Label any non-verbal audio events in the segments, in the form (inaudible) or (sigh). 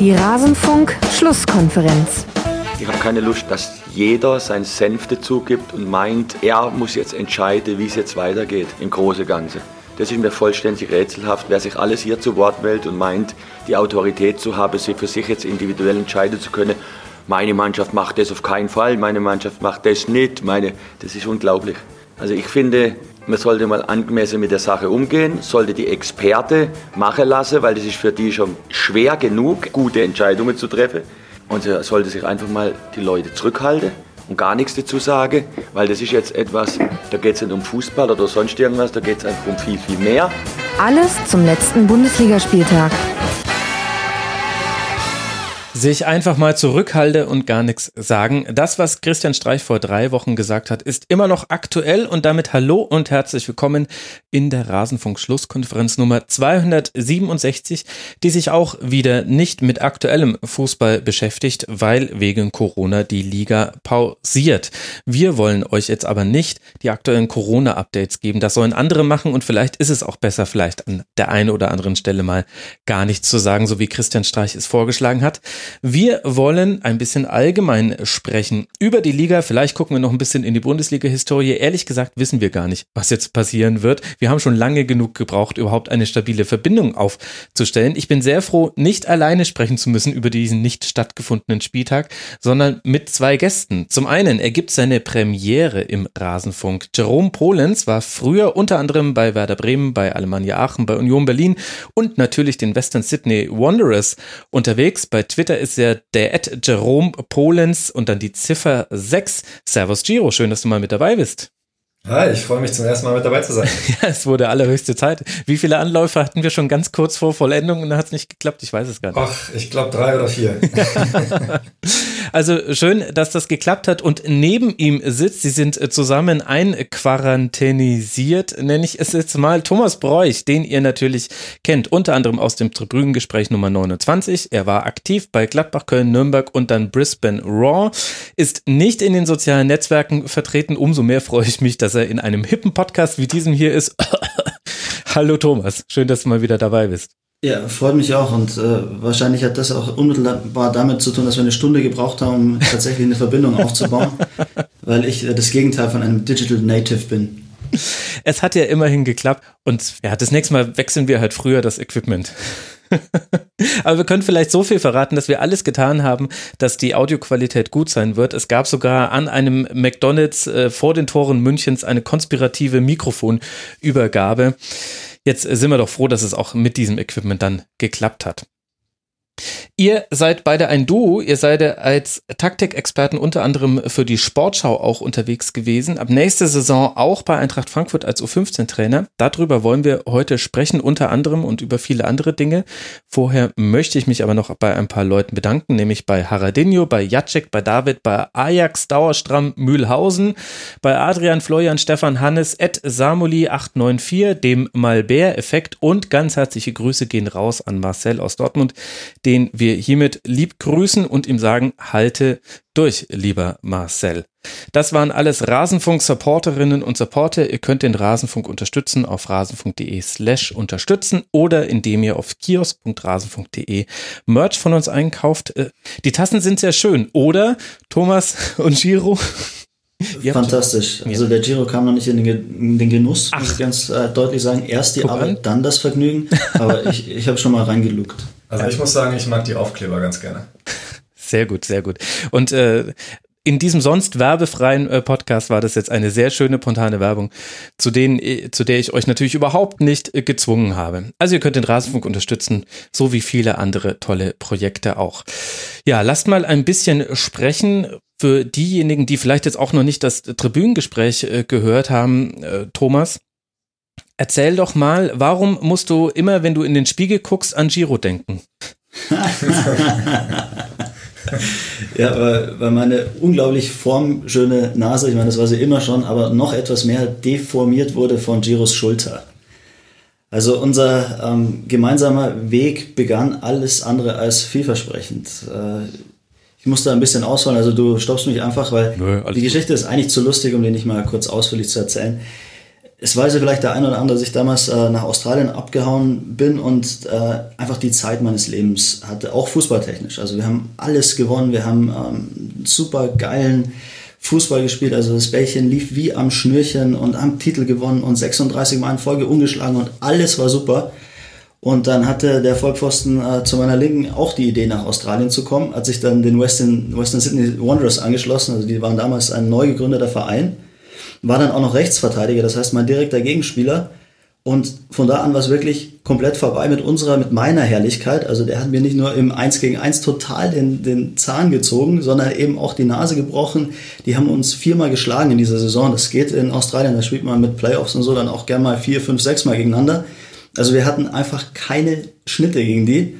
Die Rasenfunk-Schlusskonferenz. Ich habe keine Lust, dass jeder seinen Senf dazu gibt und meint, er muss jetzt entscheiden, wie es jetzt weitergeht im Großen und Ganzen. Das ist mir vollständig rätselhaft, wer sich alles hier zu Wort wählt und meint, die Autorität zu haben, sich für sich jetzt individuell entscheiden zu können. Meine Mannschaft macht das auf keinen Fall, meine Mannschaft macht das nicht, meine, das ist unglaublich. Also ich finde, man sollte mal angemessen mit der Sache umgehen, sollte die Experte machen lassen, weil das ist für die schon schwer genug, gute Entscheidungen zu treffen. Und sie sollte sich einfach mal die Leute zurückhalten und gar nichts dazu sagen, weil das ist jetzt etwas, da geht es nicht um Fußball oder sonst irgendwas, da geht es einfach um viel, viel mehr. Alles zum letzten Bundesligaspieltag sich einfach mal zurückhalte und gar nichts sagen. Das, was Christian Streich vor drei Wochen gesagt hat, ist immer noch aktuell und damit hallo und herzlich willkommen in der Rasenfunk-Schlusskonferenz Nummer 267, die sich auch wieder nicht mit aktuellem Fußball beschäftigt, weil wegen Corona die Liga pausiert. Wir wollen euch jetzt aber nicht die aktuellen Corona-Updates geben. Das sollen andere machen und vielleicht ist es auch besser, vielleicht an der einen oder anderen Stelle mal gar nichts zu sagen, so wie Christian Streich es vorgeschlagen hat. Wir wollen ein bisschen allgemein sprechen über die Liga. Vielleicht gucken wir noch ein bisschen in die Bundesliga-Historie. Ehrlich gesagt wissen wir gar nicht, was jetzt passieren wird. Wir haben schon lange genug gebraucht, überhaupt eine stabile Verbindung aufzustellen. Ich bin sehr froh, nicht alleine sprechen zu müssen über diesen nicht stattgefundenen Spieltag, sondern mit zwei Gästen. Zum einen ergibt seine Premiere im Rasenfunk. Jerome Polenz war früher unter anderem bei Werder Bremen, bei Alemannia Aachen, bei Union Berlin und natürlich den Western Sydney Wanderers unterwegs. Bei Twitter ist ja der Ed Jerome Polens und dann die Ziffer 6. Servus Giro, schön, dass du mal mit dabei bist. Hi, ich freue mich zum ersten Mal mit dabei zu sein. (laughs) ja, es wurde allerhöchste Zeit. Wie viele Anläufe hatten wir schon ganz kurz vor Vollendung und dann hat es nicht geklappt? Ich weiß es gar nicht. Ach, ich glaube drei oder vier. (laughs) also schön, dass das geklappt hat und neben ihm sitzt, sie sind zusammen einquarantänisiert, nenne ich es jetzt mal, Thomas Bräuch, den ihr natürlich kennt, unter anderem aus dem Tribünengespräch Nummer 29. Er war aktiv bei Gladbach, Köln, Nürnberg und dann Brisbane Raw, ist nicht in den sozialen Netzwerken vertreten. Umso mehr freue ich mich, dass dass er in einem hippen Podcast wie diesem hier ist. (laughs) Hallo Thomas, schön, dass du mal wieder dabei bist. Ja, freut mich auch und äh, wahrscheinlich hat das auch unmittelbar damit zu tun, dass wir eine Stunde gebraucht haben, um tatsächlich eine Verbindung aufzubauen, (laughs) weil ich äh, das Gegenteil von einem Digital Native bin. Es hat ja immerhin geklappt und ja, das nächste Mal wechseln wir halt früher das Equipment. (laughs) Aber wir können vielleicht so viel verraten, dass wir alles getan haben, dass die Audioqualität gut sein wird. Es gab sogar an einem McDonalds äh, vor den Toren Münchens eine konspirative Mikrofonübergabe. Jetzt sind wir doch froh, dass es auch mit diesem Equipment dann geklappt hat. Ihr seid beide ein Duo. Ihr seid als Taktikexperten unter anderem für die Sportschau auch unterwegs gewesen. Ab nächster Saison auch bei Eintracht Frankfurt als U15-Trainer. Darüber wollen wir heute sprechen, unter anderem und über viele andere Dinge. Vorher möchte ich mich aber noch bei ein paar Leuten bedanken, nämlich bei Haradinho, bei Jacek, bei David, bei Ajax, Dauerstramm, Mühlhausen, bei Adrian, Florian, Stefan, Hannes, Ed Samuli 894, dem Malbert-Effekt und ganz herzliche Grüße gehen raus an Marcel aus Dortmund, den wir hiermit lieb grüßen und ihm sagen, halte durch, lieber Marcel. Das waren alles Rasenfunk-Supporterinnen und Supporter. Ihr könnt den Rasenfunk unterstützen auf rasenfunk.de slash unterstützen oder indem ihr auf kiosk.rasenfunk.de Merch von uns einkauft. Äh, die Tassen sind sehr schön, oder? Thomas und Giro? (laughs) Fantastisch. Also der Giro kam noch nicht in den, in den Genuss, Ach. muss ich ganz äh, deutlich sagen. Erst die Guck Arbeit, an. dann das Vergnügen. (laughs) Aber ich, ich habe schon mal reingeluckt. Also ich muss sagen, ich mag die Aufkleber ganz gerne. (laughs) Sehr gut, sehr gut. Und äh, in diesem sonst werbefreien äh, Podcast war das jetzt eine sehr schöne spontane Werbung, zu, denen, äh, zu der ich euch natürlich überhaupt nicht äh, gezwungen habe. Also ihr könnt den Rasenfunk unterstützen, so wie viele andere tolle Projekte auch. Ja, lasst mal ein bisschen sprechen für diejenigen, die vielleicht jetzt auch noch nicht das Tribünengespräch äh, gehört haben, äh, Thomas. Erzähl doch mal, warum musst du immer, wenn du in den Spiegel guckst, an Giro denken? (laughs) ja, weil, weil meine unglaublich formschöne Nase, ich meine, das war sie immer schon, aber noch etwas mehr deformiert wurde von Giros Schulter. Also unser ähm, gemeinsamer Weg begann alles andere als vielversprechend. Äh, ich musste ein bisschen ausholen, also du stoppst mich einfach, weil Nö, die Geschichte ist eigentlich zu lustig, um die nicht mal kurz ausführlich zu erzählen es weiß ja vielleicht der eine oder andere, dass ich damals äh, nach Australien abgehauen bin und äh, einfach die Zeit meines Lebens hatte, auch fußballtechnisch. Also wir haben alles gewonnen, wir haben ähm, super geilen Fußball gespielt, also das Bällchen lief wie am Schnürchen und haben Titel gewonnen und 36 Mal in Folge umgeschlagen und alles war super. Und dann hatte der Vollpfosten äh, zu meiner Linken auch die Idee, nach Australien zu kommen, hat sich dann den Western, Western Sydney Wanderers angeschlossen, also die waren damals ein neu gegründeter Verein war dann auch noch Rechtsverteidiger, das heißt mein direkter Gegenspieler. Und von da an war es wirklich komplett vorbei mit unserer, mit meiner Herrlichkeit. Also der hat mir nicht nur im 1 gegen 1 total den, den Zahn gezogen, sondern eben auch die Nase gebrochen. Die haben uns viermal geschlagen in dieser Saison. Das geht in Australien, da spielt man mit Playoffs und so dann auch gern mal vier, fünf, sechs Mal gegeneinander. Also wir hatten einfach keine Schnitte gegen die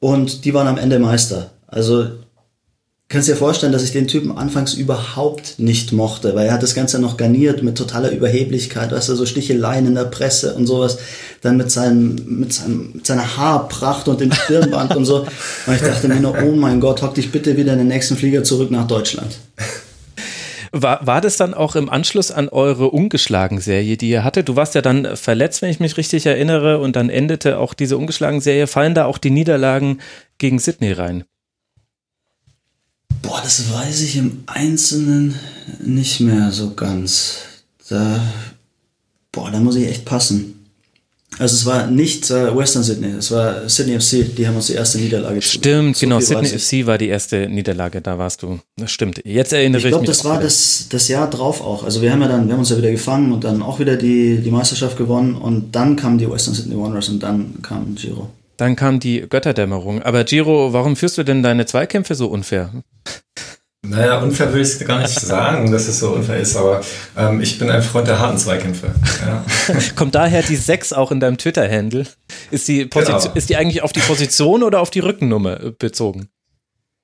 und die waren am Ende Meister. Also kannst dir vorstellen, dass ich den Typen anfangs überhaupt nicht mochte, weil er hat das Ganze noch garniert mit totaler Überheblichkeit, weißt du, so Sticheleien in der Presse und sowas, dann mit seinem, mit seinem, mit seiner Haarpracht und dem Stirnband und so. Und ich dachte mir nur, oh mein Gott, hock dich bitte wieder in den nächsten Flieger zurück nach Deutschland. War, war das dann auch im Anschluss an eure Ungeschlagen-Serie, die ihr hattet? Du warst ja dann verletzt, wenn ich mich richtig erinnere, und dann endete auch diese Ungeschlagen-Serie. Fallen da auch die Niederlagen gegen Sydney rein? Boah, das weiß ich im Einzelnen nicht mehr so ganz. Da, boah, da muss ich echt passen. Also es war nicht äh, Western Sydney, es war Sydney FC, die haben uns die erste Niederlage Stimmt, so genau, Sydney FC war die erste Niederlage, da warst du. Das stimmt. Jetzt erinnere ich, ich glaube, das war das, das Jahr drauf auch. Also wir haben ja dann, wir haben uns ja wieder gefangen und dann auch wieder die, die Meisterschaft gewonnen und dann kamen die Western Sydney Wanderers und dann kam Giro. Dann kam die Götterdämmerung. Aber Giro, warum führst du denn deine Zweikämpfe so unfair? Naja, unfair würde ich gar nicht sagen, dass es so unfair ist, aber ähm, ich bin ein Freund der harten Zweikämpfe. Ja. (laughs) Kommt daher die 6 auch in deinem Twitter-Handle? Ist, die genau. ist die eigentlich auf die Position oder auf die Rückennummer äh, bezogen?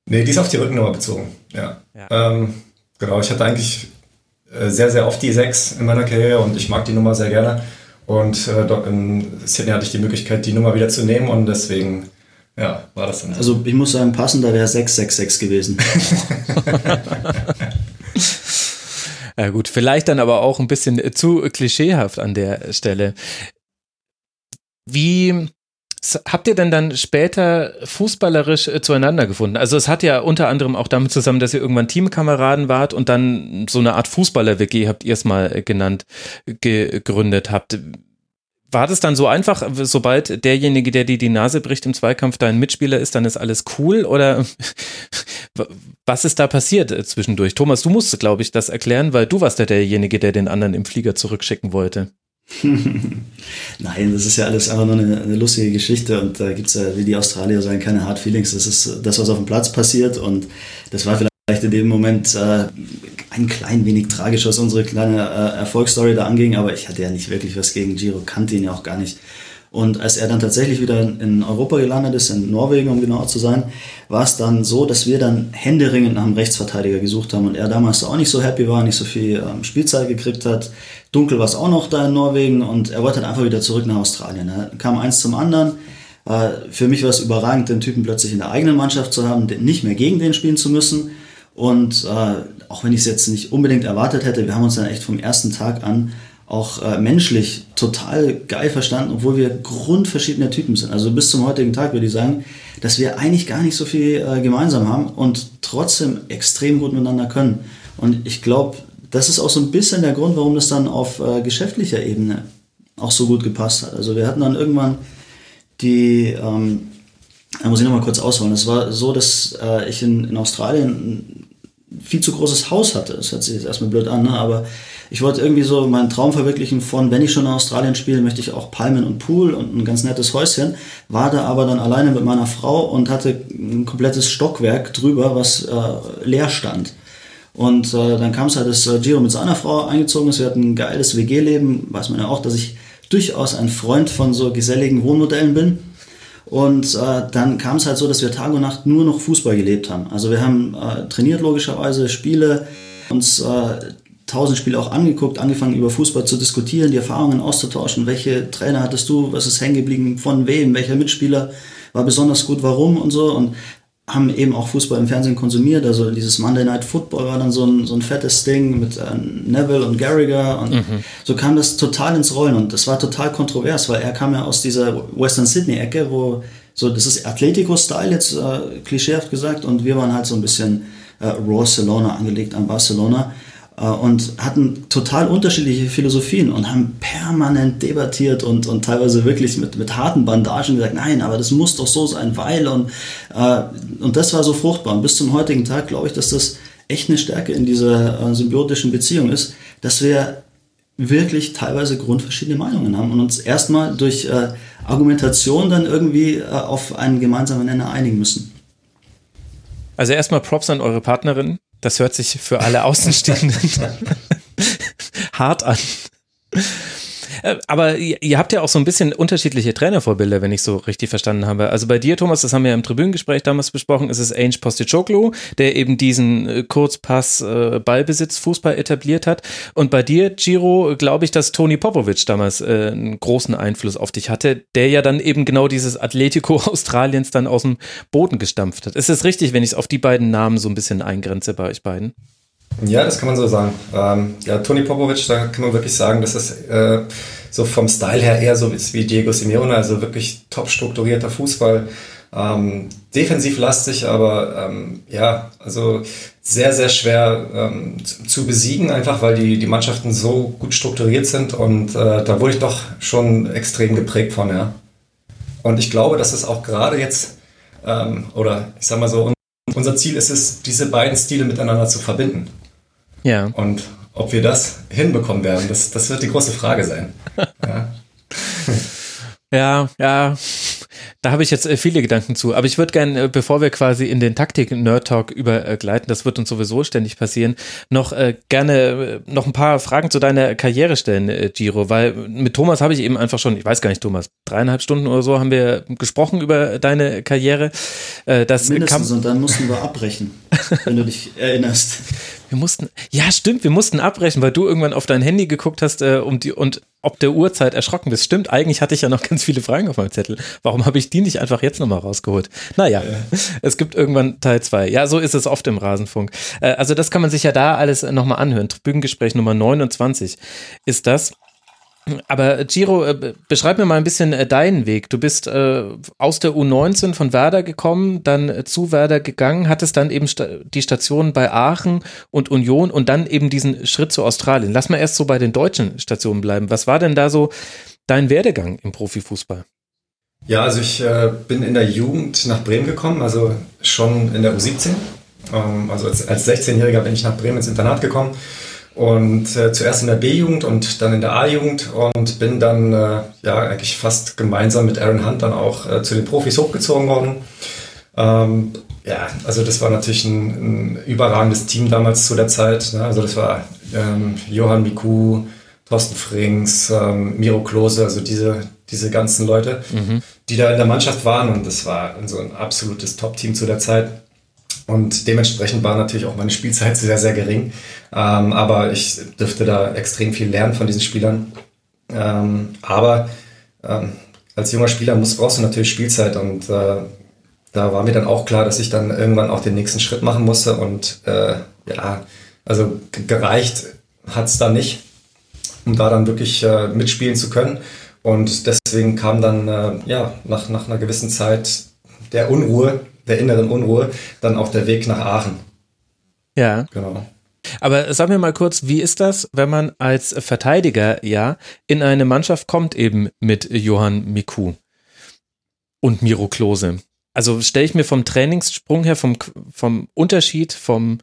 Nee, die ist auf die Rückennummer bezogen, ja. ja. Ähm, genau, ich hatte eigentlich äh, sehr, sehr oft die 6 in meiner Karriere und ich mag die Nummer sehr gerne. Und äh, dort in Sydney hatte ich die Möglichkeit, die Nummer wieder zu nehmen und deswegen ja, war das dann so. Also ich muss sagen, passender wäre 666 gewesen. (laughs) ja gut, vielleicht dann aber auch ein bisschen zu klischeehaft an der Stelle. Wie habt ihr denn dann später fußballerisch äh, zueinander gefunden? Also es hat ja unter anderem auch damit zusammen, dass ihr irgendwann Teamkameraden wart und dann so eine Art Fußballer-WG habt ihr es mal äh, genannt, gegründet habt war das dann so einfach, sobald derjenige, der dir die Nase bricht im Zweikampf, dein Mitspieler ist, dann ist alles cool? Oder (laughs) was ist da passiert äh, zwischendurch? Thomas, du musst, glaube ich, das erklären, weil du warst ja derjenige, der den anderen im Flieger zurückschicken wollte. (laughs) Nein, das ist ja alles einfach nur eine, eine lustige Geschichte und da gibt es ja, wie die Australier sagen, keine Hard Feelings. Das ist das, was auf dem Platz passiert und das war vielleicht in dem Moment äh, ein klein wenig tragisch, was unsere kleine äh, Erfolgsstory da anging, aber ich hatte ja nicht wirklich was gegen Giro, kannte ihn ja auch gar nicht. Und als er dann tatsächlich wieder in Europa gelandet ist, in Norwegen, um genauer zu sein, war es dann so, dass wir dann händeringend nach einem Rechtsverteidiger gesucht haben und er damals auch nicht so happy war, nicht so viel ähm, Spielzeit gekriegt hat. Dunkel war es auch noch da in Norwegen und er wollte dann einfach wieder zurück nach Australien. Er kam eins zum anderen. Für mich war es überragend, den Typen plötzlich in der eigenen Mannschaft zu haben, nicht mehr gegen den spielen zu müssen. Und äh, auch wenn ich es jetzt nicht unbedingt erwartet hätte, wir haben uns dann echt vom ersten Tag an auch äh, menschlich total geil verstanden, obwohl wir grundverschiedene Typen sind. Also bis zum heutigen Tag würde ich sagen, dass wir eigentlich gar nicht so viel äh, gemeinsam haben und trotzdem extrem gut miteinander können. Und ich glaube, das ist auch so ein bisschen der Grund, warum das dann auf äh, geschäftlicher Ebene auch so gut gepasst hat. Also wir hatten dann irgendwann die, ähm, da muss ich nochmal kurz ausholen. Es war so, dass äh, ich in, in Australien viel zu großes Haus hatte. Das hört sich jetzt erstmal blöd an, ne? aber ich wollte irgendwie so meinen Traum verwirklichen von, wenn ich schon in Australien spiele, möchte ich auch Palmen und Pool und ein ganz nettes Häuschen. War da aber dann alleine mit meiner Frau und hatte ein komplettes Stockwerk drüber, was äh, leer stand. Und äh, dann kam es halt, dass äh, Giro mit seiner Frau eingezogen ist. Wir hatten ein geiles WG-Leben. Weiß man ja auch, dass ich durchaus ein Freund von so geselligen Wohnmodellen bin. Und äh, dann kam es halt so, dass wir Tag und Nacht nur noch Fußball gelebt haben. Also wir haben äh, trainiert logischerweise, Spiele, uns äh, tausend Spiele auch angeguckt, angefangen über Fußball zu diskutieren, die Erfahrungen auszutauschen. Welche Trainer hattest du? Was ist hängen geblieben? Von wem? Welcher Mitspieler war besonders gut? Warum? Und so. Und haben eben auch Fußball im Fernsehen konsumiert. Also dieses Monday Night Football war dann so ein, so ein fettes Ding mit äh, Neville und Garriger und mhm. so kam das total ins Rollen und das war total kontrovers, weil er kam ja aus dieser Western Sydney Ecke, wo so das ist Atletico-Style jetzt äh, klischeehaft gesagt und wir waren halt so ein bisschen äh, Raw Barcelona angelegt an Barcelona und hatten total unterschiedliche Philosophien und haben permanent debattiert und, und teilweise wirklich mit, mit harten Bandagen gesagt, nein, aber das muss doch so sein, weil und, äh, und das war so fruchtbar. Und bis zum heutigen Tag glaube ich, dass das echt eine Stärke in dieser äh, symbiotischen Beziehung ist, dass wir wirklich teilweise grundverschiedene Meinungen haben und uns erstmal durch äh, Argumentation dann irgendwie äh, auf einen gemeinsamen Nenner einigen müssen. Also erstmal Props an eure Partnerin, das hört sich für alle Außenstehenden (laughs) hart an. Äh, aber ihr habt ja auch so ein bisschen unterschiedliche Trainervorbilder, wenn ich so richtig verstanden habe. Also bei dir, Thomas, das haben wir ja im Tribünengespräch damals besprochen, ist es Ange Postecoglou, der eben diesen äh, Kurzpass äh, etabliert hat. Und bei dir, Giro, glaube ich, dass Toni Popovic damals einen großen Einfluss auf dich hatte, der ja dann eben genau dieses Atletico (laughs) Australiens dann aus dem Boden gestampft hat. Ist es richtig, wenn ich es auf die beiden Namen so ein bisschen eingrenze bei euch beiden? Ja, das kann man so sagen. Ähm, ja, Toni Popovic, da kann man wirklich sagen, dass es äh, so vom Style her eher so ist wie Diego Simeone, also wirklich top strukturierter Fußball. Ähm, defensiv lastig, aber ähm, ja, also sehr, sehr schwer ähm, zu besiegen, einfach weil die, die Mannschaften so gut strukturiert sind und äh, da wurde ich doch schon extrem geprägt von, ja. Und ich glaube, dass es auch gerade jetzt, ähm, oder ich sag mal so, unser Ziel ist es, diese beiden Stile miteinander zu verbinden. Ja. Und ob wir das hinbekommen werden, das, das wird die große Frage sein. (laughs) ja. ja, ja. Da habe ich jetzt äh, viele Gedanken zu. Aber ich würde gerne, äh, bevor wir quasi in den Taktik-Nerd-Talk übergleiten, das wird uns sowieso ständig passieren, noch äh, gerne noch ein paar Fragen zu deiner Karriere stellen, Giro. Weil mit Thomas habe ich eben einfach schon, ich weiß gar nicht, Thomas, dreieinhalb Stunden oder so haben wir gesprochen über deine Karriere. Das Mindestens, kam, und dann mussten wir abbrechen, wenn du dich erinnerst. (laughs) Wir mussten, ja stimmt, wir mussten abbrechen, weil du irgendwann auf dein Handy geguckt hast äh, um die, und ob der Uhrzeit erschrocken bist. Stimmt, eigentlich hatte ich ja noch (laughs) ganz viele Fragen auf meinem Zettel. Warum habe ich die nicht einfach jetzt nochmal rausgeholt? Naja, ja. (laughs) es gibt irgendwann Teil zwei. Ja, so ist es oft im Rasenfunk. Äh, also das kann man sich ja da alles nochmal anhören. Tribünengespräch Nummer 29 ist das. Aber Giro, äh, beschreib mir mal ein bisschen äh, deinen Weg. Du bist äh, aus der U19 von Werder gekommen, dann äh, zu Werder gegangen, hattest dann eben die Station bei Aachen und Union und dann eben diesen Schritt zu Australien. Lass mal erst so bei den deutschen Stationen bleiben. Was war denn da so dein Werdegang im Profifußball? Ja, also ich äh, bin in der Jugend nach Bremen gekommen, also schon in der U17. Ähm, also als, als 16-Jähriger bin ich nach Bremen ins Internat gekommen und äh, zuerst in der B-Jugend und dann in der A-Jugend und bin dann äh, ja eigentlich fast gemeinsam mit Aaron Hunt dann auch äh, zu den Profis hochgezogen worden. Ähm, ja, also das war natürlich ein, ein, überragendes Team damals zu der Zeit. Ne? Also das war ähm, Johann Miku, Thorsten Frings, ähm, Miro Klose, also diese, diese ganzen Leute, mhm. die da in der Mannschaft waren und das war so ein absolutes Top-Team zu der Zeit. Und dementsprechend war natürlich auch meine Spielzeit sehr, sehr gering. Ähm, aber ich dürfte da extrem viel lernen von diesen Spielern. Ähm, aber ähm, als junger Spieler musst, brauchst du natürlich Spielzeit und äh, da war mir dann auch klar, dass ich dann irgendwann auch den nächsten Schritt machen musste und äh, ja, also gereicht hat es da nicht, um da dann wirklich äh, mitspielen zu können. Und deswegen kam dann äh, ja nach, nach einer gewissen Zeit der Unruhe der inneren Unruhe dann auch der Weg nach Aachen. Ja. Genau. Aber sag mir mal kurz, wie ist das, wenn man als Verteidiger ja in eine Mannschaft kommt, eben mit Johann Miku und Miro Klose? Also stelle ich mir vom Trainingssprung her, vom, vom Unterschied vom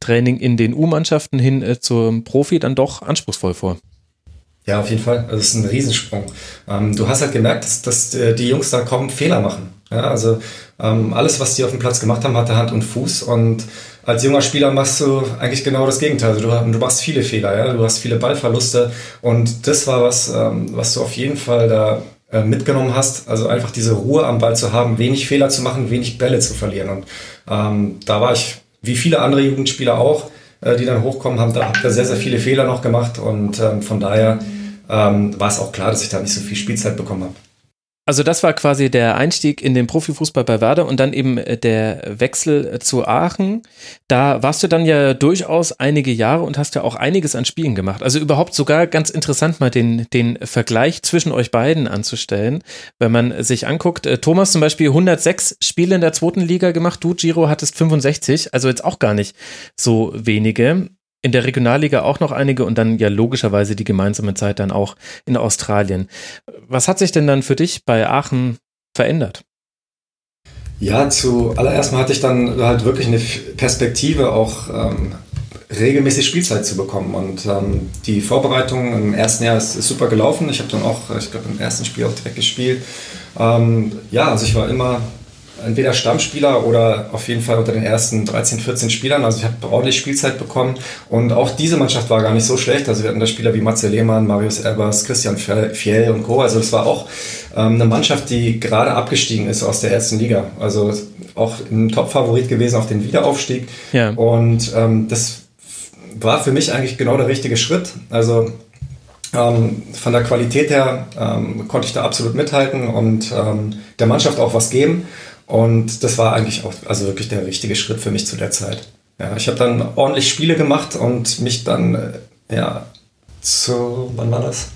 Training in den U-Mannschaften hin äh, zum Profi dann doch anspruchsvoll vor. Ja, auf jeden Fall. Also es ist ein Riesensprung. Ähm, du hast halt gemerkt, dass, dass äh, die Jungs da kaum Fehler machen. Ja, also ähm, alles, was die auf dem Platz gemacht haben, hatte Hand und Fuß. Und als junger Spieler machst du eigentlich genau das Gegenteil. Also du, du machst viele Fehler, ja? du hast viele Ballverluste. Und das war was, ähm, was du auf jeden Fall da äh, mitgenommen hast. Also einfach diese Ruhe am Ball zu haben, wenig Fehler zu machen, wenig Bälle zu verlieren. Und ähm, da war ich, wie viele andere Jugendspieler auch, äh, die dann hochkommen, haben da, da sehr, sehr viele Fehler noch gemacht. Und ähm, von daher ähm, war es auch klar, dass ich da nicht so viel Spielzeit bekommen habe. Also das war quasi der Einstieg in den Profifußball bei Werder und dann eben äh, der Wechsel äh, zu Aachen. Da warst du dann ja durchaus einige Jahre und hast ja auch einiges an Spielen gemacht. Also überhaupt sogar ganz interessant mal den, den Vergleich zwischen euch beiden anzustellen. Wenn man sich anguckt, äh, Thomas zum Beispiel 106 Spiele in der zweiten Liga gemacht, du Giro hattest 65, also jetzt auch gar nicht so wenige in der Regionalliga auch noch einige und dann ja logischerweise die gemeinsame Zeit dann auch in Australien. Was hat sich denn dann für dich bei Aachen verändert? Ja, zuallererst mal hatte ich dann halt wirklich eine Perspektive, auch ähm, regelmäßig Spielzeit zu bekommen. Und ähm, die Vorbereitung im ersten Jahr ist, ist super gelaufen. Ich habe dann auch, ich glaube, im ersten Spiel auch direkt gespielt. Ähm, ja, also ich war immer entweder Stammspieler oder auf jeden Fall unter den ersten 13, 14 Spielern. Also ich habe ordentlich Spielzeit bekommen und auch diese Mannschaft war gar nicht so schlecht. Also wir hatten da Spieler wie Matze Lehmann, Marius Ebers, Christian Fiel und Co. Also das war auch ähm, eine Mannschaft, die gerade abgestiegen ist aus der ersten Liga. Also auch ein Top-Favorit gewesen auf den Wiederaufstieg. Ja. Und ähm, das war für mich eigentlich genau der richtige Schritt. Also ähm, von der Qualität her ähm, konnte ich da absolut mithalten und ähm, der Mannschaft auch was geben. Und das war eigentlich auch also wirklich der richtige Schritt für mich zu der Zeit. Ja, ich habe dann ordentlich Spiele gemacht und mich dann, äh, ja, zu, wann war das?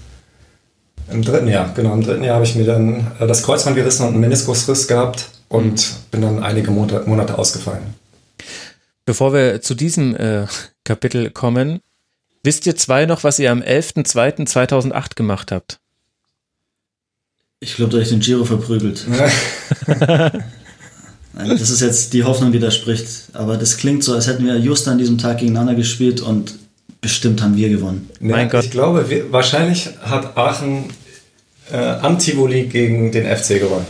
Im dritten Jahr, genau, im dritten Jahr habe ich mir dann äh, das Kreuzband gerissen und einen Meniskusriss gehabt und bin dann einige Monate, Monate ausgefallen. Bevor wir zu diesem äh, Kapitel kommen, wisst ihr zwei noch, was ihr am 11.02.2008 gemacht habt? Ich glaube, da habe ich den Giro verprügelt. (laughs) (laughs) das ist jetzt die Hoffnung, die da spricht. Aber das klingt so, als hätten wir just an diesem Tag gegeneinander gespielt und bestimmt haben wir gewonnen. Ja, mein Gott. Ich glaube, wir, wahrscheinlich hat Aachen äh, am Tivoli gegen den FC gewonnen.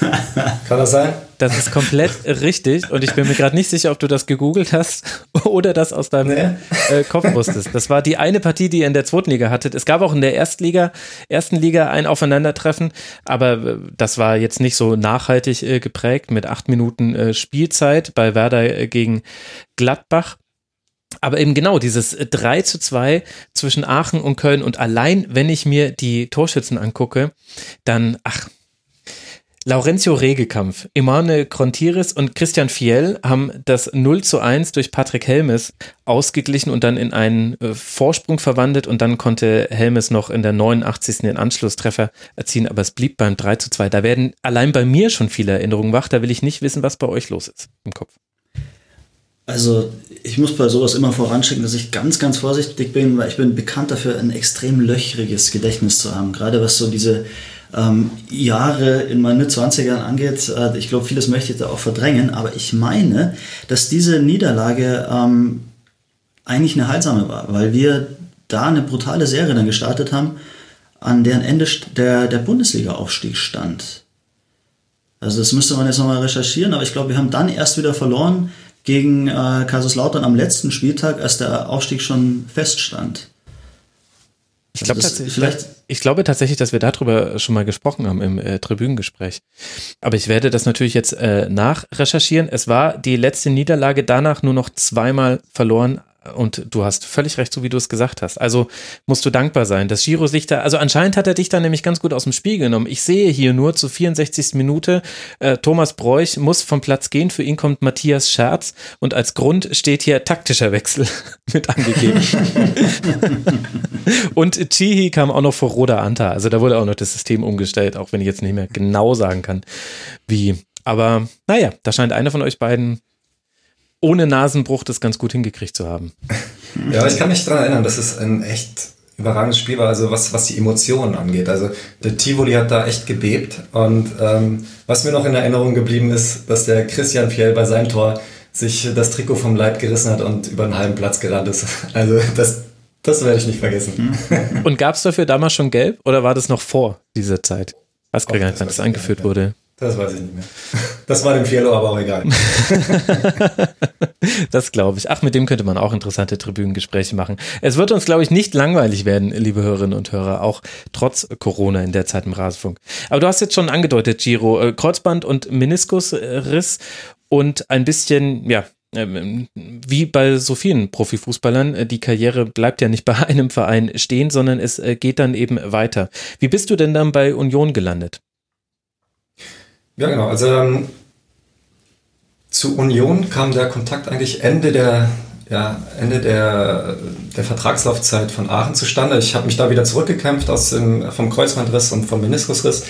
(laughs) Kann das sein? Das ist komplett richtig und ich bin mir gerade nicht sicher, ob du das gegoogelt hast (laughs) oder das aus deinem nee. äh, Kopf wusstest. Das war die eine Partie, die ihr in der zweiten Liga hattet. Es gab auch in der Erstliga, ersten Liga ein Aufeinandertreffen, aber äh, das war jetzt nicht so nachhaltig äh, geprägt mit acht Minuten äh, Spielzeit bei Werder äh, gegen Gladbach. Aber eben genau dieses 3 zu 2 zwischen Aachen und Köln und allein, wenn ich mir die Torschützen angucke, dann, ach, Laurencio Regekampf, Emanuel Krontiris und Christian Fiel haben das 0 zu 1 durch Patrick Helmes ausgeglichen und dann in einen äh, Vorsprung verwandelt und dann konnte Helmes noch in der 89. den Anschlusstreffer erzielen, aber es blieb beim 3 zu 2. Da werden allein bei mir schon viele Erinnerungen wach, da will ich nicht wissen, was bei euch los ist im Kopf. Also ich muss bei sowas immer voranschicken, dass ich ganz, ganz vorsichtig bin, weil ich bin bekannt dafür, ein extrem löchriges Gedächtnis zu haben. Gerade was so diese ähm, Jahre in meinen 20ern angeht. Äh, ich glaube, vieles möchte ich da auch verdrängen, aber ich meine, dass diese Niederlage ähm, eigentlich eine heilsame war, weil wir da eine brutale Serie dann gestartet haben, an deren Ende der, der Bundesliga-Aufstieg stand. Also das müsste man jetzt nochmal recherchieren, aber ich glaube, wir haben dann erst wieder verloren gegen äh, Kaiserslautern am letzten Spieltag, als der Aufstieg schon feststand. Ich, glaub, also vielleicht, ich glaube tatsächlich, dass wir darüber schon mal gesprochen haben im äh, Tribünengespräch. Aber ich werde das natürlich jetzt äh, nachrecherchieren. Es war die letzte Niederlage danach nur noch zweimal verloren und du hast völlig recht, so wie du es gesagt hast. Also musst du dankbar sein. Das Giro sich da, also anscheinend hat er dich da nämlich ganz gut aus dem Spiel genommen. Ich sehe hier nur zur 64. Minute, äh, Thomas Bräuch muss vom Platz gehen. Für ihn kommt Matthias Scherz und als Grund steht hier taktischer Wechsel (laughs) mit angegeben. (laughs) und Chihi kam auch noch vor Roda Anta. Also da wurde auch noch das System umgestellt, auch wenn ich jetzt nicht mehr genau sagen kann, wie. Aber naja, da scheint einer von euch beiden ohne Nasenbruch das ganz gut hingekriegt zu haben. Ja, ich kann mich daran erinnern, dass es ein echt überragendes Spiel war, also was, was die Emotionen angeht. Also der Tivoli hat da echt gebebt und ähm, was mir noch in Erinnerung geblieben ist, dass der Christian Fiel bei seinem Tor sich das Trikot vom Leib gerissen hat und über einen halben Platz gerannt ist. (laughs) Also das, das werde ich nicht vergessen. (laughs) Und gab es dafür damals schon Gelb oder war das noch vor dieser Zeit? Was gar nicht, wann das eingeführt wurde. Das weiß ich nicht mehr. Das war dem Fiello aber auch egal. (laughs) das glaube ich. Ach, mit dem könnte man auch interessante Tribünengespräche machen. Es wird uns, glaube ich, nicht langweilig werden, liebe Hörerinnen und Hörer, auch trotz Corona in der Zeit im Rasenfunk. Aber du hast jetzt schon angedeutet, Giro, äh, Kreuzband und Meniskusriss und ein bisschen, ja, ähm, wie bei so vielen Profifußballern, äh, die Karriere bleibt ja nicht bei (laughs) einem Verein stehen, sondern es äh, geht dann eben weiter. Wie bist du denn dann bei Union gelandet? Ja, genau. Also ähm, zu Union kam der Kontakt eigentlich Ende der, ja, Ende der, der Vertragslaufzeit von Aachen zustande. Ich habe mich da wieder zurückgekämpft aus dem, vom Kreuzbandriss und vom Meniskusriss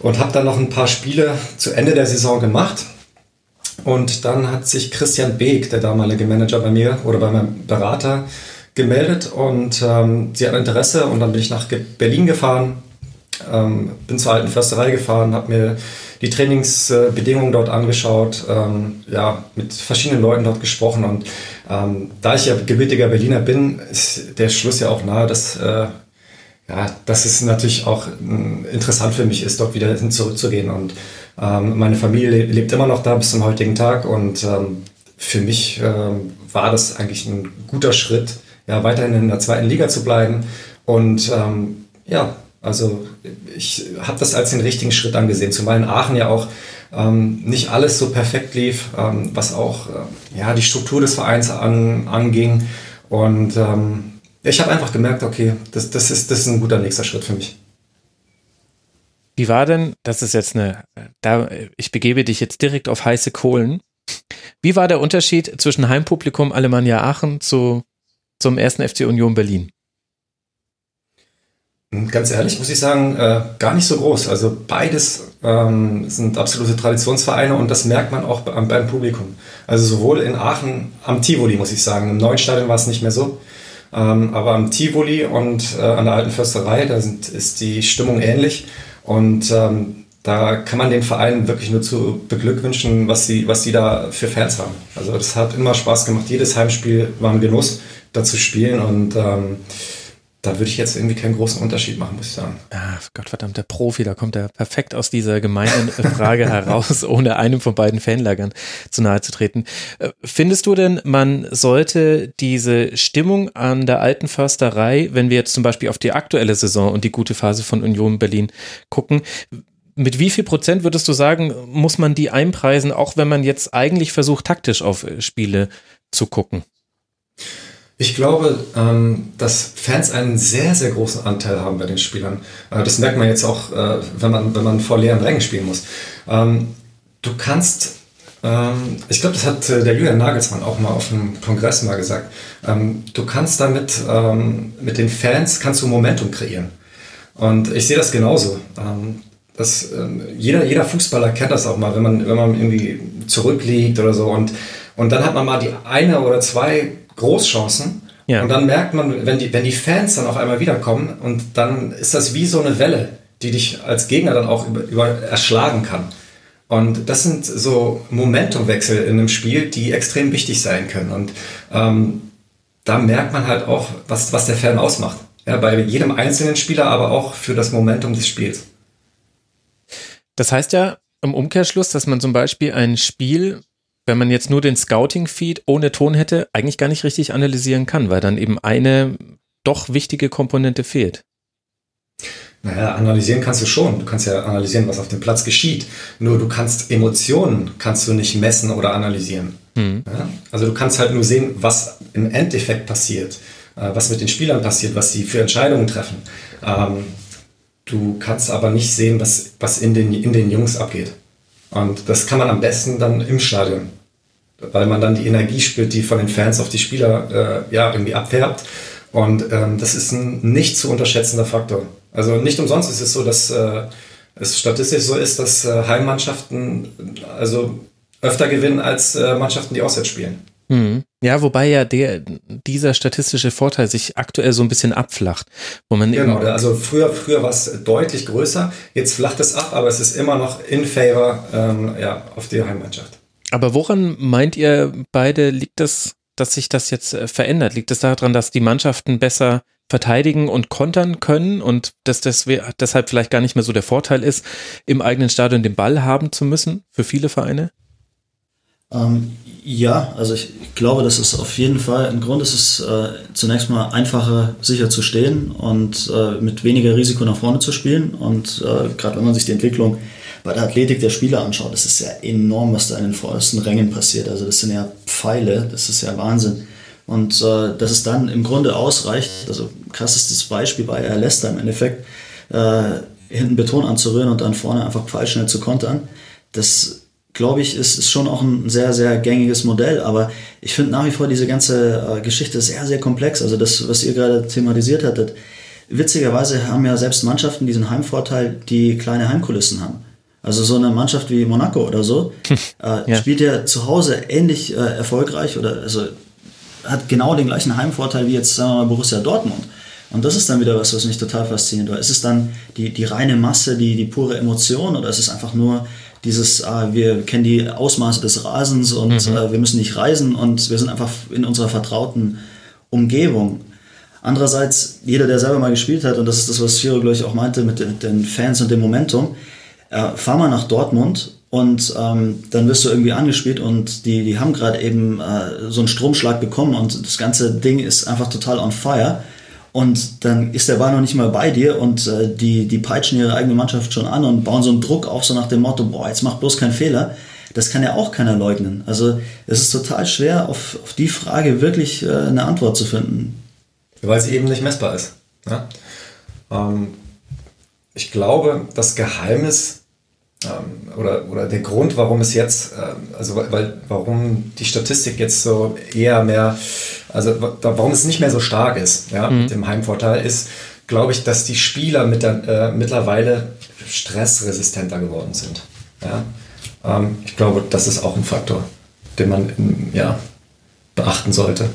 und habe dann noch ein paar Spiele zu Ende der Saison gemacht. Und dann hat sich Christian Beek, der damalige Manager bei mir oder bei meinem Berater, gemeldet und ähm, sie hat Interesse und dann bin ich nach Berlin gefahren, ähm, bin zur alten Försterei gefahren, habe mir die Trainingsbedingungen dort angeschaut, ähm, ja, mit verschiedenen Leuten dort gesprochen. Und ähm, da ich ja gebürtiger Berliner bin, ist der Schluss ja auch nahe, dass, äh, ja, dass es natürlich auch äh, interessant für mich ist, dort wieder hin zurückzugehen. Und ähm, meine Familie lebt immer noch da bis zum heutigen Tag. Und ähm, für mich ähm, war das eigentlich ein guter Schritt, ja, weiterhin in der zweiten Liga zu bleiben. Und ähm, ja, also ich habe das als den richtigen Schritt angesehen, zumal in Aachen ja auch ähm, nicht alles so perfekt lief, ähm, was auch äh, ja, die Struktur des Vereins an, anging. Und ähm, ich habe einfach gemerkt, okay, das, das, ist, das ist ein guter nächster Schritt für mich. Wie war denn, das ist jetzt eine, da, ich begebe dich jetzt direkt auf heiße Kohlen. Wie war der Unterschied zwischen Heimpublikum Alemannia Aachen zu, zum ersten FC Union Berlin? Ganz ehrlich muss ich sagen, äh, gar nicht so groß. Also beides ähm, sind absolute Traditionsvereine und das merkt man auch beim, beim, Publikum. Also sowohl in Aachen am Tivoli, muss ich sagen. Im neuen Stadion war es nicht mehr so. Ähm, aber am Tivoli und äh, an der alten Försterei, da sind, ist die Stimmung ähnlich. Und ähm, da kann man den Verein wirklich nur zu beglückwünschen, was sie, was sie da für Fans haben. Also das hat immer Spaß gemacht. Jedes Heimspiel war ein Genuss, da zu spielen. Und ähm, da würde ich jetzt irgendwie keinen großen Unterschied machen, muss ich sagen. Ah, Gottverdammt, der Profi, da kommt er perfekt aus dieser gemeinen (laughs) Frage heraus, ohne einem von beiden Fanlagern zu nahe zu treten. Äh, findest du denn, man sollte diese Stimmung an der alten Försterei, wenn wir jetzt zum Beispiel auf die aktuelle Saison und die gute Phase von Union Berlin gucken, mit wie viel Prozent würdest du sagen, muss man die einpreisen, auch wenn man jetzt eigentlich versucht, taktisch auf Spiele zu gucken? Ich glaube, ähm, dass Fans einen sehr, sehr großen Anteil haben bei den Spielern. Äh, das merkt man jetzt auch, äh, wenn, man, wenn man vor leeren Rängen spielen muss. Ähm, du kannst, ähm, ich glaube, das hat der Julian Nagelsmann auch mal auf einem Kongress mal gesagt, du kannst damit, mit den Fans, kannst du Momentum kreieren. Und ich sehe das genauso. Das, jeder, jeder Fußballer kennt das auch mal, wenn man, wenn man irgendwie zurückliegt oder so und, und dann hat man mal die eine oder zwei Großchancen ja. und dann merkt man, wenn die, wenn die Fans dann auf einmal wiederkommen und dann ist das wie so eine Welle, die dich als Gegner dann auch über, über erschlagen kann. Und das sind so Momentumwechsel in einem Spiel, die extrem wichtig sein können. Und ähm, da merkt man halt auch, was, was der Fan ausmacht. Ja, bei jedem einzelnen Spieler, aber auch für das Momentum des Spiels. Das heißt ja im Umkehrschluss, dass man zum Beispiel ein Spiel, wenn man jetzt nur den Scouting-Feed ohne Ton hätte, eigentlich gar nicht richtig analysieren kann, weil dann eben eine doch wichtige Komponente fehlt. Naja, analysieren kannst du schon. Du kannst ja analysieren, was auf dem Platz geschieht. Nur du kannst Emotionen kannst du nicht messen oder analysieren. Mhm. Ja? Also du kannst halt nur sehen, was im Endeffekt passiert, äh, was mit den Spielern passiert, was sie für Entscheidungen treffen. Ähm, Du kannst aber nicht sehen, was, was in, den, in den Jungs abgeht. Und das kann man am besten dann im Stadion, weil man dann die Energie spürt, die von den Fans auf die Spieler äh, ja, irgendwie abfärbt. Und ähm, das ist ein nicht zu unterschätzender Faktor. Also nicht umsonst ist es so, dass äh, es statistisch so ist, dass äh, Heimmannschaften also öfter gewinnen als äh, Mannschaften, die auswärts spielen. Mhm. Ja, wobei ja der, dieser statistische Vorteil sich aktuell so ein bisschen abflacht. Wo man genau, also früher, früher war es deutlich größer, jetzt flacht es ab, aber es ist immer noch in favor ähm, ja, auf die Heimmannschaft. Aber woran meint ihr beide, liegt das, dass sich das jetzt äh, verändert? Liegt es daran, dass die Mannschaften besser verteidigen und kontern können und dass das deshalb vielleicht gar nicht mehr so der Vorteil ist, im eigenen Stadion den Ball haben zu müssen für viele Vereine? Ähm, ja, also ich, ich, glaube, das ist auf jeden Fall, Grunde ist es äh, zunächst mal einfacher, sicher zu stehen und äh, mit weniger Risiko nach vorne zu spielen. Und äh, gerade wenn man sich die Entwicklung bei der Athletik der Spieler anschaut, das ist ja enorm, was da in den vordersten Rängen passiert. Also das sind ja Pfeile, das ist ja Wahnsinn. Und äh, dass es dann im Grunde ausreicht, also krassestes Beispiel bei Air Leicester im Endeffekt, äh, hinten Beton anzurühren und dann vorne einfach pfeilschnell zu kontern das glaube ich, ist, ist schon auch ein sehr, sehr gängiges Modell. Aber ich finde nach wie vor diese ganze äh, Geschichte sehr, sehr komplex. Also das, was ihr gerade thematisiert hattet. Witzigerweise haben ja selbst Mannschaften diesen Heimvorteil, die kleine Heimkulissen haben. Also so eine Mannschaft wie Monaco oder so (laughs) äh, ja. spielt ja zu Hause ähnlich äh, erfolgreich oder also hat genau den gleichen Heimvorteil wie jetzt sagen wir mal Borussia Dortmund. Und das ist dann wieder was, was mich total fasziniert. Ist es dann die, die reine Masse, die, die pure Emotion oder ist es einfach nur dieses, äh, wir kennen die Ausmaße des Rasens und mhm. äh, wir müssen nicht reisen und wir sind einfach in unserer vertrauten Umgebung. Andererseits, jeder, der selber mal gespielt hat, und das ist das, was Shiro, glaube ich, auch meinte mit, mit den Fans und dem Momentum, äh, fahr mal nach Dortmund und ähm, dann wirst du irgendwie angespielt und die, die haben gerade eben äh, so einen Stromschlag bekommen und das ganze Ding ist einfach total on fire. Und dann ist der Ball noch nicht mal bei dir und äh, die, die peitschen ihre eigene Mannschaft schon an und bauen so einen Druck auf, so nach dem Motto, boah, jetzt mach bloß keinen Fehler. Das kann ja auch keiner leugnen. Also es ist total schwer, auf, auf die Frage wirklich äh, eine Antwort zu finden. Weil sie eben nicht messbar ist. Ja? Ähm, ich glaube, das Geheimnis ähm, oder, oder der Grund, warum es jetzt, ähm, also weil, warum die Statistik jetzt so eher mehr, also warum es nicht mehr so stark ist, ja, mhm. mit dem Heimvorteil, ist, glaube ich, dass die Spieler mit der, äh, mittlerweile stressresistenter geworden sind. Ja? Ähm, ich glaube, das ist auch ein Faktor, den man ja, beachten sollte.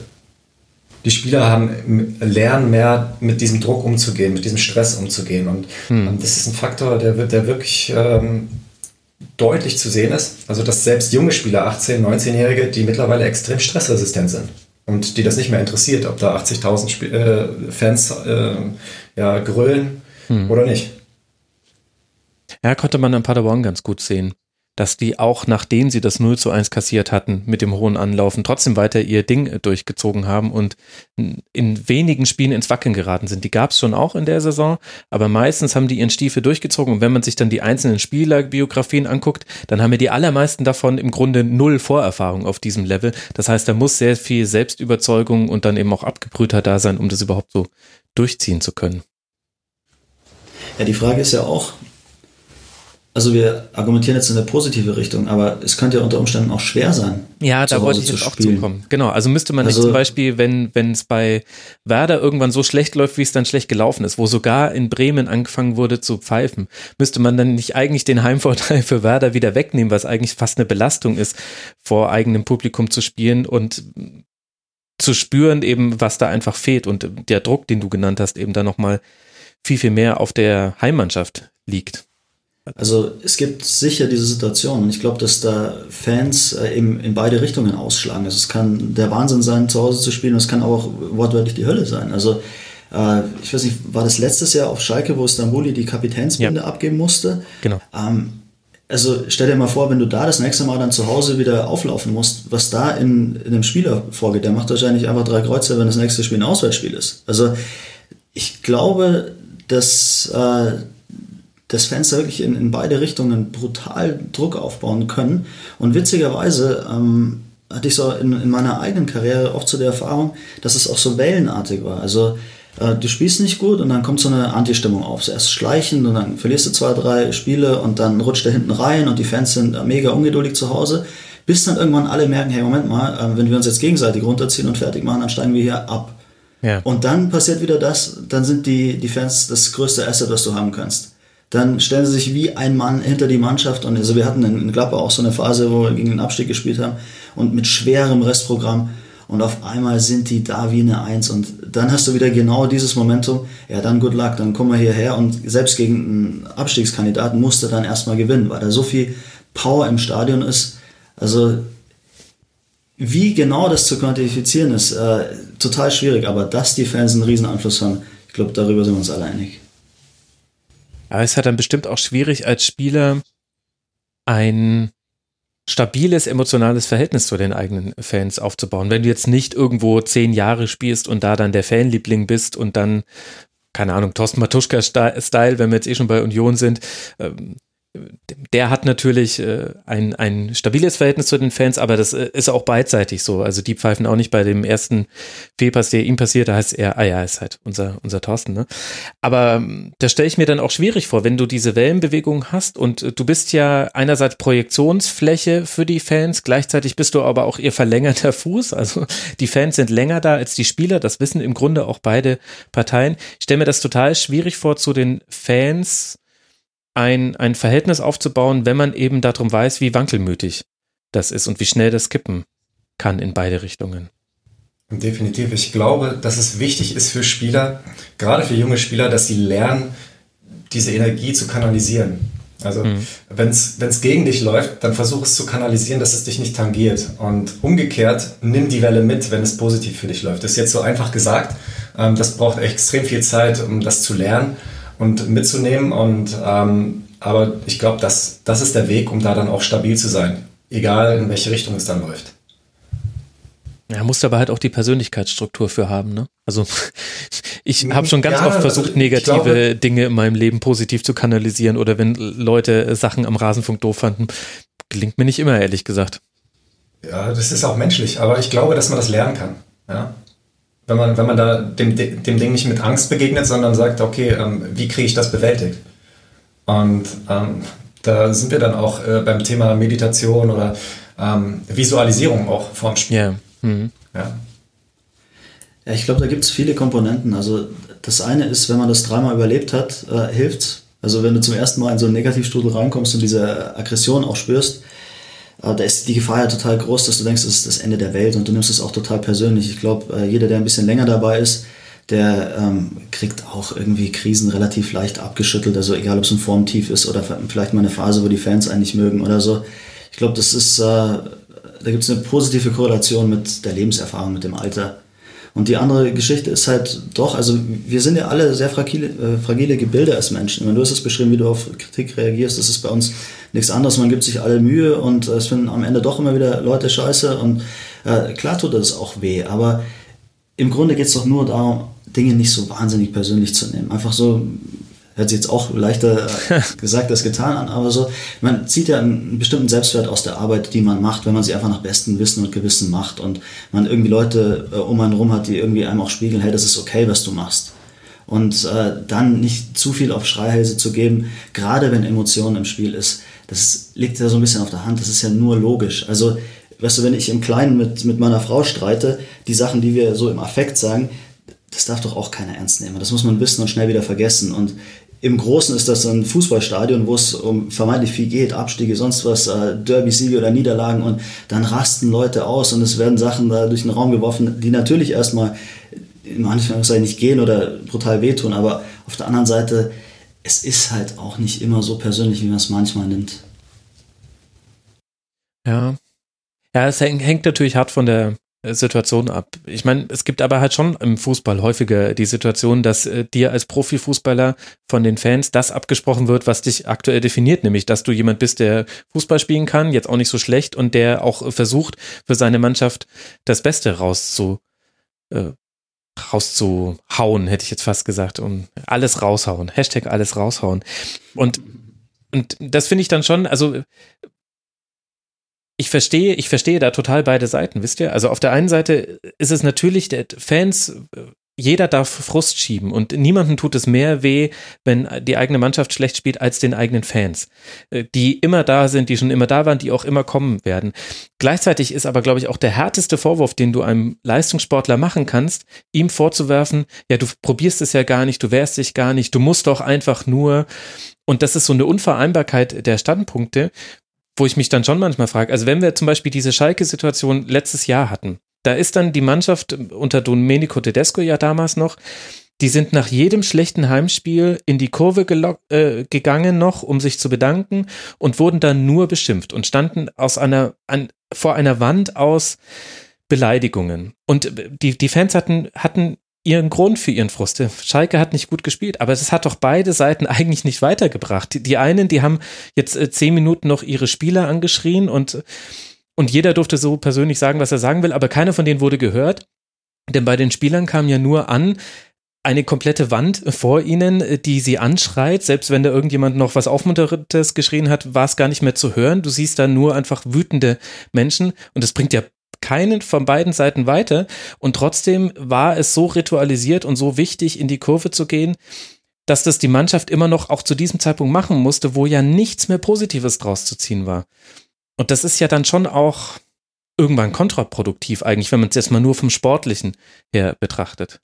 Die Spieler haben, lernen mehr mit diesem Druck umzugehen, mit diesem Stress umzugehen. Und, hm. und das ist ein Faktor, der, der wirklich ähm, deutlich zu sehen ist. Also, dass selbst junge Spieler, 18-, 19-Jährige, die mittlerweile extrem stressresistent sind und die das nicht mehr interessiert, ob da 80.000 äh, Fans äh, ja, grölen hm. oder nicht. Ja, konnte man in Paderborn ganz gut sehen dass die auch nachdem sie das 0 zu 1 kassiert hatten mit dem hohen Anlaufen, trotzdem weiter ihr Ding durchgezogen haben und in wenigen Spielen ins Wackeln geraten sind. Die gab es schon auch in der Saison, aber meistens haben die ihren Stiefel durchgezogen und wenn man sich dann die einzelnen Spielerbiografien anguckt, dann haben wir die allermeisten davon im Grunde null Vorerfahrung auf diesem Level. Das heißt, da muss sehr viel Selbstüberzeugung und dann eben auch Abgebrühter da sein, um das überhaupt so durchziehen zu können. Ja, die Frage ist ja auch, also wir argumentieren jetzt in eine positive Richtung, aber es könnte ja unter Umständen auch schwer sein. Ja, da wollte ich jetzt auch zukommen. Genau, also müsste man also, nicht zum Beispiel, wenn wenn es bei Werder irgendwann so schlecht läuft, wie es dann schlecht gelaufen ist, wo sogar in Bremen angefangen wurde zu pfeifen, müsste man dann nicht eigentlich den Heimvorteil für Werder wieder wegnehmen, was eigentlich fast eine Belastung ist, vor eigenem Publikum zu spielen und zu spüren eben, was da einfach fehlt und der Druck, den du genannt hast, eben da nochmal viel, viel mehr auf der Heimmannschaft liegt. Also es gibt sicher diese Situation und ich glaube, dass da Fans äh, eben in beide Richtungen ausschlagen. Also es kann der Wahnsinn sein, zu Hause zu spielen und es kann auch wortwörtlich die Hölle sein. Also äh, ich weiß nicht, war das letztes Jahr auf Schalke, wo Stambuli die Kapitänsbinde ja. abgeben musste? Genau. Ähm, also stell dir mal vor, wenn du da das nächste Mal dann zu Hause wieder auflaufen musst, was da in, in einem Spieler vorgeht, der macht wahrscheinlich einfach drei Kreuze, wenn das nächste Spiel ein Auswärtsspiel ist. Also ich glaube, dass äh, dass Fans da wirklich in, in beide Richtungen brutal Druck aufbauen können. Und witzigerweise ähm, hatte ich so in, in meiner eigenen Karriere oft so die Erfahrung, dass es auch so wellenartig war. Also äh, du spielst nicht gut und dann kommt so eine Anti-Stimmung auf. Zuerst schleichen und dann verlierst du zwei, drei Spiele und dann rutscht er hinten rein und die Fans sind mega ungeduldig zu Hause. Bis dann irgendwann alle merken, hey, Moment mal, äh, wenn wir uns jetzt gegenseitig runterziehen und fertig machen, dann steigen wir hier ab. Ja. Und dann passiert wieder das, dann sind die, die Fans das größte Asset, was du haben kannst dann stellen sie sich wie ein Mann hinter die Mannschaft. Und also wir hatten in Gladbach auch so eine Phase, wo wir gegen den Abstieg gespielt haben und mit schwerem Restprogramm. Und auf einmal sind die da wie eine Eins. Und dann hast du wieder genau dieses Momentum. Ja, dann good luck, dann kommen wir hierher. Und selbst gegen einen Abstiegskandidaten musste dann erstmal gewinnen, weil da so viel Power im Stadion ist. Also, wie genau das zu quantifizieren ist, äh, total schwierig. Aber dass die Fans einen riesen Einfluss haben, ich glaube, darüber sind wir uns alle einig. Aber es ist halt dann bestimmt auch schwierig als Spieler ein stabiles emotionales Verhältnis zu den eigenen Fans aufzubauen. Wenn du jetzt nicht irgendwo zehn Jahre spielst und da dann der Fanliebling bist und dann, keine Ahnung, Thorsten Matuschka-Style, wenn wir jetzt eh schon bei Union sind, ähm, der hat natürlich äh, ein, ein stabiles Verhältnis zu den Fans, aber das äh, ist auch beidseitig so. Also die pfeifen auch nicht bei dem ersten Fehlpass, der ihm passiert, da heißt er, ah ja, ist halt unser, unser Thorsten, ne? Aber ähm, da stelle ich mir dann auch schwierig vor, wenn du diese Wellenbewegung hast und äh, du bist ja einerseits Projektionsfläche für die Fans, gleichzeitig bist du aber auch ihr verlängerter Fuß. Also die Fans sind länger da als die Spieler, das wissen im Grunde auch beide Parteien. Ich stelle mir das total schwierig vor, zu den Fans ein, ein Verhältnis aufzubauen, wenn man eben darum weiß, wie wankelmütig das ist und wie schnell das kippen kann in beide Richtungen. Definitiv. Ich glaube, dass es wichtig ist für Spieler, gerade für junge Spieler, dass sie lernen, diese Energie zu kanalisieren. Also mhm. wenn es gegen dich läuft, dann versuch es zu kanalisieren, dass es dich nicht tangiert. Und umgekehrt, nimm die Welle mit, wenn es positiv für dich läuft. Das ist jetzt so einfach gesagt. Ähm, das braucht extrem viel Zeit, um das zu lernen und mitzunehmen. Und, ähm, aber ich glaube, das, das ist der Weg, um da dann auch stabil zu sein. Egal, in welche Richtung es dann läuft. Ja, musst aber halt auch die Persönlichkeitsstruktur für haben, ne? Also (laughs) ich habe schon ganz ja, oft versucht, negative glaube, Dinge in meinem Leben positiv zu kanalisieren oder wenn Leute Sachen am Rasenfunk doof fanden, gelingt mir nicht immer, ehrlich gesagt. Ja, das ist auch menschlich, aber ich glaube, dass man das lernen kann. Ja? Wenn man, wenn man da dem, dem Ding nicht mit Angst begegnet, sondern sagt, okay, ähm, wie kriege ich das bewältigt? Und ähm, da sind wir dann auch äh, beim Thema Meditation oder ähm, Visualisierung auch vorm Spiel. Yeah. Mhm. Ja. Ja, ich glaube, da gibt es viele Komponenten. Also das eine ist, wenn man das dreimal überlebt hat, äh, hilft Also wenn du zum ersten Mal in so einen Negativstrudel reinkommst und diese Aggression auch spürst, äh, da ist die Gefahr ja total groß, dass du denkst, das ist das Ende der Welt und du nimmst es auch total persönlich. Ich glaube, äh, jeder, der ein bisschen länger dabei ist, der ähm, kriegt auch irgendwie Krisen relativ leicht abgeschüttelt. Also egal, ob es ein Formtief ist oder vielleicht mal eine Phase, wo die Fans einen nicht mögen oder so. Ich glaube, das ist äh, da gibt es eine positive Korrelation mit der Lebenserfahrung, mit dem Alter. Und die andere Geschichte ist halt doch, also wir sind ja alle sehr fragile, äh, fragile Gebilde als Menschen. Wenn du hast es beschrieben, wie du auf Kritik reagierst, das ist bei uns nichts anderes. Man gibt sich alle Mühe und es finden am Ende doch immer wieder Leute scheiße. Und äh, klar tut das auch weh, aber im Grunde geht es doch nur darum, Dinge nicht so wahnsinnig persönlich zu nehmen. Einfach so, hört sich jetzt auch leichter (laughs) gesagt als getan an, aber so, man zieht ja einen bestimmten Selbstwert aus der Arbeit, die man macht, wenn man sie einfach nach bestem Wissen und Gewissen macht und man irgendwie Leute äh, um einen rum hat, die irgendwie einem auch spiegeln, hey, das ist okay, was du machst. Und äh, dann nicht zu viel auf Schreihälse zu geben, gerade wenn Emotionen im Spiel ist, das liegt ja so ein bisschen auf der Hand, das ist ja nur logisch. Also, weißt du, wenn ich im Kleinen mit, mit meiner Frau streite, die Sachen, die wir so im Affekt sagen, das darf doch auch keiner ernst nehmen. Das muss man wissen und schnell wieder vergessen. Und im Großen ist das ein Fußballstadion, wo es um vermeintlich viel geht, Abstiege, sonst was, äh, Derby-Siege oder Niederlagen und dann rasten Leute aus und es werden Sachen da durch den Raum geworfen, die natürlich erstmal in manchen Fällen nicht gehen oder brutal wehtun, aber auf der anderen Seite, es ist halt auch nicht immer so persönlich, wie man es manchmal nimmt. Ja. Ja, es hängt natürlich hart von der Situation ab. Ich meine, es gibt aber halt schon im Fußball häufiger die Situation, dass äh, dir als Profifußballer von den Fans das abgesprochen wird, was dich aktuell definiert, nämlich dass du jemand bist, der Fußball spielen kann, jetzt auch nicht so schlecht und der auch versucht, für seine Mannschaft das Beste rauszu, äh, rauszuhauen, hätte ich jetzt fast gesagt, um alles raushauen. Hashtag alles raushauen. Und und das finde ich dann schon, also ich verstehe, ich verstehe da total beide Seiten, wisst ihr? Also auf der einen Seite ist es natürlich, der Fans, jeder darf Frust schieben und niemandem tut es mehr weh, wenn die eigene Mannschaft schlecht spielt, als den eigenen Fans, äh, die immer da sind, die schon immer da waren, die auch immer kommen werden. Gleichzeitig ist aber, glaube ich, auch der härteste Vorwurf, den du einem Leistungssportler machen kannst, ihm vorzuwerfen, ja, du probierst es ja gar nicht, du wehrst dich gar nicht, du musst doch einfach nur. Und das ist so eine Unvereinbarkeit der Standpunkte, wo ich mich dann schon manchmal frage, also wenn wir zum Beispiel diese Schalke-Situation letztes Jahr hatten, da ist dann die Mannschaft unter Domenico Tedesco ja damals noch, die sind nach jedem schlechten Heimspiel in die Kurve äh, gegangen noch, um sich zu bedanken und wurden dann nur beschimpft und standen aus einer, an, vor einer Wand aus Beleidigungen. Und die, die Fans hatten, hatten ihren Grund für ihren Frust. Schalke hat nicht gut gespielt, aber es hat doch beide Seiten (laughs) eigentlich nicht weitergebracht. Die einen, die haben jetzt äh, zehn Minuten noch ihre Spieler angeschrien und, und jeder durfte so persönlich sagen, was er sagen will, aber keiner von denen wurde gehört. Denn bei den Spielern kam ja nur an, eine komplette Wand vor ihnen, die sie anschreit. Selbst wenn da irgendjemand noch was Aufmunterndes geschrien hat, war es gar nicht mehr zu hören. Du siehst da nur einfach wütende Menschen und das bringt ja keinen von beiden Seiten weiter. Und trotzdem war es so ritualisiert und so wichtig, in die Kurve zu gehen, dass das die Mannschaft immer noch auch zu diesem Zeitpunkt machen musste, wo ja nichts mehr Positives draus zu ziehen war. Und das ist ja dann schon auch irgendwann kontraproduktiv eigentlich, wenn man es jetzt mal nur vom Sportlichen her betrachtet.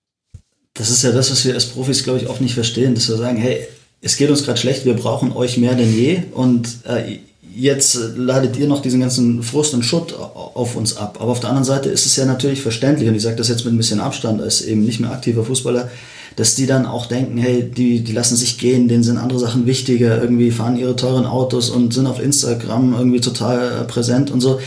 Das ist ja das, was wir als Profis, glaube ich, oft nicht verstehen, dass wir sagen, hey, es geht uns gerade schlecht, wir brauchen euch mehr denn je und äh, jetzt ladet ihr noch diesen ganzen Frust und Schutt auf uns ab. Aber auf der anderen Seite ist es ja natürlich verständlich, und ich sage das jetzt mit ein bisschen Abstand als eben nicht mehr aktiver Fußballer, dass die dann auch denken, hey, die, die lassen sich gehen, denen sind andere Sachen wichtiger, irgendwie fahren ihre teuren Autos und sind auf Instagram irgendwie total äh, präsent und so.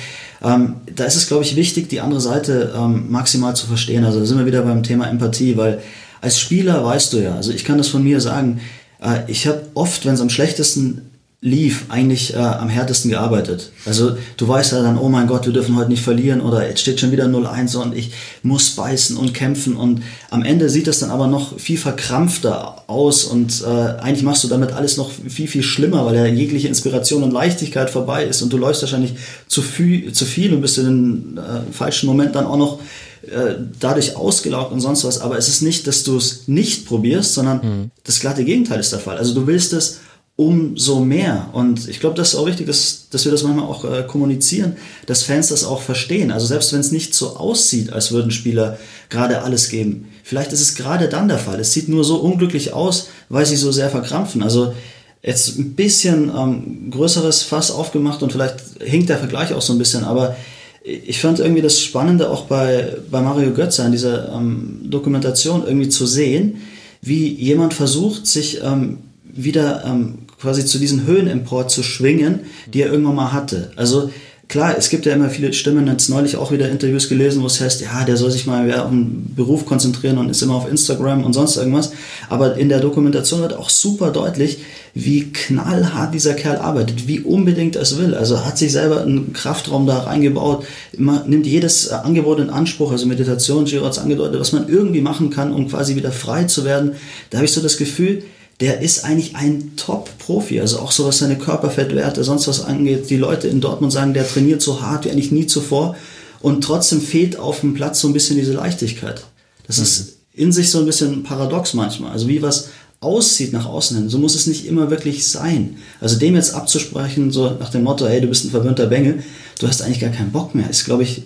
Ähm, da ist es, glaube ich, wichtig, die andere Seite ähm, maximal zu verstehen. Also da sind wir wieder beim Thema Empathie, weil als Spieler weißt du ja, also ich kann das von mir sagen, äh, ich habe oft, wenn es am schlechtesten lief, eigentlich äh, am härtesten gearbeitet. Also du weißt ja dann, oh mein Gott, wir dürfen heute nicht verlieren oder jetzt steht schon wieder 0-1 und ich muss beißen und kämpfen und am Ende sieht das dann aber noch viel verkrampfter aus und äh, eigentlich machst du damit alles noch viel, viel schlimmer, weil ja jegliche Inspiration und Leichtigkeit vorbei ist und du läufst wahrscheinlich zu viel, zu viel und bist in den äh, falschen Moment dann auch noch äh, dadurch ausgelaugt und sonst was. Aber es ist nicht, dass du es nicht probierst, sondern mhm. das glatte Gegenteil ist der Fall. Also du willst es umso mehr. Und ich glaube, das ist auch wichtig, dass, dass wir das manchmal auch äh, kommunizieren, dass Fans das auch verstehen. Also selbst wenn es nicht so aussieht, als würden Spieler gerade alles geben, vielleicht ist es gerade dann der Fall. Es sieht nur so unglücklich aus, weil sie so sehr verkrampfen. Also jetzt ein bisschen ähm, größeres Fass aufgemacht und vielleicht hinkt der Vergleich auch so ein bisschen, aber ich fand irgendwie das Spannende auch bei, bei Mario Götze in dieser ähm, Dokumentation irgendwie zu sehen, wie jemand versucht, sich ähm, wieder ähm, quasi zu diesen Höhen empor zu schwingen, die er irgendwann mal hatte. Also klar, es gibt ja immer viele Stimmen, jetzt neulich auch wieder Interviews gelesen, wo es heißt, ja, der soll sich mal auf den Beruf konzentrieren und ist immer auf Instagram und sonst irgendwas. Aber in der Dokumentation wird auch super deutlich, wie knallhart dieser Kerl arbeitet, wie unbedingt er es will. Also hat sich selber einen Kraftraum da reingebaut, immer, nimmt jedes Angebot in Anspruch, also Meditation, Giro hat angedeutet, was man irgendwie machen kann, um quasi wieder frei zu werden. Da habe ich so das Gefühl, der ist eigentlich ein Top-Profi. Also auch so was seine Körperfettwerte, sonst was angeht. Die Leute in Dortmund sagen, der trainiert so hart wie eigentlich nie zuvor. Und trotzdem fehlt auf dem Platz so ein bisschen diese Leichtigkeit. Das mhm. ist in sich so ein bisschen paradox manchmal. Also wie was aussieht nach außen hin, so muss es nicht immer wirklich sein. Also dem jetzt abzusprechen, so nach dem Motto, hey, du bist ein verwöhnter Bengel, du hast eigentlich gar keinen Bock mehr, ist, glaube ich,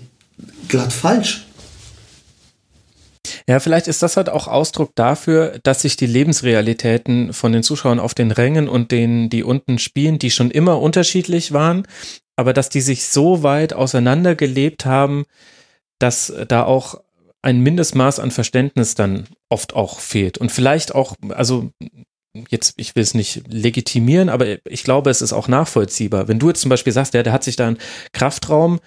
glatt falsch. Ja, vielleicht ist das halt auch Ausdruck dafür, dass sich die Lebensrealitäten von den Zuschauern auf den Rängen und denen, die unten spielen, die schon immer unterschiedlich waren, aber dass die sich so weit auseinandergelebt haben, dass da auch ein Mindestmaß an Verständnis dann oft auch fehlt. Und vielleicht auch, also jetzt, ich will es nicht legitimieren, aber ich glaube, es ist auch nachvollziehbar. Wenn du jetzt zum Beispiel sagst, der, der hat sich da einen Kraftraum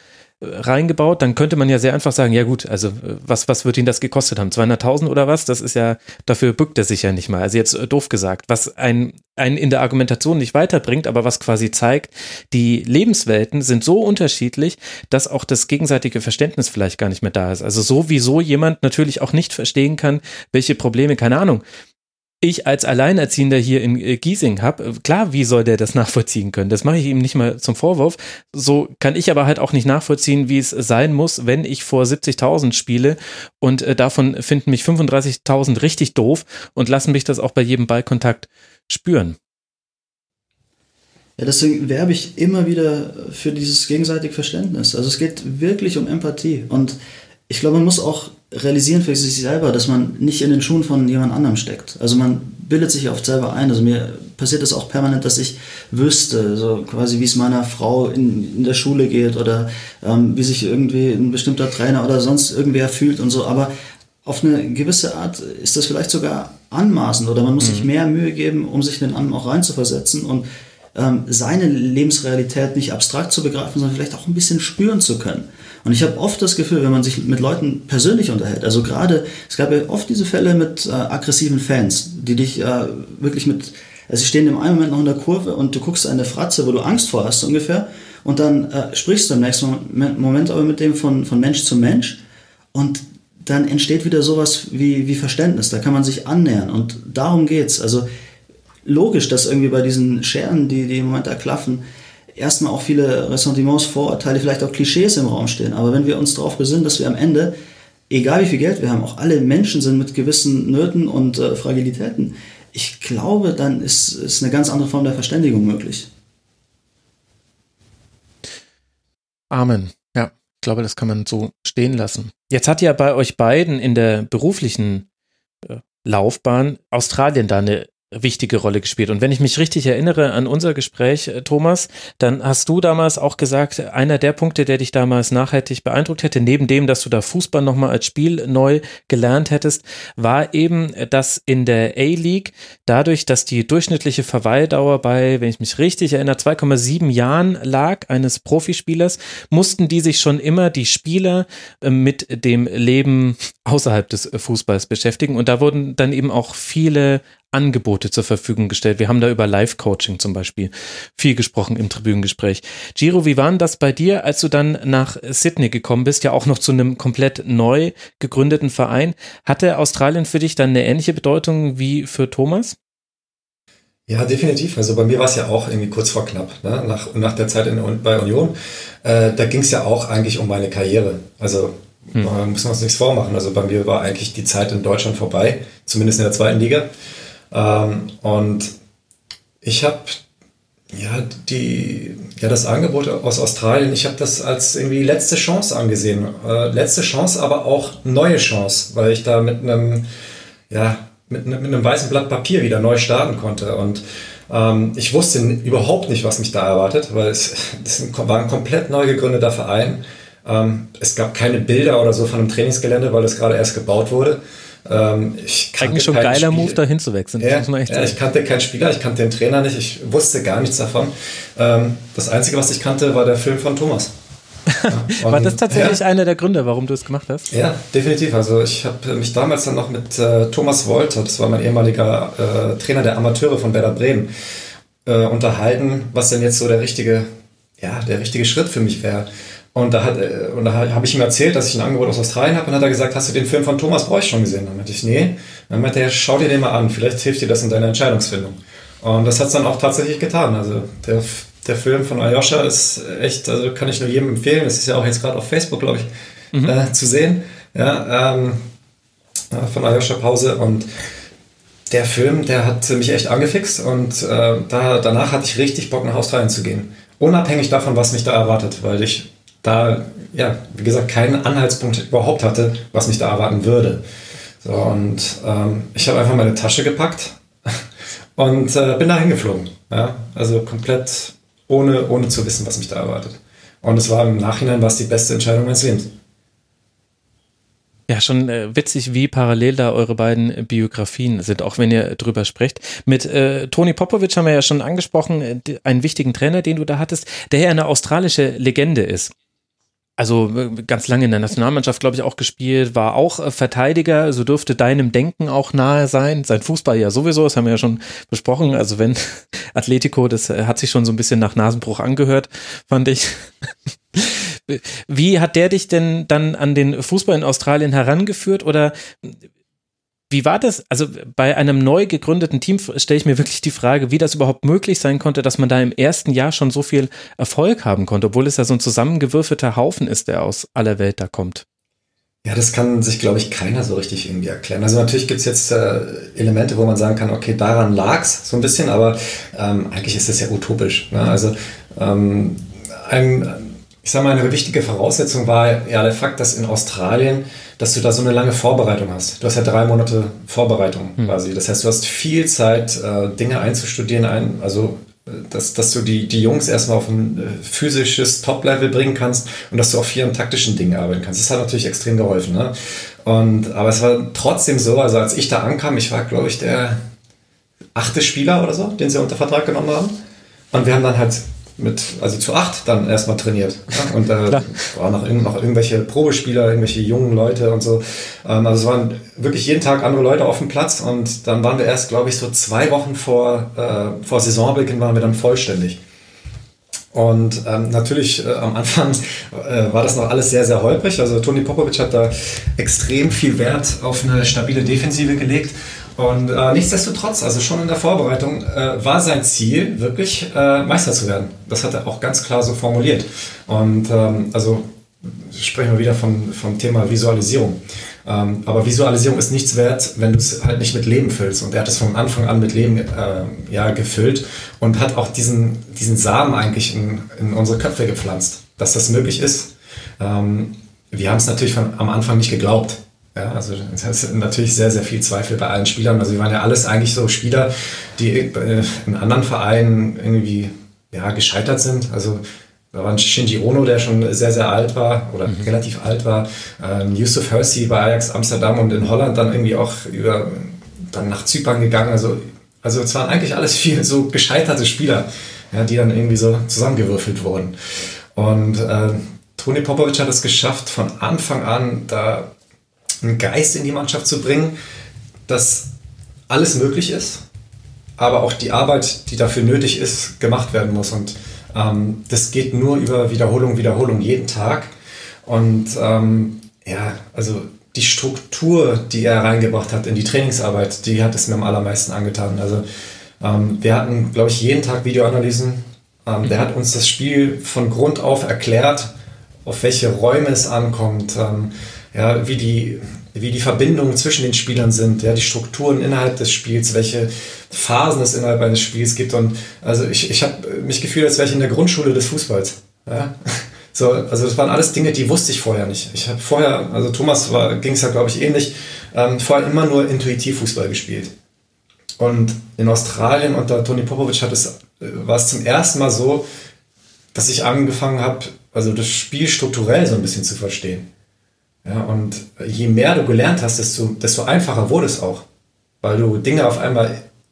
reingebaut, dann könnte man ja sehr einfach sagen, ja gut, also was, was wird ihn das gekostet haben? 200.000 oder was? Das ist ja, dafür bückt er sich ja nicht mal. Also jetzt äh, doof gesagt, was ein, ein in der Argumentation nicht weiterbringt, aber was quasi zeigt, die Lebenswelten sind so unterschiedlich, dass auch das gegenseitige Verständnis vielleicht gar nicht mehr da ist. Also so wie so jemand natürlich auch nicht verstehen kann, welche Probleme, keine Ahnung, ich als Alleinerziehender hier in äh, Giesing habe, klar, wie soll der das nachvollziehen können? Das mache ich ihm nicht mal zum Vorwurf. So kann ich aber halt auch nicht nachvollziehen, wie es sein muss, wenn ich vor 70.000 spiele und äh, davon finden mich 35.000 richtig doof und lassen mich das auch bei jedem Ballkontakt spüren. Ja, deswegen werbe ich immer wieder für dieses gegenseitige Verständnis. Also es geht wirklich um Empathie und ich glaube, man muss auch realisieren für sich selber, dass man nicht in den Schuhen von jemand anderem steckt. Also man bildet sich oft selber ein. Also mir passiert es auch permanent, dass ich wüsste, so quasi wie es meiner Frau in, in der Schule geht oder ähm, wie sich irgendwie ein bestimmter Trainer oder sonst irgendwer fühlt und so. Aber auf eine gewisse Art ist das vielleicht sogar anmaßend oder man muss mhm. sich mehr Mühe geben, um sich den anderen auch reinzuversetzen und ähm, seine Lebensrealität nicht abstrakt zu begreifen, sondern vielleicht auch ein bisschen spüren zu können. Und ich habe oft das Gefühl, wenn man sich mit Leuten persönlich unterhält, also gerade, es gab ja oft diese Fälle mit äh, aggressiven Fans, die dich äh, wirklich mit, also sie stehen im einen Moment noch in der Kurve und du guckst eine Fratze, wo du Angst vor hast ungefähr, und dann äh, sprichst du im nächsten Moment, aber mit dem von, von Mensch zu Mensch und dann entsteht wieder sowas wie, wie Verständnis. Da kann man sich annähern und darum geht's. Also logisch, dass irgendwie bei diesen Scheren, die, die im Moment da klaffen, erstmal auch viele Ressentiments, Vorurteile, vielleicht auch Klischees im Raum stehen. Aber wenn wir uns darauf besinnen, dass wir am Ende, egal wie viel Geld wir haben, auch alle Menschen sind mit gewissen Nöten und äh, Fragilitäten, ich glaube, dann ist, ist eine ganz andere Form der Verständigung möglich. Amen. Ja, ich glaube, das kann man so stehen lassen. Jetzt hat ja bei euch beiden in der beruflichen äh, Laufbahn Australien da eine wichtige Rolle gespielt. Und wenn ich mich richtig erinnere an unser Gespräch, äh, Thomas, dann hast du damals auch gesagt, einer der Punkte, der dich damals nachhaltig beeindruckt hätte, neben dem, dass du da Fußball nochmal als Spiel neu gelernt hättest, war eben, dass in der A-League dadurch, dass die durchschnittliche Verweildauer bei, wenn ich mich richtig erinnere, 2,7 Jahren lag eines Profispielers, mussten die sich schon immer die Spieler äh, mit dem Leben außerhalb des Fußballs beschäftigen. Und da wurden dann eben auch viele Angebote zur Verfügung gestellt. Wir haben da über Live-Coaching zum Beispiel viel gesprochen im Tribünengespräch. Giro, wie war denn das bei dir, als du dann nach Sydney gekommen bist, ja auch noch zu einem komplett neu gegründeten Verein? Hatte Australien für dich dann eine ähnliche Bedeutung wie für Thomas? Ja, definitiv. Also bei mir war es ja auch irgendwie kurz vor knapp. Ne? Nach, nach der Zeit in, bei Union, äh, da ging es ja auch eigentlich um meine Karriere. Also hm. äh, müssen wir uns nichts vormachen. Also bei mir war eigentlich die Zeit in Deutschland vorbei, zumindest in der zweiten Liga. Ähm, und ich habe ja, die, ja, das Angebot aus Australien, ich habe das als irgendwie letzte Chance angesehen. Äh, letzte Chance, aber auch neue Chance, weil ich da mit einem, ja, mit, mit einem weißen Blatt Papier wieder neu starten konnte. Und ähm, ich wusste überhaupt nicht, was mich da erwartet, weil es, (laughs) es war ein komplett neu gegründeter Verein. Ähm, es gab keine Bilder oder so von einem Trainingsgelände, weil das gerade erst gebaut wurde. Ähm, ich Eigentlich schon geiler Spiel. Move, dahin zu wechseln. Ja, ja, ich kannte keinen Spieler, ich kannte den Trainer nicht, ich wusste gar nichts davon. Ähm, das Einzige, was ich kannte, war der Film von Thomas. (laughs) Ja, war das tatsächlich ja. einer der Gründe, warum du es gemacht hast? Ja, definitiv. Also ich habe mich damals dann noch mit äh, Thomas Wolter, das war mein ehemaliger äh, Trainer der Amateure von Werder Bremen, äh, unterhalten, was denn jetzt so der richtige, ja, der richtige Schritt für mich wäre. Und da, hat, äh, und da habe ich ihm erzählt, dass ich ein Angebot aus Australien habe. Und hat er gesagt, hast du den Film von Thomas Bräuch schon gesehen? Dann meinte ich, nee. Dann meinte er, schau dir den mal an. Vielleicht hilft dir das in deiner Entscheidungsfindung. Und das hat es dann auch tatsächlich getan. Also der, der Film von Aljoscha ist echt, also kann ich nur jedem empfehlen. Das ist ja auch jetzt gerade auf Facebook, glaube ich, mhm. äh, zu sehen. Ja, ähm, äh, von Aljoscha Pause. Und der Film, der hat mich echt angefixt. Und äh, da, danach hatte ich richtig Bock, nach Australien zu gehen. Unabhängig davon, was mich da erwartet, weil ich da, ja, wie gesagt, keinen Anhaltspunkt überhaupt hatte, was mich da erwarten würde. So, und ähm, ich habe einfach meine Tasche gepackt (laughs) und äh, bin da hingeflogen. Ja? Also komplett ohne, ohne zu wissen, was mich da erwartet. Und es war im Nachhinein was die beste Entscheidung meines Lebens. Ja, schon äh, witzig, wie parallel da eure beiden Biografien sind, auch wenn ihr drüber sprecht. Mit äh, Toni Popovic haben wir ja schon angesprochen, äh, einen wichtigen Trainer, den du da hattest, der ja eine australische Legende ist also äh, ganz lange in der Nationalmannschaft, glaube ich, auch gespielt, war auch äh, Verteidiger, so dürfte deinem Denken auch nahe sein. Sein Fußball ja sowieso, das haben wir ja schon besprochen. Also wenn (laughs) Atletico, das äh, hat sich schon so ein bisschen nach Nasenbruch angehört, fand ich. (laughs) Wie hat der dich denn dann an den Fußball in Australien herangeführt oder wie war das? Also bei einem neu gegründeten Team stelle ich mir wirklich die Frage, wie das überhaupt möglich sein konnte, dass man da im ersten Jahr schon so viel Erfolg haben konnte, obwohl es ja so ein zusammengewürfelter Haufen ist, der aus aller Welt da kommt. Ja, das kann sich, glaube ich, keiner so richtig irgendwie erklären. Also natürlich gibt es jetzt äh, Elemente, wo man sagen kann, okay, daran lag es so ein bisschen, aber ähm, eigentlich ist das ja utopisch. Ne? Also ähm, ein, ich sage mal, eine wichtige Voraussetzung war ja der Fakt, dass in Australien, dass du da so eine lange Vorbereitung hast. Du hast ja drei Monate Vorbereitung hm. quasi. Das heißt, du hast viel Zeit, äh, Dinge einzustudieren, ein, also äh, dass, dass du die, die Jungs erstmal auf ein äh, physisches Top-Level bringen kannst und dass du auf vielen taktischen Dingen arbeiten kannst. Das hat natürlich extrem geholfen. Ne? Und, aber es war trotzdem so, also als ich da ankam, ich war, glaube ich, der achte Spieler oder so, den sie unter Vertrag genommen haben. Und wir haben dann halt mit, also zu acht dann erstmal trainiert. Ja? Und da äh, waren noch, noch, irgendwelche Probespieler, irgendwelche jungen Leute und so. Ähm, also es waren wirklich jeden Tag andere Leute auf dem Platz und dann waren wir erst, glaube ich, so zwei Wochen vor, äh, vor Saisonbeginn waren wir dann vollständig. Und ähm, natürlich äh, am Anfang äh, war das noch alles sehr, sehr holprig. Also Toni Popovic hat da extrem viel Wert auf eine stabile Defensive gelegt. Und äh, nichtsdestotrotz, also schon in der Vorbereitung, äh, war sein Ziel, wirklich äh, Meister zu werden. Das hat er auch ganz klar so formuliert. Und ähm, also sprechen wir wieder vom, vom Thema Visualisierung. Ähm, aber Visualisierung ist nichts wert, wenn du es halt nicht mit Leben füllst. Und er hat es von Anfang an mit Leben äh, ja, gefüllt und hat auch diesen, diesen Samen eigentlich in, in unsere Köpfe gepflanzt, dass das möglich ist. Ähm, wir haben es natürlich von, am Anfang nicht geglaubt. Ja, also es ist natürlich sehr, sehr viel Zweifel bei allen Spielern. Also wir waren ja alles eigentlich so Spieler, die äh, in anderen Vereinen irgendwie ja, gescheitert sind. Also da war ein Shinji Ono, der schon sehr, sehr alt war oder mhm. relativ alt war. Ähm, Yusuf Hersey bei Ajax Amsterdam und in Holland dann irgendwie auch über, dann nach Zypern gegangen. Also, also es waren eigentlich alles viel so gescheiterte Spieler, ja, die dann irgendwie so zusammengewürfelt wurden. Und äh, Toni Popovic hat es geschafft, von Anfang an da einen Geist in die Mannschaft zu bringen, dass alles möglich ist, aber auch die Arbeit, die dafür nötig ist, gemacht werden muss. Und ähm, das geht nur über Wiederholung, Wiederholung jeden Tag. Und ähm, ja, also die Struktur, die er reingebracht hat in die Trainingsarbeit, die hat es mir am allermeisten angetan. Also ähm, wir hatten, glaube ich, jeden Tag Videoanalysen. Ähm, der hat uns das Spiel von Grund auf erklärt, auf welche Räume es ankommt, ähm, ja, wie die wie die Verbindungen zwischen den Spielern sind, ja, die Strukturen innerhalb des Spiels, welche Phasen es innerhalb eines Spiels gibt. Und also ich, ich habe mich gefühlt, als wäre ich in der Grundschule des Fußballs. Ja? (laughs) So, also das waren alles Dinge, die wusste ich vorher nicht. Ich habe vorher, also Thomas ging es ja, glaube ich, ähnlich, ähm, vorher immer nur intuitiv Fußball gespielt. Und in Australien unter Toni Popovic hat es, äh, war es zum ersten Mal so, dass ich angefangen habe, also das Spiel strukturell so ein bisschen zu verstehen. Ja, und je mehr du gelernt hast, desto, desto einfacher wurde es auch, weil du Dinge auf einmal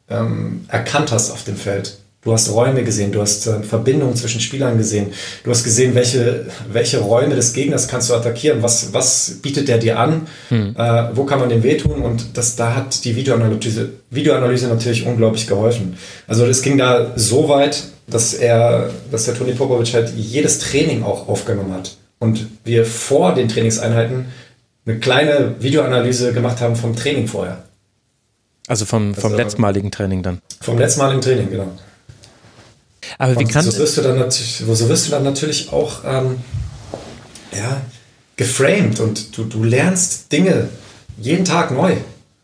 ähm, erkannt hast auf dem Feld. Du hast Räume gesehen, du hast äh, Verbindungen zwischen Spielern gesehen, du hast gesehen, welche, welche Räume des Gegners kannst du attackieren, was, was bietet der dir an, hm. äh, wo kann man dem wehtun und das, da hat die Videoanalyse, Videoanalyse natürlich unglaublich geholfen. Also es ging da so weit, dass er, dass der Toni Popovic halt jedes Training auch aufgenommen hat und wir vor den Trainingseinheiten eine kleine Videoanalyse gemacht haben vom Training vorher. Also vom, vom also, letztmaligen Training dann. Vom letztmaligen Training, genau. Aber wie kann so wirst du dann natürlich, so wirst du dann natürlich auch ähm, ja, geframed und du, du lernst Dinge jeden Tag neu.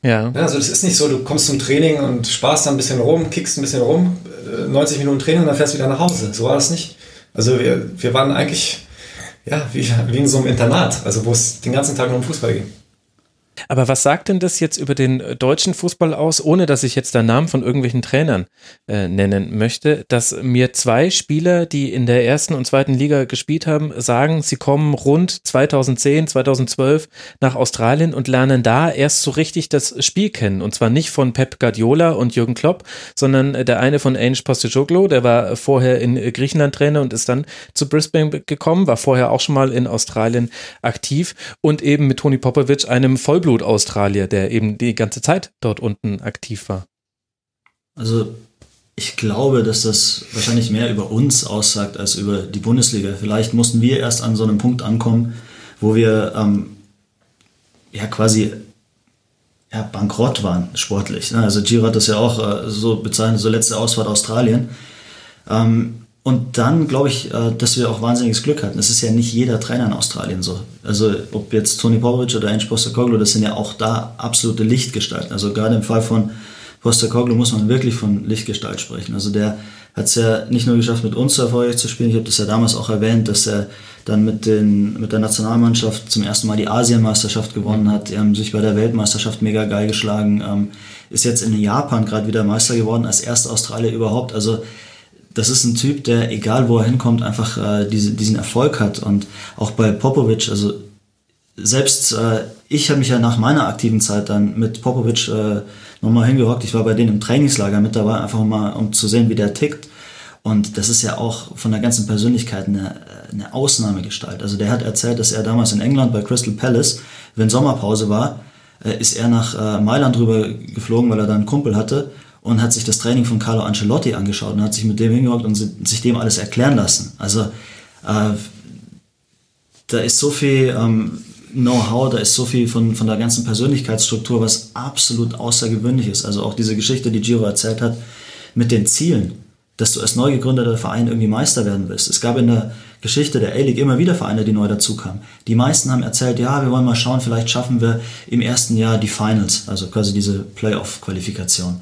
Ja. ja. Also das ist nicht so, du kommst zum Training und sparst dann ein bisschen rum, kickst ein bisschen rum, 90 äh, Minuten Training und dann fährst du wieder nach Hause. So war das nicht. Also wir, wir waren eigentlich ja, wie, wie in so einem Internat, also wo es den ganzen Tag nur um Fußball ging. Aber was sagt denn das jetzt über den äh, deutschen Fußball aus, ohne dass ich jetzt den Namen von irgendwelchen Trainern äh, nennen möchte, dass mir zwei Spieler, die in der ersten und zweiten Liga gespielt haben, sagen, sie kommen rund 2010, 2012 nach Australien und lernen da erst so richtig das Spiel kennen. Und zwar nicht von Pep Guardiola und Jürgen Klopp, sondern äh, der eine von Ange Postecoglou, der war vorher in äh, Griechenland Trainer und ist dann zu Brisbane gekommen, war vorher auch schon mal in Australien aktiv und eben mit Toni Popovic, einem Vollblut Vollblut-Australier, der eben die ganze Zeit dort unten aktiv war. Also ich glaube, dass das wahrscheinlich mehr über uns aussagt als über die Bundesliga. Vielleicht mussten wir erst an so einem Punkt ankommen, wo wir ähm, ja quasi ja, bankrott waren, sportlich. Ne? Also Giro hat das ja auch äh, so bezeichnet, so letzte Ausfahrt Australien. Ähm, und dann glaube ich, äh, dass wir auch wahnsinniges Glück hatten. Es ist ja nicht jeder Trainer in Australien so. Also ob jetzt Tony Popovic oder Ange Postecoglou, das sind ja auch da absolute Lichtgestalten. Also gerade im Fall von Postecoglou muss man wirklich von Lichtgestalt sprechen. Also der hat es ja nicht nur geschafft, mit uns erfolgreich zu spielen. Ich habe das ja damals auch erwähnt, dass er dann mit, den, mit der Nationalmannschaft zum ersten Mal die Asienmeisterschaft gewonnen hat. Die haben sich bei der Weltmeisterschaft mega geil geschlagen. Ähm, ist jetzt in Japan gerade wieder Meister geworden, als erster Australier überhaupt. Also das ist ein Typ, der, egal wo er hinkommt, einfach äh, diese, diesen Erfolg hat. Und auch bei Popovic, also selbst äh, ich habe mich ja nach meiner aktiven Zeit dann mit Popovic äh, nochmal hingehockt. Ich war bei denen im Trainingslager mit dabei, einfach mal, um zu sehen, wie der tickt. Und das ist ja auch von der ganzen Persönlichkeit eine, eine Ausnahmegestalt. Also der hat erzählt, dass er damals in England bei Crystal Palace, wenn Sommerpause war, äh, ist er nach äh, Mailand rüber geflogen, weil er da einen Kumpel hatte und hat sich das Training von Carlo Ancelotti angeschaut und hat sich mit dem hingehockt und sich dem alles erklären lassen. Also äh, da ist so viel ähm, Know-how, da ist so viel von, von der ganzen Persönlichkeitsstruktur, was absolut außergewöhnlich ist. Also auch diese Geschichte, die Giro erzählt hat, mit den Zielen, dass du als neu gegründeter Verein irgendwie Meister werden willst. Es gab in der Geschichte der A-League immer wieder Vereine, die neu dazukamen. Die meisten haben erzählt, ja, wir wollen mal schauen, vielleicht schaffen wir im ersten Jahr die Finals, also quasi diese Playoff-Qualifikation.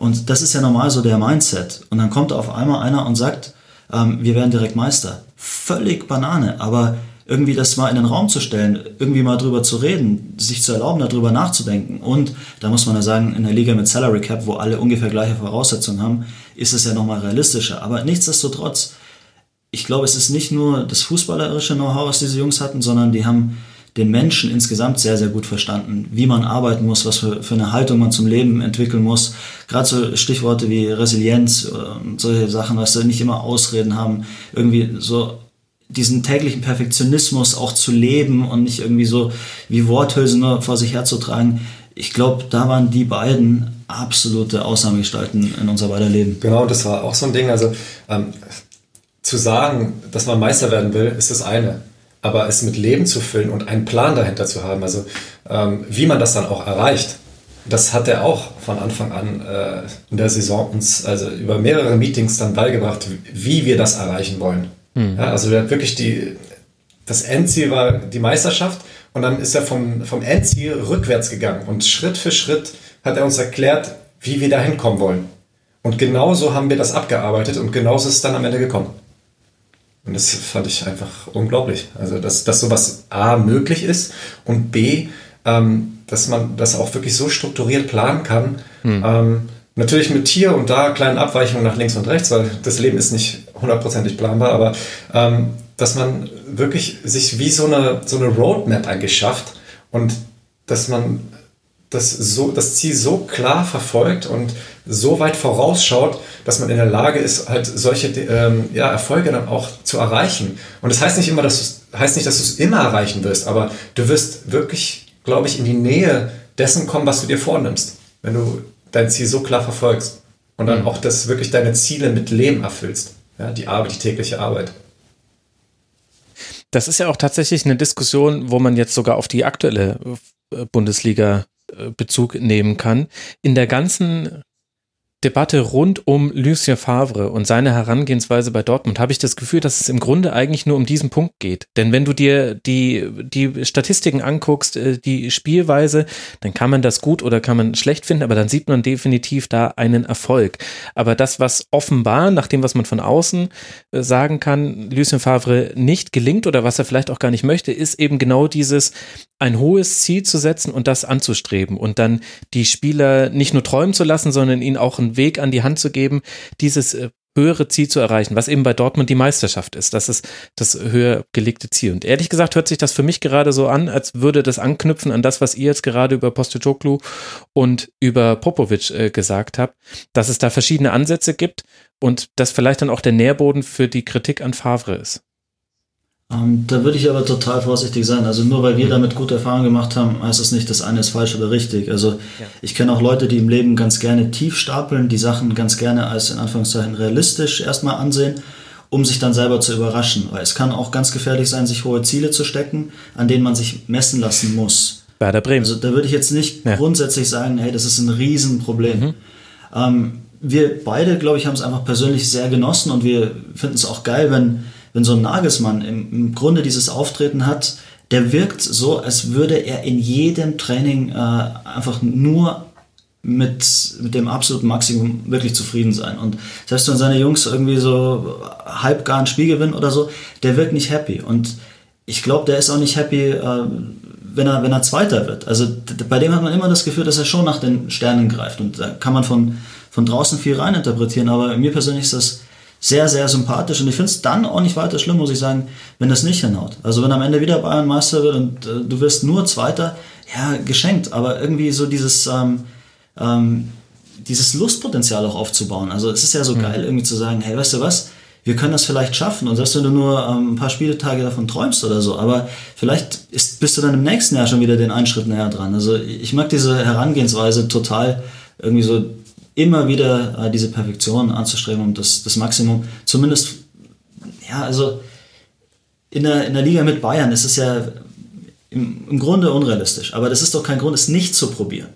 Und das ist ja normal so der Mindset. Und dann kommt auf einmal einer und sagt, ähm, wir werden direkt Meister. Völlig Banane, aber irgendwie das mal in den Raum zu stellen, irgendwie mal drüber zu reden, sich zu erlauben, darüber nachzudenken. Und da muss man ja sagen, in der Liga mit Salary Cap, wo alle ungefähr gleiche Voraussetzungen haben, ist es ja nochmal realistischer. Aber nichtsdestotrotz, ich glaube, es ist nicht nur das fußballerische Know-how, was diese Jungs hatten, sondern die haben den Menschen insgesamt sehr, sehr gut verstanden, wie man arbeiten muss, was für, für eine Haltung man zum Leben entwickeln muss. Gerade so Stichworte wie Resilienz und solche Sachen, was sie nicht immer Ausreden haben, irgendwie so diesen täglichen Perfektionismus auch zu leben und nicht irgendwie so wie Worthülsen nur vor sich herzutragen. Ich glaube, da waren die beiden absolute Ausnahmegestalten in unser beider Leben. Genau, das war auch so ein Ding. Also ähm, zu sagen, dass man Meister werden will, ist das eine. Aber es mit Leben zu füllen und einen Plan dahinter zu haben, also ähm, wie man das dann auch erreicht, das hat er auch von Anfang an äh, in der Saison uns also über mehrere Meetings dann beigebracht, wie wir das erreichen wollen. Mhm. Ja, also er hat wirklich die, das Endziel war die Meisterschaft und dann ist er vom, vom Endziel rückwärts gegangen und Schritt für Schritt hat er uns erklärt, wie wir da hinkommen wollen. Und genauso haben wir das abgearbeitet und genauso ist es dann am Ende gekommen. Und das fand ich einfach unglaublich. Also, dass, dass sowas A möglich ist und B, ähm, dass man das auch wirklich so strukturiert planen kann. Mhm. Ähm, Natürlich mit hier und da kleinen Abweichungen nach links und rechts, weil das Leben ist nicht hundertprozentig planbar, aber ähm, dass man wirklich sich wie so eine, so eine Roadmap eigentlich schafft und dass man das, so, das Ziel so klar verfolgt und so weit vorausschaut, dass man in der Lage ist, halt solche ähm, ja, Erfolge dann auch zu erreichen. Und das heißt nicht immer, dass du heißt nicht, dass du es immer erreichen wirst, aber du wirst wirklich, glaube ich, in die Nähe dessen kommen, was du dir vornimmst. Wenn du dein Ziel so klar verfolgst und dann mhm. auch das wirklich deine Ziele mit Leben erfüllst. Ja, die Arbeit, die tägliche Arbeit. Das ist ja auch tatsächlich eine Diskussion, wo man jetzt sogar auf die aktuelle äh, Bundesliga Bezug nehmen kann. In der ganzen Debatte rund um Lucien Favre und seine Herangehensweise bei Dortmund habe ich das Gefühl, dass es im Grunde eigentlich nur um diesen Punkt geht. Denn wenn du dir die, die Statistiken anguckst, äh, die Spielweise, dann kann man das gut oder kann man schlecht finden, aber dann sieht man definitiv da einen Erfolg. Aber das, was offenbar, nach dem, was man von außen äh, sagen kann, Lucien Favre nicht gelingt oder was er vielleicht auch gar nicht möchte, ist eben genau dieses, ein hohes Ziel zu setzen und das anzustreben und dann die Spieler nicht nur träumen zu lassen, sondern ihnen auch einen Weg an die Hand zu geben, dieses äh, höhere Ziel zu erreichen, was eben bei Dortmund die Meisterschaft ist. Das ist das höher gelegte Ziel. Und ehrlich gesagt hört sich das für mich gerade so an, als würde das anknüpfen an das, was ihr jetzt gerade über Postecoglu und über Popovic äh, gesagt habt, dass es da verschiedene Ansätze gibt und das vielleicht dann auch der Nährboden für die Kritik an Favre ist. Ähm, da würde ich aber total vorsichtig sein. Also nur weil wir mhm. damit gute Erfahrungen gemacht haben, heißt das nicht, dass eine ist falsch oder richtig. Also ja. ich kenne auch Leute, die im Leben ganz gerne tief stapeln, die Sachen ganz gerne als in Anführungszeichen realistisch erstmal ansehen, um sich dann selber zu überraschen. Weil es kann auch ganz gefährlich sein, sich hohe Ziele zu stecken, an denen man sich messen lassen muss. Bei der Bremen. Also da würde ich jetzt nicht ja. grundsätzlich sagen, hey, das ist ein Riesenproblem. Mhm. Ähm, wir beide, glaube ich, haben es einfach persönlich sehr genossen und wir finden es auch geil, wenn wenn so ein Nagelsmann im, im Grunde dieses Auftreten hat, der wirkt so, als würde er in jedem Training äh, einfach nur mit, mit dem absoluten Maximum wirklich zufrieden sein. Und selbst wenn seine Jungs irgendwie so halb gar ein Spiel gewinnen oder so, der wirkt nicht happy. Und ich glaube, der ist auch nicht happy, äh, wenn, er, wenn er Zweiter wird. Also bei dem hat man immer das Gefühl, dass er schon nach den Sternen greift. Und da kann man von, von draußen viel reininterpretieren. Aber mir persönlich ist das sehr, sehr sympathisch. Und ich finde es dann auch nicht weiter schlimm, muss ich sagen, wenn das nicht hinhaut. Also wenn am Ende wieder Bayern Meister wird und äh, du wirst nur Zweiter, ja, geschenkt. Aber irgendwie so dieses, ähm, ähm, dieses Lustpotenzial auch aufzubauen. Also es ist ja so mhm. geil, irgendwie zu sagen, hey, weißt du was, wir können das vielleicht schaffen. Und selbst wenn du nur ähm, ein paar Spieltage davon träumst oder so, aber vielleicht ist, bist du dann im nächsten Jahr schon wieder den einen Schritt näher dran. Also ich mag diese Herangehensweise total irgendwie so immer wieder äh, diese Perfektion anzustreben und das, das Maximum, zumindest, ja, also in der, in der Liga mit Bayern ist es ja im, im Grunde unrealistisch, aber das ist doch kein Grund, es nicht zu probieren.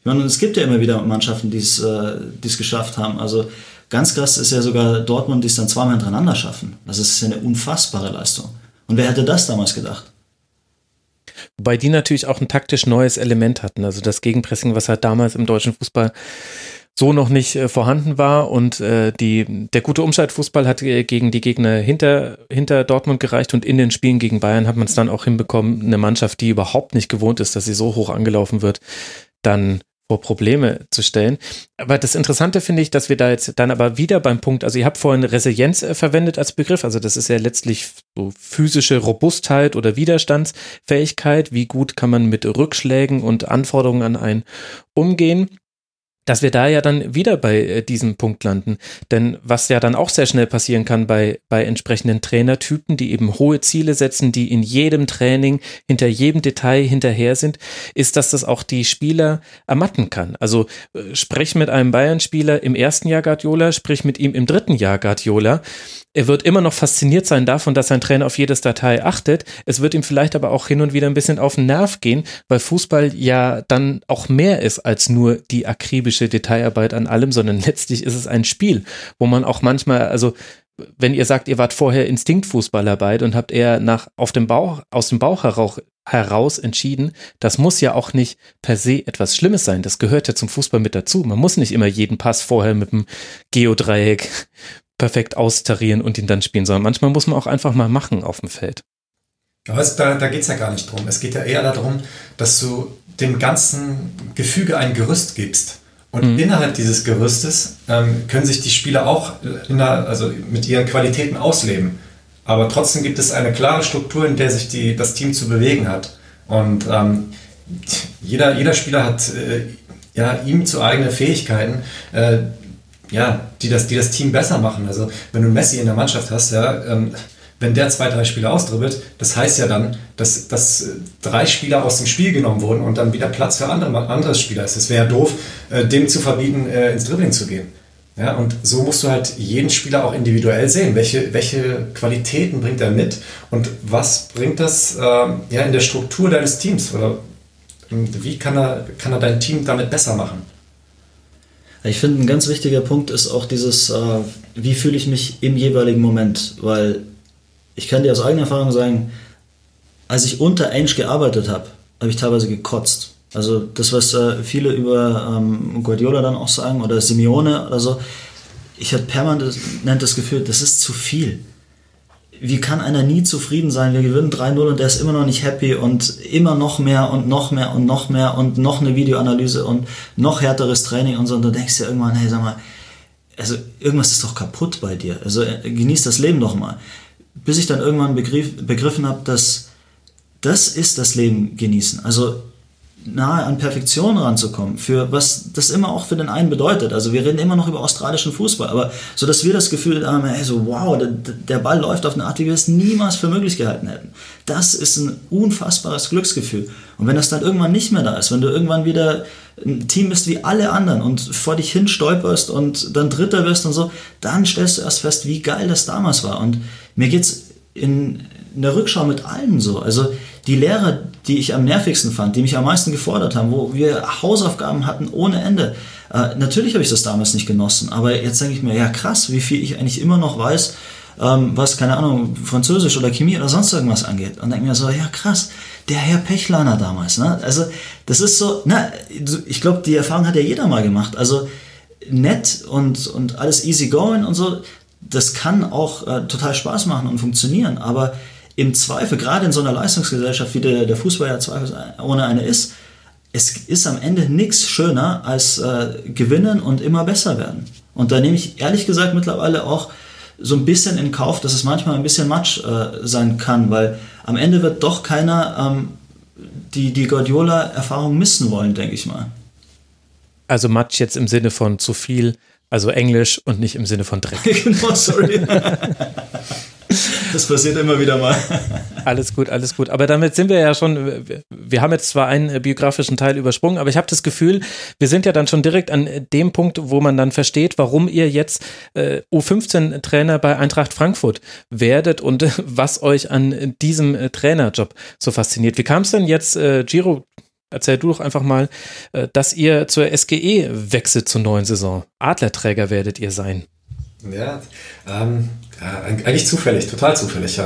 Ich meine, es gibt ja immer wieder Mannschaften, die es äh, geschafft haben. Also ganz krass ist ja sogar Dortmund, die es dann zweimal hintereinander schaffen. Es ist ja eine unfassbare Leistung. Und wer hätte das damals gedacht? Wobei die natürlich auch ein taktisch neues Element hatten. Also das Gegenpressing, was halt damals im deutschen Fußball so noch nicht äh, vorhanden war. Und äh, die, der gute Umschaltfußball hat äh, gegen die Gegner hinter, hinter Dortmund gereicht. Und in den Spielen gegen Bayern hat man es dann auch hinbekommen, eine Mannschaft, die überhaupt nicht gewohnt ist, dass sie so hoch angelaufen wird, dann vor Probleme zu stellen. Aber das Interessante finde ich, dass wir da jetzt dann aber wieder beim Punkt, also ihr habt vorhin Resilienz äh, verwendet als Begriff, also das ist ja letztlich so physische Robustheit oder Widerstandsfähigkeit, wie gut kann man mit Rückschlägen und Anforderungen an einen umgehen dass wir da ja dann wieder bei äh, diesem Punkt landen. Denn was ja dann auch sehr schnell passieren kann bei, bei entsprechenden Trainertypen, die eben hohe Ziele setzen, die in jedem Training hinter jedem Detail hinterher sind, ist, dass das auch die Spieler ermatten kann. Also äh, sprich mit einem Bayern-Spieler im ersten Jahr Guardiola, sprich mit ihm im dritten Jahr Guardiola er wird immer noch fasziniert sein davon, dass sein Trainer auf jedes Datei achtet. Es wird ihm vielleicht aber auch hin und wieder ein bisschen auf den Nerv gehen, weil Fußball ja dann auch mehr ist als nur die akribische Detailarbeit an allem, sondern (laughs) letztlich ist es ein Spiel, wo man auch manchmal, also wenn ihr sagt, ihr wart vorher Instinktfußballer beide und habt eher nach auf dem Bauch, aus dem Bauch heraus, heraus entschieden, das muss ja auch nicht per se etwas Schlimmes sein. Das gehört ja zum Fußball mit dazu. Man muss nicht immer jeden Pass vorher mit dem Geodreieck perfekt austarieren und ihn dann spielen, sondern manchmal muss man auch einfach mal machen auf dem Feld. Also da, da geht es ja gar nicht drum. Es geht ja eher darum, dass du dem ganzen Gefüge ein Gerüst gibst. Und mhm. innerhalb dieses Gerüstes ähm, können sich die Spieler auch der, also mit ihren Qualitäten ausleben. Aber trotzdem gibt es eine klare Struktur, in der sich die, das Team zu bewegen hat. Und ähm, jeder, jeder Spieler hat äh, ja, ihm zu eigene Fähigkeiten. Äh, ja, die das, die das Team besser machen. Also wenn du Messi in der Mannschaft hast, ja, ähm, wenn der zwei, drei Spieler ausdribbelt, das heißt ja dann, dass, dass äh, drei Spieler aus dem Spiel genommen wurden und dann wieder Platz für andere, andere Spieler ist. Es wäre doof, äh, dem zu verbieten, äh, ins Dribbling zu gehen. Ja, und so musst du halt jeden Spieler auch individuell sehen. Welche, welche Qualitäten bringt er mit und was bringt das äh, ja, in der Struktur deines Teams? Oder wie kann er, kann er dein Team damit besser machen? Ich finde, ein ganz wichtiger Punkt ist auch dieses, äh, wie fühle ich mich im jeweiligen Moment, weil ich kann dir aus eigener Erfahrung sagen, als ich unter Ainge gearbeitet habe, habe ich teilweise gekotzt. Also das, was äh, viele über ähm, Guardiola dann auch sagen oder Simeone oder so, ich hatte permanent das Gefühl, das ist zu viel wie kann einer nie zufrieden sein? Wir gewinnen 3-0 und der ist immer noch nicht happy und immer noch mehr und noch mehr und noch mehr und noch eine Videoanalyse und noch härteres Training und so. Und du denkst dir irgendwann, hey, sag mal, also irgendwas ist doch kaputt bei dir. Also äh, genieß das Leben doch mal. Bis ich dann irgendwann begriff, begriffen habe, dass das ist das Leben genießen. Also nahe an Perfektion ranzukommen, für was das immer auch für den einen bedeutet. Also wir reden immer noch über australischen Fußball, aber so dass wir das Gefühl haben, hey, so wow, der, der Ball läuft auf eine Art, die wir es niemals für möglich gehalten hätten. Das ist ein unfassbares Glücksgefühl. Und wenn das dann irgendwann nicht mehr da ist, wenn du irgendwann wieder ein Team bist wie alle anderen und vor dich hin stolperst und dann Dritter wirst und so, dann stellst du erst fest, wie geil das damals war. Und mir geht's in, in der Rückschau mit allen so. Also die Lehrer, die ich am nervigsten fand, die mich am meisten gefordert haben, wo wir Hausaufgaben hatten ohne Ende. Äh, natürlich habe ich das damals nicht genossen, aber jetzt denke ich mir, ja krass, wie viel ich eigentlich immer noch weiß, ähm, was, keine Ahnung, Französisch oder Chemie oder sonst irgendwas angeht. Und denke mir so, ja krass, der Herr Pechlaner damals. Ne? Also das ist so, na, ich glaube, die Erfahrung hat ja jeder mal gemacht. Also nett und, und alles easy going und so, das kann auch äh, total Spaß machen und funktionieren, aber im Zweifel, gerade in so einer Leistungsgesellschaft, wie der, der Fußball ja zweifelsohne eine ist, es ist am Ende nichts schöner als äh, gewinnen und immer besser werden. Und da nehme ich ehrlich gesagt mittlerweile auch so ein bisschen in Kauf, dass es manchmal ein bisschen Matsch äh, sein kann, weil am Ende wird doch keiner ähm, die, die Guardiola-Erfahrung missen wollen, denke ich mal. Also Matsch jetzt im Sinne von zu viel, also Englisch und nicht im Sinne von Dreck. (laughs) genau, sorry. (laughs) Das passiert immer wieder mal. Alles gut, alles gut. Aber damit sind wir ja schon, wir haben jetzt zwar einen biografischen Teil übersprungen, aber ich habe das Gefühl, wir sind ja dann schon direkt an dem Punkt, wo man dann versteht, warum ihr jetzt äh, U15-Trainer bei Eintracht Frankfurt werdet und äh, was euch an diesem äh, Trainerjob so fasziniert. Wie kam es denn jetzt, Giro, erzähl du doch einfach mal, dass ihr zur SGE wechselt zur neuen Saison. Adlerträger werdet ihr sein. Ja, ähm, ja, eigentlich zufällig, total zufällig.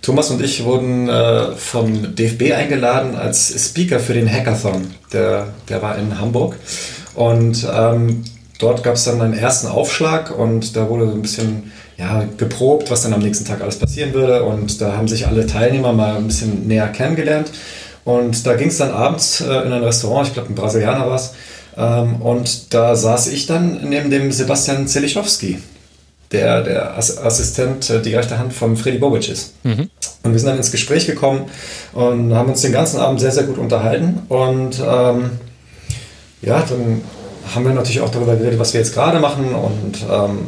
Thomas und ich wurden äh, vom DFB eingeladen als Speaker für den Hackathon. Der, der war in Hamburg. Und ähm, dort gab es dann einen ersten Aufschlag und da wurde so ein bisschen ja, geprobt, was dann am nächsten Tag alles passieren würde. Und da haben sich alle Teilnehmer mal ein bisschen näher kennengelernt. Und da ging es dann abends äh, in ein Restaurant, ich glaube ein Brasilianer war es. Ähm, und da saß ich dann neben dem Sebastian Zelichowski der, der Assistent, äh, die rechte Hand von Freddy Bobic ist. Mhm. Und wir sind dann ins Gespräch gekommen und haben uns den ganzen Abend sehr, sehr gut unterhalten. Und ähm, ja, dann haben wir natürlich auch darüber geredet, was wir jetzt gerade machen. Und ähm,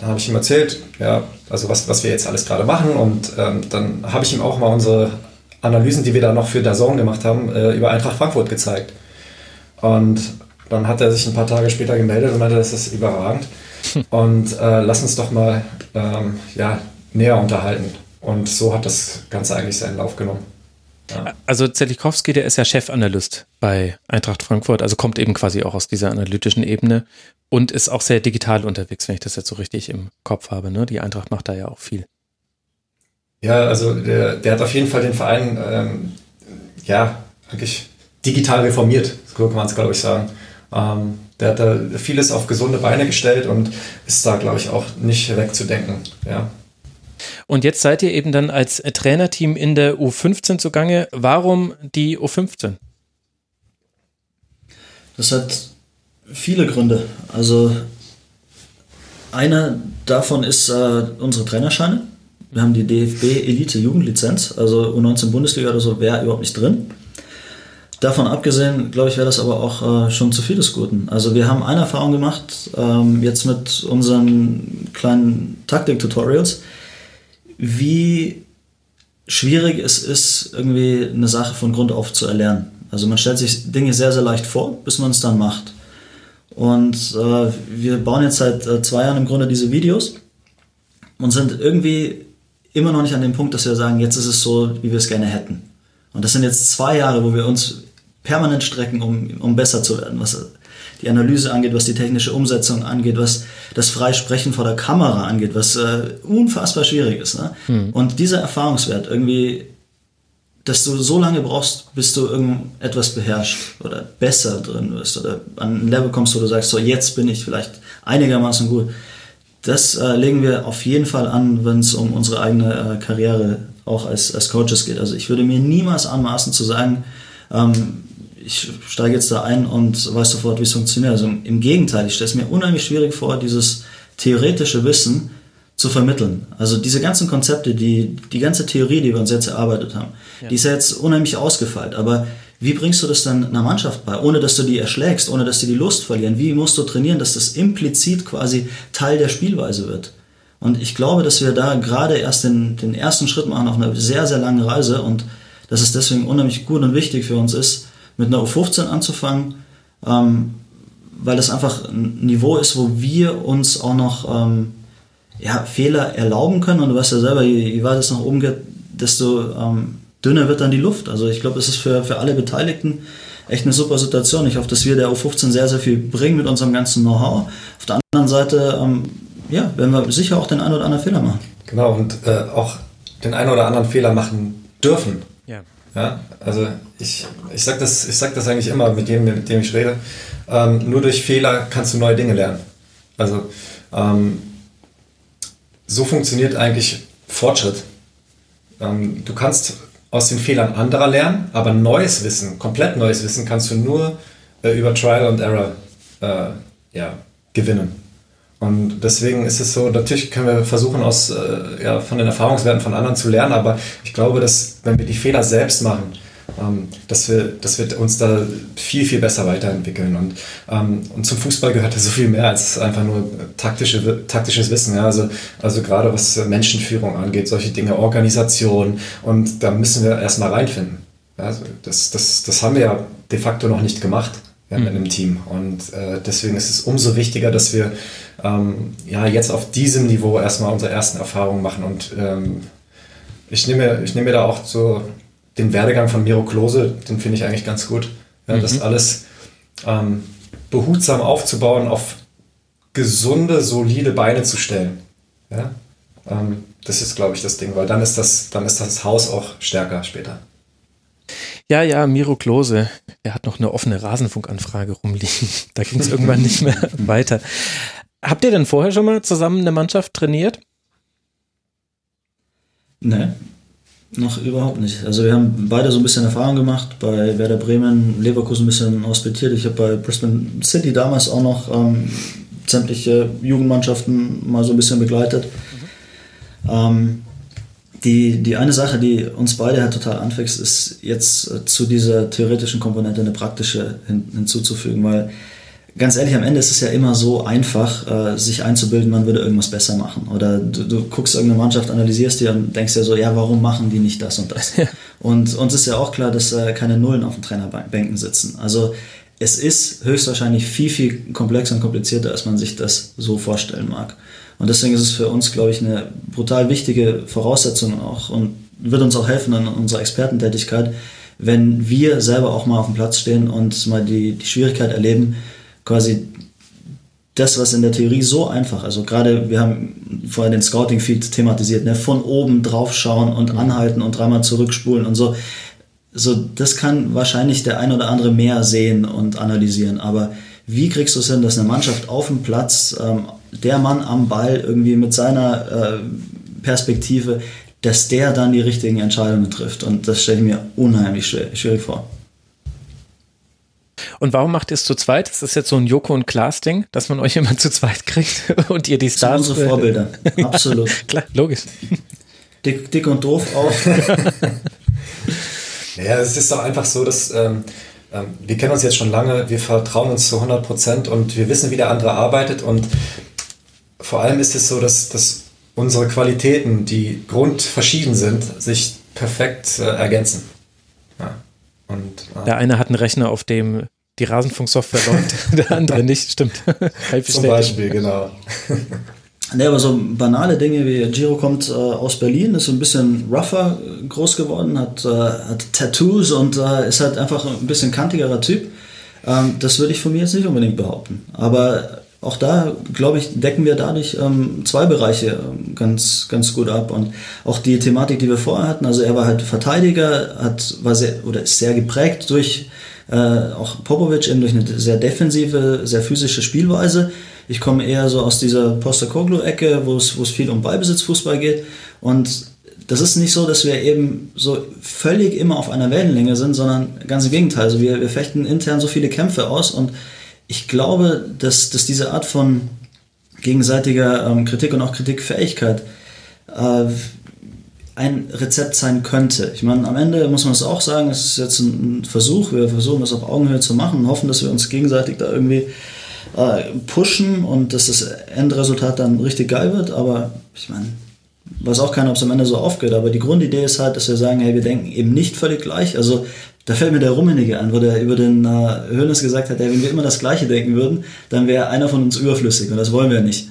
dann habe ich ihm erzählt, ja, also was, was wir jetzt alles gerade machen. Und ähm, dann habe ich ihm auch mal unsere Analysen, die wir da noch für Dazone gemacht haben, äh, über Eintracht Frankfurt gezeigt. Und dann hat er sich ein paar Tage später gemeldet und meinte, das ist überragend. (laughs) Und äh, lass uns doch mal ähm, ja, näher unterhalten. Und so hat das Ganze eigentlich seinen Lauf genommen. Ja. Also Zelikowski, der ist ja Chefanalyst bei Eintracht Frankfurt, also kommt eben quasi auch aus dieser analytischen Ebene und ist auch sehr digital unterwegs, wenn ich das jetzt so richtig im Kopf habe. Ne? Die Eintracht macht da ja auch viel. Ja, also der, der hat auf jeden Fall den Verein ähm, ja eigentlich digital reformiert, so kann man es glaube ich sagen. Ähm, der hat da vieles auf gesunde Beine gestellt und ist da, glaube ich, auch nicht wegzudenken. Ja. Und jetzt seid ihr eben dann als Trainerteam in der U15 zugange. Warum die U15? Das hat viele Gründe. Also einer davon ist äh, unsere Trainerscheine. Wir haben die DFB Elite Jugendlizenz, also U19 Bundesliga oder so wäre überhaupt nicht drin. Davon abgesehen, glaube ich, wäre das aber auch äh, schon zu viel des Guten. Also wir haben eine Erfahrung gemacht, ähm, jetzt mit unseren kleinen Taktik-Tutorials, wie schwierig es ist, irgendwie eine Sache von Grund auf zu erlernen. Also man stellt sich Dinge sehr, sehr leicht vor, bis man es dann macht. Und äh, wir bauen jetzt seit äh, zwei Jahren im Grunde diese Videos und sind irgendwie immer noch nicht an dem Punkt, dass wir sagen, jetzt ist es so, wie wir es gerne hätten. Und das sind jetzt zwei Jahre, wo wir uns permanent strecken, um, um besser zu werden, was die Analyse angeht, was die technische Umsetzung angeht, was das Freisprechen vor der Kamera angeht, was äh, unfassbar schwierig ist. Ne? Mhm. Und dieser Erfahrungswert irgendwie, dass du so lange brauchst, bis du irgendetwas beherrscht oder besser drin wirst oder an ein Level kommst, wo du sagst, so jetzt bin ich vielleicht einigermaßen gut. Das äh, legen wir auf jeden Fall an, wenn es um unsere eigene äh, Karriere auch als, als Coaches geht. Also ich würde mir niemals anmaßen zu sagen, ähm, ich steige jetzt da ein und weiß sofort, wie es funktioniert. Also im Gegenteil, ich stelle es mir unheimlich schwierig vor, dieses theoretische Wissen zu vermitteln. Also diese ganzen Konzepte, die, die ganze Theorie, die wir uns jetzt erarbeitet haben, ja. die ist ja jetzt unheimlich ausgefeilt. Aber wie bringst du das dann einer Mannschaft bei, ohne dass du die erschlägst, ohne dass sie die Lust verlieren? Wie musst du trainieren, dass das implizit quasi Teil der Spielweise wird? Und ich glaube, dass wir da gerade erst den, den ersten Schritt machen auf einer sehr, sehr langen Reise und dass es deswegen unheimlich gut und wichtig für uns ist, mit einer U15 anzufangen, ähm, weil das einfach ein Niveau ist, wo wir uns auch noch ähm, ja, Fehler erlauben können. Und du weißt ja selber, je, je weiter es nach oben geht, desto ähm, dünner wird dann die Luft. Also ich glaube, es ist für, für alle Beteiligten echt eine super Situation. Ich hoffe, dass wir der U15 sehr, sehr viel bringen mit unserem ganzen Know-how. Auf der anderen Seite, ähm, ja, werden wir sicher auch den einen oder anderen Fehler machen. Genau, und äh, auch den einen oder anderen Fehler machen dürfen. Ja. Ja, also ich, ich sage das, sag das eigentlich immer mit jedem, mit dem ich rede. Ähm, nur durch Fehler kannst du neue Dinge lernen. Also ähm, so funktioniert eigentlich Fortschritt. Ähm, du kannst aus den Fehlern anderer lernen, aber neues Wissen, komplett neues Wissen, kannst du nur äh, über Trial and Error äh, ja, gewinnen. Und deswegen ist es so, natürlich können wir versuchen, aus, äh, ja, von den Erfahrungswerten von anderen zu lernen, aber ich glaube, dass wenn wir die Fehler selbst machen, ähm, dass, wir, dass wir uns da viel, viel besser weiterentwickeln. Und, ähm, und zum Fußball gehört ja so viel mehr als einfach nur taktische, taktisches Wissen. Ja? Also, also gerade was Menschenführung angeht, solche Dinge, Organisation. Und da müssen wir erstmal reinfinden. Also das, das, das haben wir ja de facto noch nicht gemacht ja, mit mhm. einem Team. Und äh, deswegen ist es umso wichtiger, dass wir ähm, ja, jetzt auf diesem Niveau erstmal unsere ersten Erfahrungen machen. Und ähm, ich, nehme, ich nehme da auch so den Werdegang von Miro Klose, den finde ich eigentlich ganz gut. Ja, mhm. Das alles ähm, behutsam aufzubauen, auf gesunde, solide Beine zu stellen. Ja? Ähm, das ist, glaube ich, das Ding, weil dann ist das, dann ist das Haus auch stärker später. Ja, ja, Miro Klose, der hat noch eine offene Rasenfunkanfrage rumliegen. (laughs) Da ging es irgendwann nicht mehr (laughs) weiter. Habt ihr denn vorher schon mal zusammen eine Mannschaft trainiert? Ne, noch überhaupt nicht. Also wir haben beide so ein bisschen Erfahrung gemacht, bei Werder Bremen, Leverkusen ein bisschen hospitiert. Ich habe bei Brisbane City damals auch noch ähm, sämtliche Jugendmannschaften mal so ein bisschen begleitet. Mhm. Ähm, die, die eine Sache, die uns beide halt total anfixt, ist jetzt äh, zu dieser theoretischen Komponente eine praktische hin, hinzuzufügen, weil ganz ehrlich, am Ende ist es ja immer so einfach, äh, sich einzubilden, man würde irgendwas besser machen. Oder du, du, guckst irgendeine Mannschaft, analysierst die und denkst dir so, ja, warum machen die nicht das und das? Ja. Und uns ist ja auch klar, dass äh, keine Nullen auf den Trainerbänken sitzen. Also es ist höchstwahrscheinlich viel, viel komplexer und komplizierter, als man sich das so vorstellen mag. Und deswegen ist es für uns, glaube ich, eine brutal wichtige Voraussetzung auch und wird uns auch helfen in unserer Expertentätigkeit, wenn wir selber auch mal auf dem Platz stehen und mal die, die Schwierigkeit erleben, quasi das, was in der Theorie so einfach, also gerade wir haben vorher den Scouting-Feed thematisiert, ne, von oben drauf schauen und mhm. anhalten und dreimal zurückspulen und so. So, das kann wahrscheinlich der ein oder andere mehr sehen und analysieren, aber wie kriegst du es hin, dass eine Mannschaft auf dem Platz, ähm, der Mann am Ball irgendwie mit seiner äh, Perspektive, dass der dann die richtigen Entscheidungen trifft? Und das stelle ich mir unheimlich schwer, schwierig vor. Und warum macht ihr es zu zweit? Das ist jetzt so ein Joko und Klaas Ding, dass man euch immer (laughs) zu zweit kriegt (laughs) und ihr die Stars. Das sind unsere Vorbilder, absolut. (laughs) Klar, logisch. Dick, dick und doof auch. naja, es ist doch einfach so, dass ähm, ähm, wir kennen uns jetzt schon lange, wir vertrauen uns zu 100 Prozent und wir wissen, wie der andere arbeitet und vor allem ist es so, dass, dass unsere Qualitäten, die grundverschieden sind, sich perfekt äh, ergänzen. Ja. Und, äh, der eine hat einen Rechner, auf dem die Rasenfunksoftware läuft, (laughs) der andere nicht, stimmt. Zum Beispiel, genau. Ne, aber so banale Dinge wie Giro kommt äh, aus Berlin, ist so ein bisschen rougher groß geworden, hat, äh, hat Tattoos und äh, ist halt einfach ein bisschen kantigerer Typ. Ähm, das würde ich von mir jetzt nicht unbedingt behaupten. Aber auch da, glaube ich, decken wir dadurch ähm, zwei Bereiche ähm, ganz, ganz gut ab. Und auch die Thematik, die wir vorher hatten, also er war halt Verteidiger, hat, war sehr, oder ist sehr geprägt durch äh, auch Popovic eben durch eine sehr defensive, sehr physische Spielweise. Ich komme eher so aus dieser Postecoglou-Ecke, wo es, viel um Ballbesitzfußball geht. Und das ist nicht so, dass wir eben so völlig immer auf einer Wellenlänge sind, sondern ganz im Gegenteil. Also wir, wir fechten intern so viele Kämpfe aus und ich glaube, dass, dass diese Art von gegenseitiger ähm, Kritik und auch Kritikfähigkeit äh, ein Rezept sein könnte. Ich meine, am Ende muss man es auch sagen, es ist jetzt ein Versuch, wir versuchen das auf Augenhöhe zu machen und hoffen, dass wir uns gegenseitig da irgendwie äh, pushen und dass das Endresultat dann richtig geil wird. Aber ich meine, weiß auch keiner, ob es am Ende so aufgeht. Aber die Grundidee ist halt, dass wir sagen, hey, wir denken eben nicht völlig gleich. Also da fällt mir der Rummenigge an, wo der über den äh, Hönes gesagt hat, hey, wenn wir immer das Gleiche denken würden, dann wäre einer von uns überflüssig und das wollen wir nicht.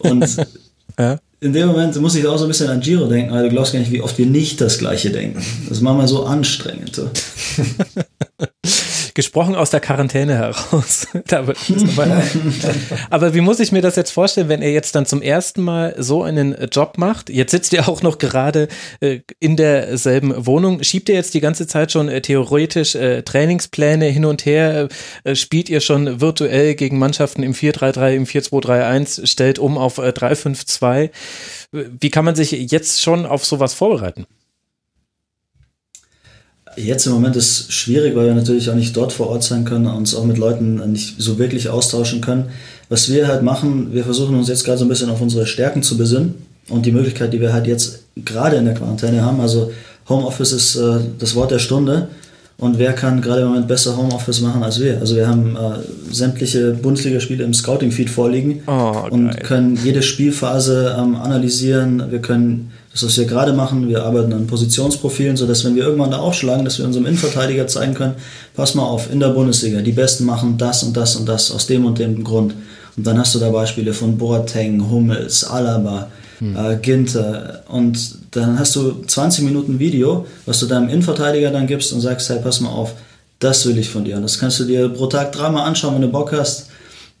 Und (laughs) ja. In dem Moment muss ich auch so ein bisschen an Giro denken, weil du glaubst gar nicht, wie oft wir nicht das Gleiche denken. Das ist manchmal so anstrengend. So. (laughs) gesprochen aus der Quarantäne heraus. (laughs) Aber wie muss ich mir das jetzt vorstellen, wenn ihr jetzt dann zum ersten Mal so einen Job macht? Jetzt sitzt ihr auch noch gerade äh, in derselben Wohnung. Schiebt ihr jetzt die ganze Zeit schon äh, theoretisch äh, Trainingspläne hin und her? Spielt ihr schon virtuell gegen Mannschaften im 4-3-3, im 4-2-3-1, stellt um auf 3-5-2? Wie kann man sich jetzt schon auf sowas vorbereiten? Jetzt im Moment ist es schwierig, weil wir natürlich auch nicht dort vor Ort sein können, und uns auch mit Leuten nicht so wirklich austauschen können. Was wir halt machen, wir versuchen uns jetzt gerade so ein bisschen auf unsere Stärken zu besinnen und die Möglichkeit, die wir halt jetzt gerade in der Quarantäne haben. Also Homeoffice ist äh, das Wort der Stunde. Und wer kann gerade im Moment besser Homeoffice machen als wir? Also wir haben äh, sämtliche Bundesligaspiele im Scouting-Feed vorliegen oh, und können jede Spielphase ähm, analysieren. Wir können das, was wir gerade machen, wir arbeiten an Positionsprofilen, sodass wenn wir irgendwann da aufschlagen, dass wir unserem Innenverteidiger zeigen können, pass mal auf, in der Bundesliga, die Besten machen das und das und das aus dem und dem Grund. Und dann hast du da Beispiele von Boateng, Hummels, Alaba, hm. äh, Ginter. Und dann hast du 20 Minuten Video, was du deinem Innenverteidiger dann gibst und sagst, hey, pass mal auf, das will ich von dir. Und das kannst du dir pro Tag dreimal anschauen, wenn du Bock hast.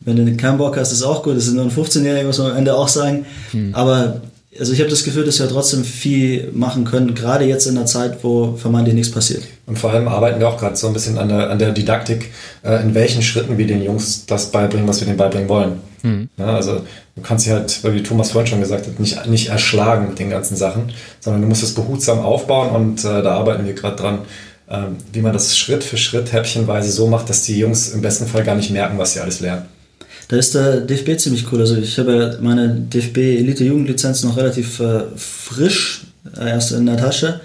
Wenn du keinen Bock hast, ist auch gut. Das ist nur ein 15-Jähriger, muss man am Ende auch sagen. Hm. Aber also ich habe das Gefühl, dass wir trotzdem viel machen können, gerade jetzt in der Zeit, wo vermeintlich nichts passiert. Und vor allem arbeiten wir auch gerade so ein bisschen an der, an der Didaktik, äh, in welchen Schritten wir den Jungs das beibringen, was wir denen beibringen wollen. Mhm. Ja, also du kannst sie halt, wie Thomas vorhin schon gesagt hat, nicht, nicht erschlagen mit den ganzen Sachen, sondern du musst es behutsam aufbauen und äh, da arbeiten wir gerade dran, äh, wie man das Schritt für Schritt häppchenweise so macht, dass die Jungs im besten Fall gar nicht merken, was sie alles lernen. Da ist der DFB ziemlich cool. Also ich habe ja meine DFB Elite Jugendlizenz noch relativ äh, frisch äh, erst in der Tasche.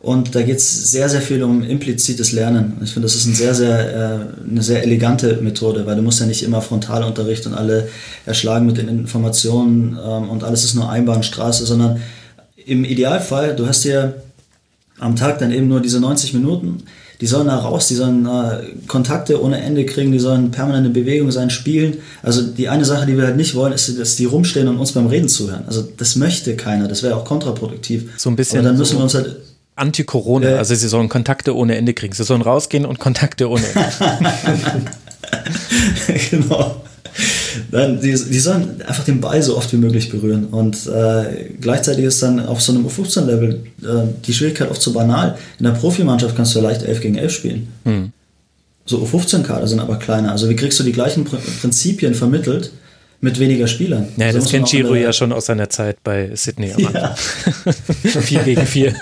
Und da geht es sehr, sehr viel um implizites Lernen. Ich finde, das ist ein sehr, sehr, äh, eine sehr elegante Methode, weil du musst ja nicht immer Frontalunterricht und alle erschlagen mit den Informationen ähm, und alles ist nur Einbahnstraße, sondern im Idealfall, du hast dir am Tag dann eben nur diese 90 Minuten die sollen da raus, die sollen äh, Kontakte ohne Ende kriegen, die sollen permanente Bewegung sein, spielen. Also die eine Sache, die wir halt nicht wollen, ist, dass die rumstehen und uns beim Reden zuhören. Also das möchte keiner, das wäre auch kontraproduktiv. So ein bisschen. Aber dann müssen so wir uns halt Anti-Corona, äh, also sie sollen Kontakte ohne Ende kriegen. Sie sollen rausgehen und Kontakte ohne Ende. (laughs) (laughs) genau. Nein, die, die sollen einfach den Ball so oft wie möglich berühren. Und äh, gleichzeitig ist dann auf so einem U15-Level äh, die Schwierigkeit oft so banal. In der Profimannschaft kannst du ja leicht 11 gegen 11 spielen. Hm. So U15-Kader sind aber kleiner. Also wie kriegst du die gleichen Prinzipien vermittelt mit weniger Spielern? Ja, also das kennt Giro ja schon aus seiner Zeit bei Sydney am. Ja. (laughs) vier gegen vier.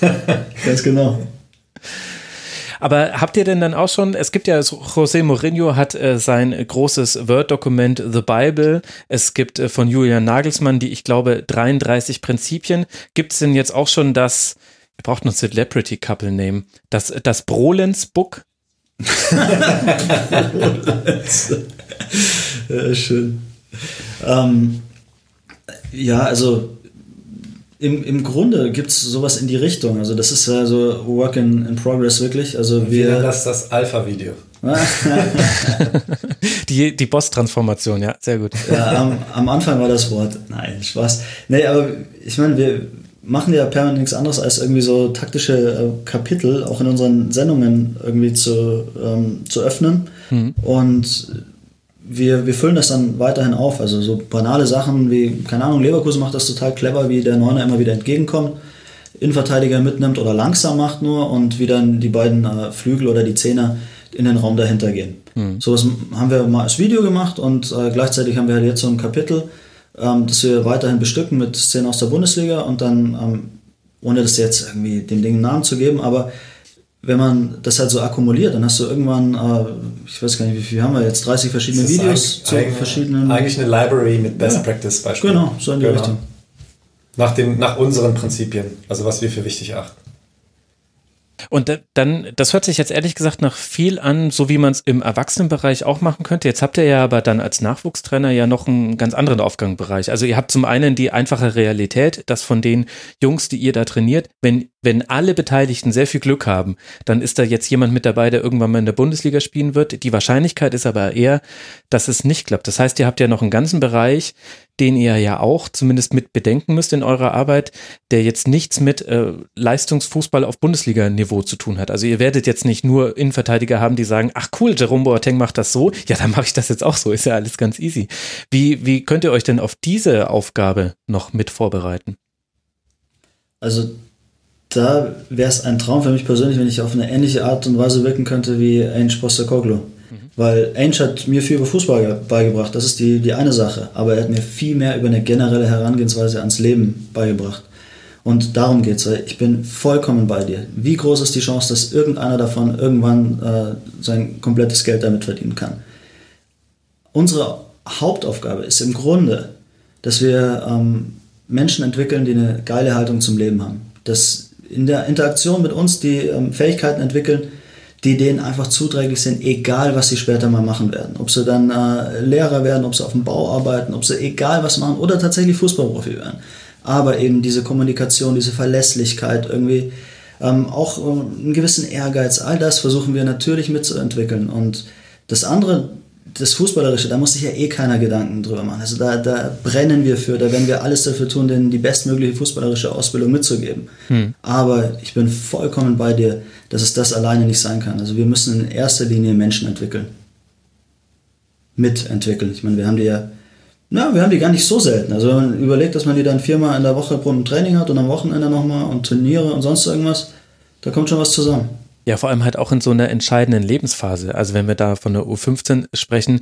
(laughs) Ganz genau. Aber habt ihr denn dann auch schon, es gibt ja, José Mourinho hat äh, sein großes Word-Dokument The Bible. Es gibt äh, von Julian Nagelsmann die, ich glaube, 33 Prinzipien. Gibt es denn jetzt auch schon das, ihr braucht noch Celebrity Couple Name, das, das Brolens Book? (laughs) ja, schön. Ähm, ja, also im, im Grunde gibt es sowas in die Richtung. Also das ist ja so Work in, in Progress wirklich. Also wir, wir das das Alpha-Video. (laughs) die die Boss-Transformation, ja, sehr gut. Ja, am, am, Anfang war das Wort. Nein, Spaß. Nee, aber ich meine, wir machen ja permanent nichts anderes als irgendwie so taktische äh, Kapitel auch in unseren Sendungen irgendwie zu, ähm, zu öffnen. Mhm. Und wir, wir füllen das dann weiterhin auf. Also so banale Sachen wie, keine Ahnung, Leverkusen macht das total clever, wie der Neuner immer wieder entgegenkommt, Innenverteidiger mitnimmt oder langsam macht nur und wie dann die beiden äh, Flügel oder die Zehner in den Raum dahinter gehen. Mhm. So was haben wir mal als Video gemacht und äh, gleichzeitig haben wir halt jetzt so ein Kapitel, ähm, das wir weiterhin bestücken mit Szenen aus der Bundesliga und dann, ähm, ohne das jetzt irgendwie dem Ding einen Namen zu geben, aber wenn man das halt so akkumuliert, dann hast du irgendwann, äh, ich weiß gar nicht, wie viel haben wir jetzt, 30 verschiedene Videos zu eigen, verschiedenen. Eigentlich eine Library mit Best ja. Practice Beispielen. Genau, so in die genau. Richtung. Nach, den, nach unseren Prinzipien, also was wir für wichtig achten. Und dann, das hört sich jetzt ehrlich gesagt nach viel an, so wie man es im Erwachsenenbereich auch machen könnte. Jetzt habt ihr ja aber dann als Nachwuchstrainer ja noch einen ganz anderen Aufgangsbereich. Also ihr habt zum einen die einfache Realität, dass von den Jungs, die ihr da trainiert, wenn, wenn alle Beteiligten sehr viel Glück haben, dann ist da jetzt jemand mit dabei, der irgendwann mal in der Bundesliga spielen wird. Die Wahrscheinlichkeit ist aber eher, dass es nicht klappt. Das heißt, ihr habt ja noch einen ganzen Bereich, den ihr ja auch zumindest mit bedenken müsst in eurer Arbeit, der jetzt nichts mit äh, Leistungsfußball auf Bundesliga-Niveau zu tun hat. Also ihr werdet jetzt nicht nur Innenverteidiger haben, die sagen, ach cool, Jerome Boateng macht das so, ja, dann mache ich das jetzt auch so, ist ja alles ganz easy. Wie, wie könnt ihr euch denn auf diese Aufgabe noch mit vorbereiten? Also da wäre es ein Traum für mich persönlich, wenn ich auf eine ähnliche Art und Weise wirken könnte wie Ange Weil Ainge hat mir viel über Fußball beigebracht, das ist die, die eine Sache. Aber er hat mir viel mehr über eine generelle Herangehensweise ans Leben beigebracht. Und darum geht es. Ich bin vollkommen bei dir. Wie groß ist die Chance, dass irgendeiner davon irgendwann äh, sein komplettes Geld damit verdienen kann? Unsere Hauptaufgabe ist im Grunde, dass wir ähm, Menschen entwickeln, die eine geile Haltung zum Leben haben. Dass in der Interaktion mit uns die ähm, Fähigkeiten entwickeln, die denen einfach zuträglich sind, egal was sie später mal machen werden. Ob sie dann äh, Lehrer werden, ob sie auf dem Bau arbeiten, ob sie egal was machen oder tatsächlich Fußballprofi werden. Aber eben diese Kommunikation, diese Verlässlichkeit, irgendwie ähm, auch äh, einen gewissen Ehrgeiz, all das versuchen wir natürlich mitzuentwickeln. Und das andere, das Fußballerische, da muss sich ja eh keiner Gedanken drüber machen. Also da, da brennen wir für, da werden wir alles dafür tun, denen die bestmögliche fußballerische Ausbildung mitzugeben. Hm. Aber ich bin vollkommen bei dir, dass es das alleine nicht sein kann. Also wir müssen in erster Linie Menschen entwickeln. Mitentwickeln. Ich meine, wir haben die ja, na, wir haben die gar nicht so selten. Also wenn man überlegt, dass man die dann viermal in der Woche pro Training hat und am Wochenende nochmal und Turniere und sonst irgendwas, da kommt schon was zusammen. Ja, vor allem halt auch in so einer entscheidenden Lebensphase. Also wenn wir da von der U15 sprechen,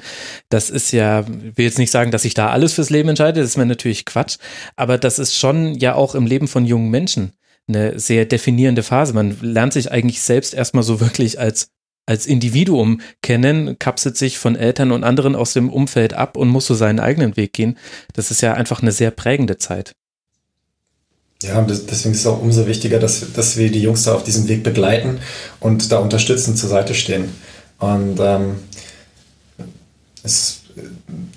das ist ja, ich will jetzt nicht sagen, dass sich da alles fürs Leben entscheidet, das ist mir natürlich Quatsch, aber das ist schon ja auch im Leben von jungen Menschen eine sehr definierende Phase. Man lernt sich eigentlich selbst erstmal so wirklich als als Individuum kennen, kapselt sich von Eltern und anderen aus dem Umfeld ab und muss so seinen eigenen Weg gehen. Das ist ja einfach eine sehr prägende Zeit. Ja, deswegen ist es auch umso wichtiger, dass, dass wir die Jungs da auf diesem Weg begleiten und da unterstützend zur Seite stehen. Und ähm, es,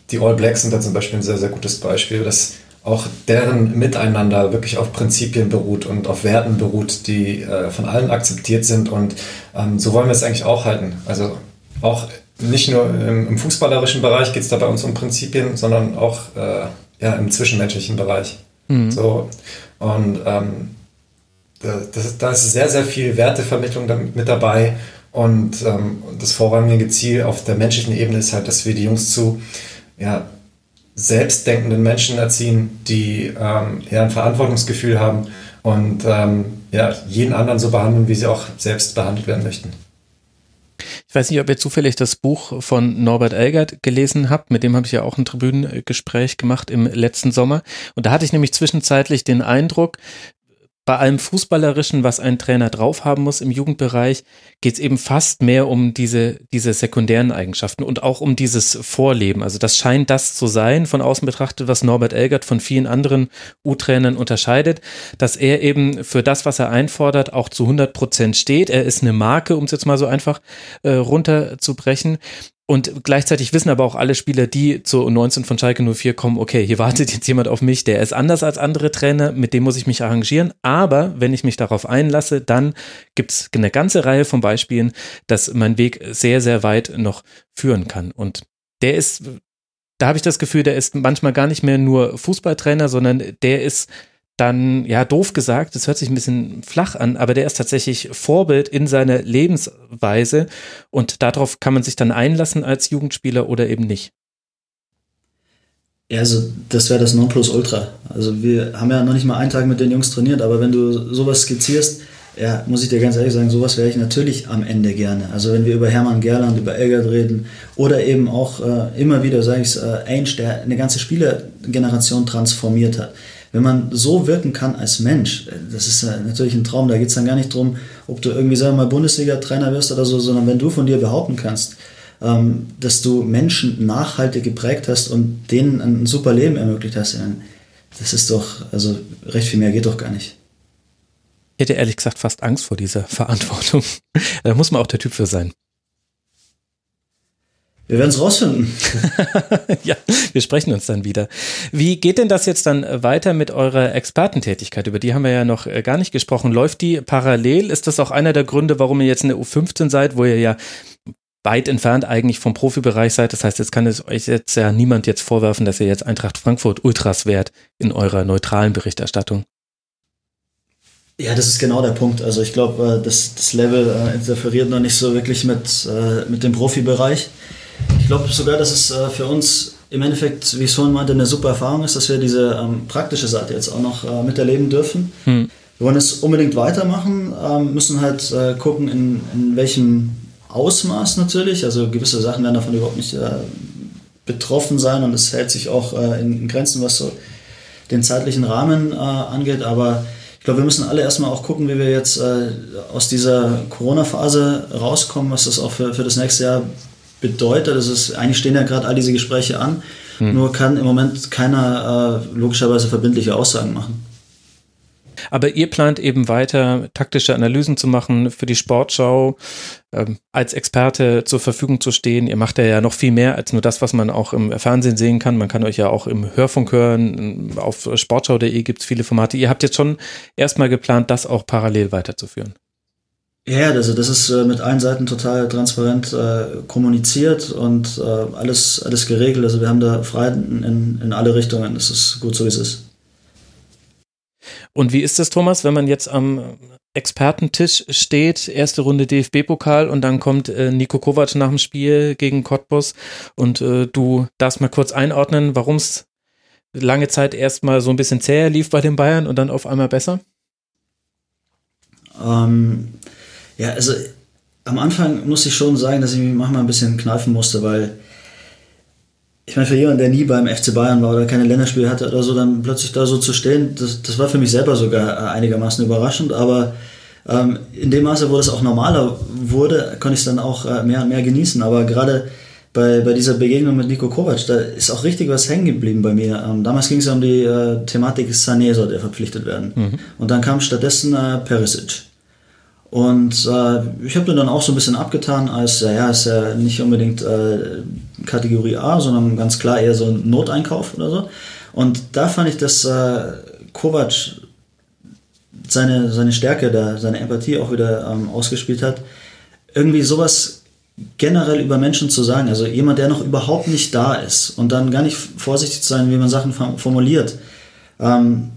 die All Blacks sind da zum Beispiel ein sehr, sehr gutes Beispiel, dass auch deren Miteinander wirklich auf Prinzipien beruht und auf Werten beruht, die äh, von allen akzeptiert sind. Und ähm, so wollen wir es eigentlich auch halten. Also auch nicht nur im, im fußballerischen Bereich geht es da bei uns um Prinzipien, sondern auch äh, ja, im zwischenmenschlichen Bereich. Mhm. So, und ähm, das, da ist sehr, sehr viel Wertevermittlung mit dabei. Und ähm, das vorrangige Ziel auf der menschlichen Ebene ist halt, dass wir die Jungs zu ja, selbstdenkenden Menschen erziehen, die ähm, ja, ein Verantwortungsgefühl haben und ähm, ja, jeden anderen so behandeln, wie sie auch selbst behandelt werden möchten. Ich weiß nicht, ob ihr zufällig das Buch von Norbert Elgert gelesen habt. Mit dem habe ich ja auch ein Tribünengespräch gemacht im letzten Sommer. Und da hatte ich nämlich zwischenzeitlich den Eindruck, bei allem Fußballerischen, was ein Trainer drauf haben muss im Jugendbereich, geht es eben fast mehr um diese, diese sekundären Eigenschaften und auch um dieses Vorleben. Also das scheint das zu sein, von außen betrachtet, was Norbert Elgert von vielen anderen U-Trainern unterscheidet, dass er eben für das, was er einfordert, auch zu 100 Prozent steht. Er ist eine Marke, um es jetzt mal so einfach äh, runterzubrechen. Und gleichzeitig wissen aber auch alle Spieler, die zur 19 von Schalke 04 kommen, okay, hier wartet jetzt jemand auf mich, der ist anders als andere Trainer, mit dem muss ich mich arrangieren. Aber wenn ich mich darauf einlasse, dann gibt es eine ganze Reihe von Beispielen, dass mein Weg sehr, sehr weit noch führen kann. Und der ist, da habe ich das Gefühl, der ist manchmal gar nicht mehr nur Fußballtrainer, sondern der ist dann, ja, doof gesagt, das hört sich ein bisschen flach an, aber der ist tatsächlich Vorbild in seiner Lebensweise und darauf kann man sich dann einlassen als Jugendspieler oder eben nicht. Ja, also das wäre das Nonplusultra. Also wir haben ja noch nicht mal einen Tag mit den Jungs trainiert, aber wenn du sowas skizzierst, ja, muss ich dir ganz ehrlich sagen, sowas wäre ich natürlich am Ende gerne. Also wenn wir über Hermann Gerland, über Elgert reden oder eben auch äh, immer wieder, sage ich es, äh, Ainge, der eine ganze Spielergeneration transformiert hat wenn man so wirken kann als Mensch, das ist natürlich ein Traum, da geht es dann gar nicht darum, ob du irgendwie, sagen wir mal, Bundesliga-Trainer wirst oder so, sondern wenn du von dir behaupten kannst, ähm, dass du Menschen nachhaltig geprägt hast und denen ein super Leben ermöglicht hast, das ist doch, also recht viel mehr geht doch gar nicht. Ich hätte ehrlich gesagt fast Angst vor dieser Verantwortung. (laughs) da muss man auch der Typ für sein. Wir werden es rausfinden. (laughs) ja, wir sprechen uns dann wieder. Wie geht denn das jetzt dann weiter mit eurer Expertentätigkeit? Über die haben wir ja noch äh, gar nicht gesprochen. Läuft die parallel? Ist das auch einer der Gründe, warum ihr jetzt in der U15 seid, wo ihr ja weit entfernt eigentlich vom Profibereich seid? Das heißt, jetzt kann es euch jetzt ja niemand jetzt vorwerfen, dass ihr jetzt Eintracht Frankfurt Ultras wärt in eurer neutralen Berichterstattung. Ja, das ist genau der Punkt. Also ich glaube, äh, das, das Level äh, interferiert noch nicht so wirklich mit, mit dem Profibereich. Ich glaube sogar, dass es äh, für uns im Endeffekt, wie ich es vorhin meinte, eine super Erfahrung ist, dass wir diese ähm, praktische Seite jetzt auch noch äh, miterleben dürfen. Hm. Wir wollen es unbedingt weitermachen, ähm, müssen halt äh, gucken, in, in welchem Ausmaß natürlich. Also gewisse Sachen werden davon überhaupt nicht äh, betroffen sein und es hält sich auch äh, in, in, Grenzen, was so den zeitlichen Rahmen äh, angeht. Aber ich glaube, wir müssen alle erstmal auch gucken, wie wir jetzt aus dieser Corona-Phase rauskommen, was das auch für, für das nächste Jahr bedeutet. Das ist, eigentlich stehen ja gerade all diese Gespräche an, hm. nur kann im Moment keiner äh, logischerweise verbindliche Aussagen machen. Aber ihr plant eben weiter taktische Analysen zu machen für die Sportschau, ähm, als Experte zur Verfügung zu stehen. Ihr macht ja noch viel mehr als nur das, was man auch im Fernsehen sehen kann. Man kann euch ja auch im Hörfunk hören. Auf sportschau.de gibt es viele Formate. Ihr habt jetzt schon erstmal geplant, das auch parallel weiterzuführen. Ja, also das ist äh, mit allen Seiten total transparent äh, kommuniziert und äh, alles, alles geregelt. Also wir haben da Freiheit in, in alle Richtungen. Das ist gut so, wie es ist. Und wie ist das, Thomas, wenn man jetzt am Expertentisch steht, erste Runde DFB-Pokal und dann kommt äh, Nico Kovac nach dem Spiel gegen Cottbus und äh, du darfst mal kurz einordnen, warum es lange Zeit erstmal so ein bisschen zäher lief bei den Bayern und dann auf einmal besser? Ähm, ja, also am Anfang muss ich schon sagen, dass ich mich manchmal ein bisschen kneifen musste, weil ich meine, für jemanden, der nie beim FC Bayern war oder keine Länderspiele hatte oder so, dann plötzlich da so zu stehen, das, das war für mich selber sogar äh, einigermaßen überraschend, aber ähm, in dem Maße, wo das auch normaler wurde, konnte ich es dann auch äh, mehr und mehr genießen. Aber gerade bei, bei dieser Begegnung mit Nico Kovac, da ist auch richtig was hängen geblieben bei mir. Ähm, damals ging es ja um die äh, Thematik, Sané sollte verpflichtet werden. Mhm. Und dann kam stattdessen äh, Perisic. Und äh, ich habe den dann auch so ein bisschen abgetan als, ja, ja ist ja nicht unbedingt äh, Kategorie A, sondern ganz klar eher so ein Noteinkauf oder so. Und da fand ich, dass äh, Kovac seine, seine Stärke da, seine Empathie auch wieder ähm, ausgespielt hat. Irgendwie sowas generell über Menschen zu sagen, also jemand, der noch überhaupt nicht da ist und dann gar nicht vorsichtig zu sein, wie man Sachen formuliert. Ähm,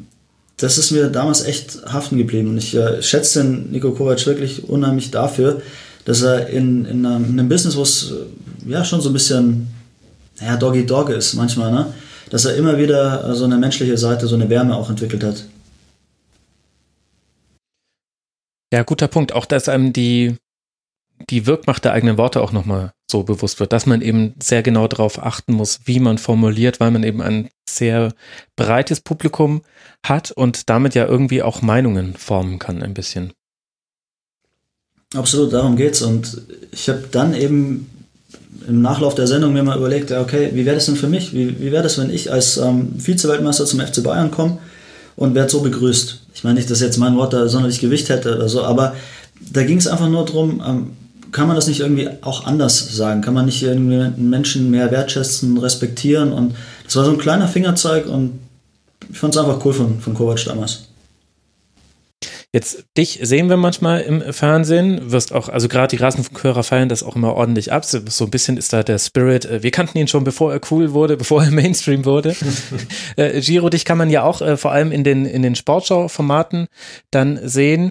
das ist mir damals echt haften geblieben. Und ich äh, schätze den Nico Kovac wirklich unheimlich dafür, dass er in, in, einem, in einem Business, wo es äh, ja schon so ein bisschen naja, Doggy-Dog ist manchmal, ne? dass er immer wieder äh, so eine menschliche Seite, so eine Wärme auch entwickelt hat. Ja, guter Punkt. Auch, dass einem die, die Wirkmacht der eigenen Worte auch nochmal so bewusst wird, dass man eben sehr genau darauf achten muss, wie man formuliert, weil man eben ein sehr breites Publikum hat und damit ja irgendwie auch Meinungen formen kann ein bisschen. Absolut, darum geht's. Und ich habe dann eben im Nachlauf der Sendung mir mal überlegt, okay, wie wäre das denn für mich? Wie, wie wäre das, wenn ich als ähm, Vize-Weltmeister zum FC Bayern komme und werde so begrüßt? Ich meine nicht, dass jetzt mein Wort da sonderlich Gewicht hätte oder so, aber da ging es einfach nur darum, ähm, kann man das nicht irgendwie auch anders sagen? Kann man nicht irgendwie Menschen mehr wertschätzen, respektieren? Und das war so ein kleiner Fingerzeig und ich fand es einfach cool von, von Kovac damals. Jetzt, dich sehen wir manchmal im Fernsehen, wirst auch, also gerade die Rasenfunkhörer feiern das auch immer ordentlich ab. So ein bisschen ist da der Spirit. Äh, wir kannten ihn schon, bevor er cool wurde, bevor er (laughs) Mainstream wurde. (laughs) äh, Giro, dich kann man ja auch äh, vor allem in den, in den Sportschau-Formaten dann sehen.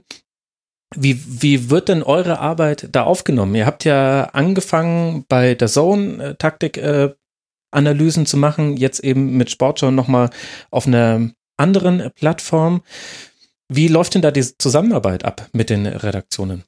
Wie, wie wird denn eure Arbeit da aufgenommen? Ihr habt ja angefangen bei der Zone-Taktik-Analysen äh, zu machen, jetzt eben mit Sportschau nochmal auf einer anderen Plattform. Wie läuft denn da die Zusammenarbeit ab mit den Redaktionen?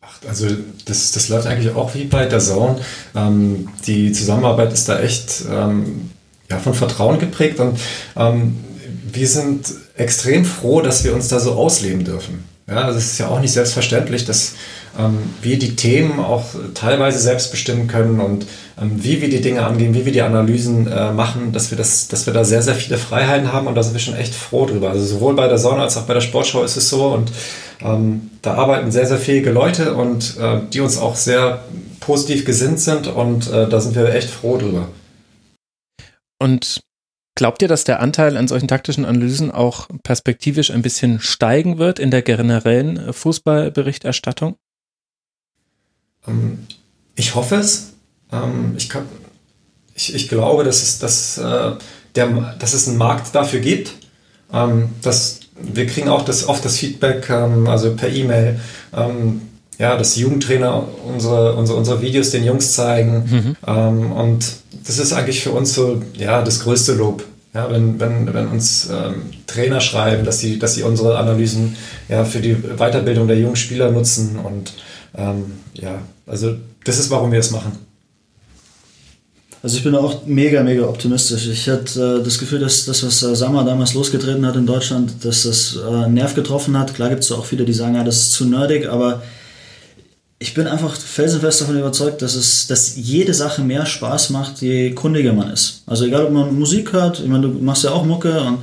Ach, also das, das läuft eigentlich auch wie bei der Zone. Ähm, die Zusammenarbeit ist da echt ähm, ja, von Vertrauen geprägt und ähm, wir sind extrem froh, dass wir uns da so ausleben dürfen. Ja, also es ist ja auch nicht selbstverständlich, dass ähm, wir die Themen auch teilweise selbst bestimmen können und ähm, wie wir die Dinge angehen, wie wir die Analysen äh, machen, dass wir, das, dass wir da sehr, sehr viele Freiheiten haben und da sind wir schon echt froh drüber. Also sowohl bei der Sonne als auch bei der Sportschau ist es so und ähm, da arbeiten sehr, sehr fähige Leute und äh, die uns auch sehr positiv gesinnt sind und äh, da sind wir echt froh drüber. Und Glaubt ihr, dass der Anteil an solchen taktischen Analysen auch perspektivisch ein bisschen steigen wird in der generellen Fußballberichterstattung? Ähm, ich hoffe es. Ähm, ich, kann, ich, ich glaube, dass es, dass, äh, der, dass es einen Markt dafür gibt. Ähm, dass, wir kriegen auch das, oft das Feedback, also per E-Mail, ja, dass Jugendtrainer unsere, unsere, unsere Videos den Jungs zeigen. Mhm. und das ist eigentlich für uns so ja, das größte Lob. Ja, wenn, wenn, wenn uns ähm, Trainer schreiben, dass sie, dass sie unsere Analysen ja, für die Weiterbildung der jungen Spieler nutzen. Und ähm, ja, also das ist, warum wir es machen. Also ich bin auch mega, mega optimistisch. Ich hatte äh, das Gefühl, dass das, was äh, Sammer damals losgetreten hat in Deutschland, dass das äh, Nerv getroffen hat. Klar gibt es auch viele, die sagen, ja, das ist zu nerdig, aber ich bin einfach felsenfest davon überzeugt, dass es, dass jede Sache mehr Spaß macht, je kundiger man ist. Also egal, ob man Musik hört, ich meine, du machst ja auch Mucke und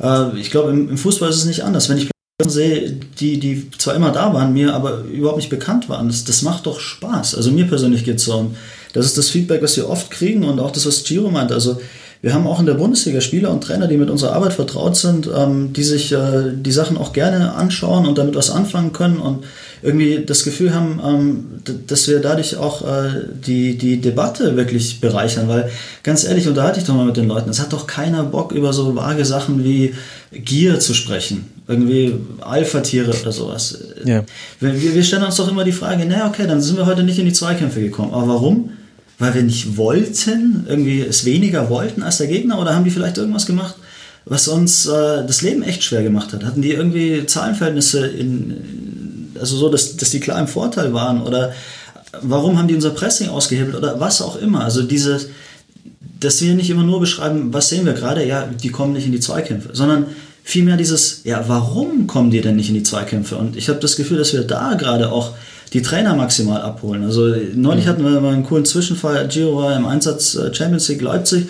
Äh, ich glaube, im, im, Fußball ist es nicht anders. Wenn ich sehe, die, die zwar immer da waren, mir aber überhaupt nicht bekannt waren, das, das macht doch Spaß. Also mir persönlich geht es so. Und das ist das Feedback, was wir oft kriegen und auch das, was Giro meint. Also wir haben auch in der Bundesliga Spieler und Trainer, die mit unserer Arbeit vertraut sind, ähm, die sich äh, die Sachen auch gerne anschauen und damit was anfangen können und irgendwie das Gefühl haben, ähm, dass wir dadurch auch äh, die, die Debatte wirklich bereichern. Weil ganz ehrlich, unterhalte ich doch mal mit den Leuten. Es hat doch keiner Bock, über so vage Sachen wie Gier zu sprechen. Irgendwie Alpha-Tiere oder sowas. Ja. Wir, wir stellen uns doch immer die Frage, naja, okay, dann sind wir heute nicht in die Zweikämpfe gekommen. Aber warum? Weil wir nicht wollten, irgendwie es weniger wollten als der Gegner oder haben die vielleicht irgendwas gemacht, was uns äh, das Leben echt schwer gemacht hat? Hatten die irgendwie Zahlenverhältnisse in, also so, dass, dass die klar im Vorteil waren oder warum haben die unser Pressing ausgehebelt oder was auch immer? Also diese, dass wir nicht immer nur beschreiben, was sehen wir gerade, ja, die kommen nicht in die Zweikämpfe, sondern vielmehr dieses, ja, warum kommen die denn nicht in die Zweikämpfe? Und ich habe das Gefühl, dass wir da gerade auch die Trainer maximal abholen. Also neulich mhm. hatten wir mal einen coolen Zwischenfall. Giro war im Einsatz äh, Champions League Leipzig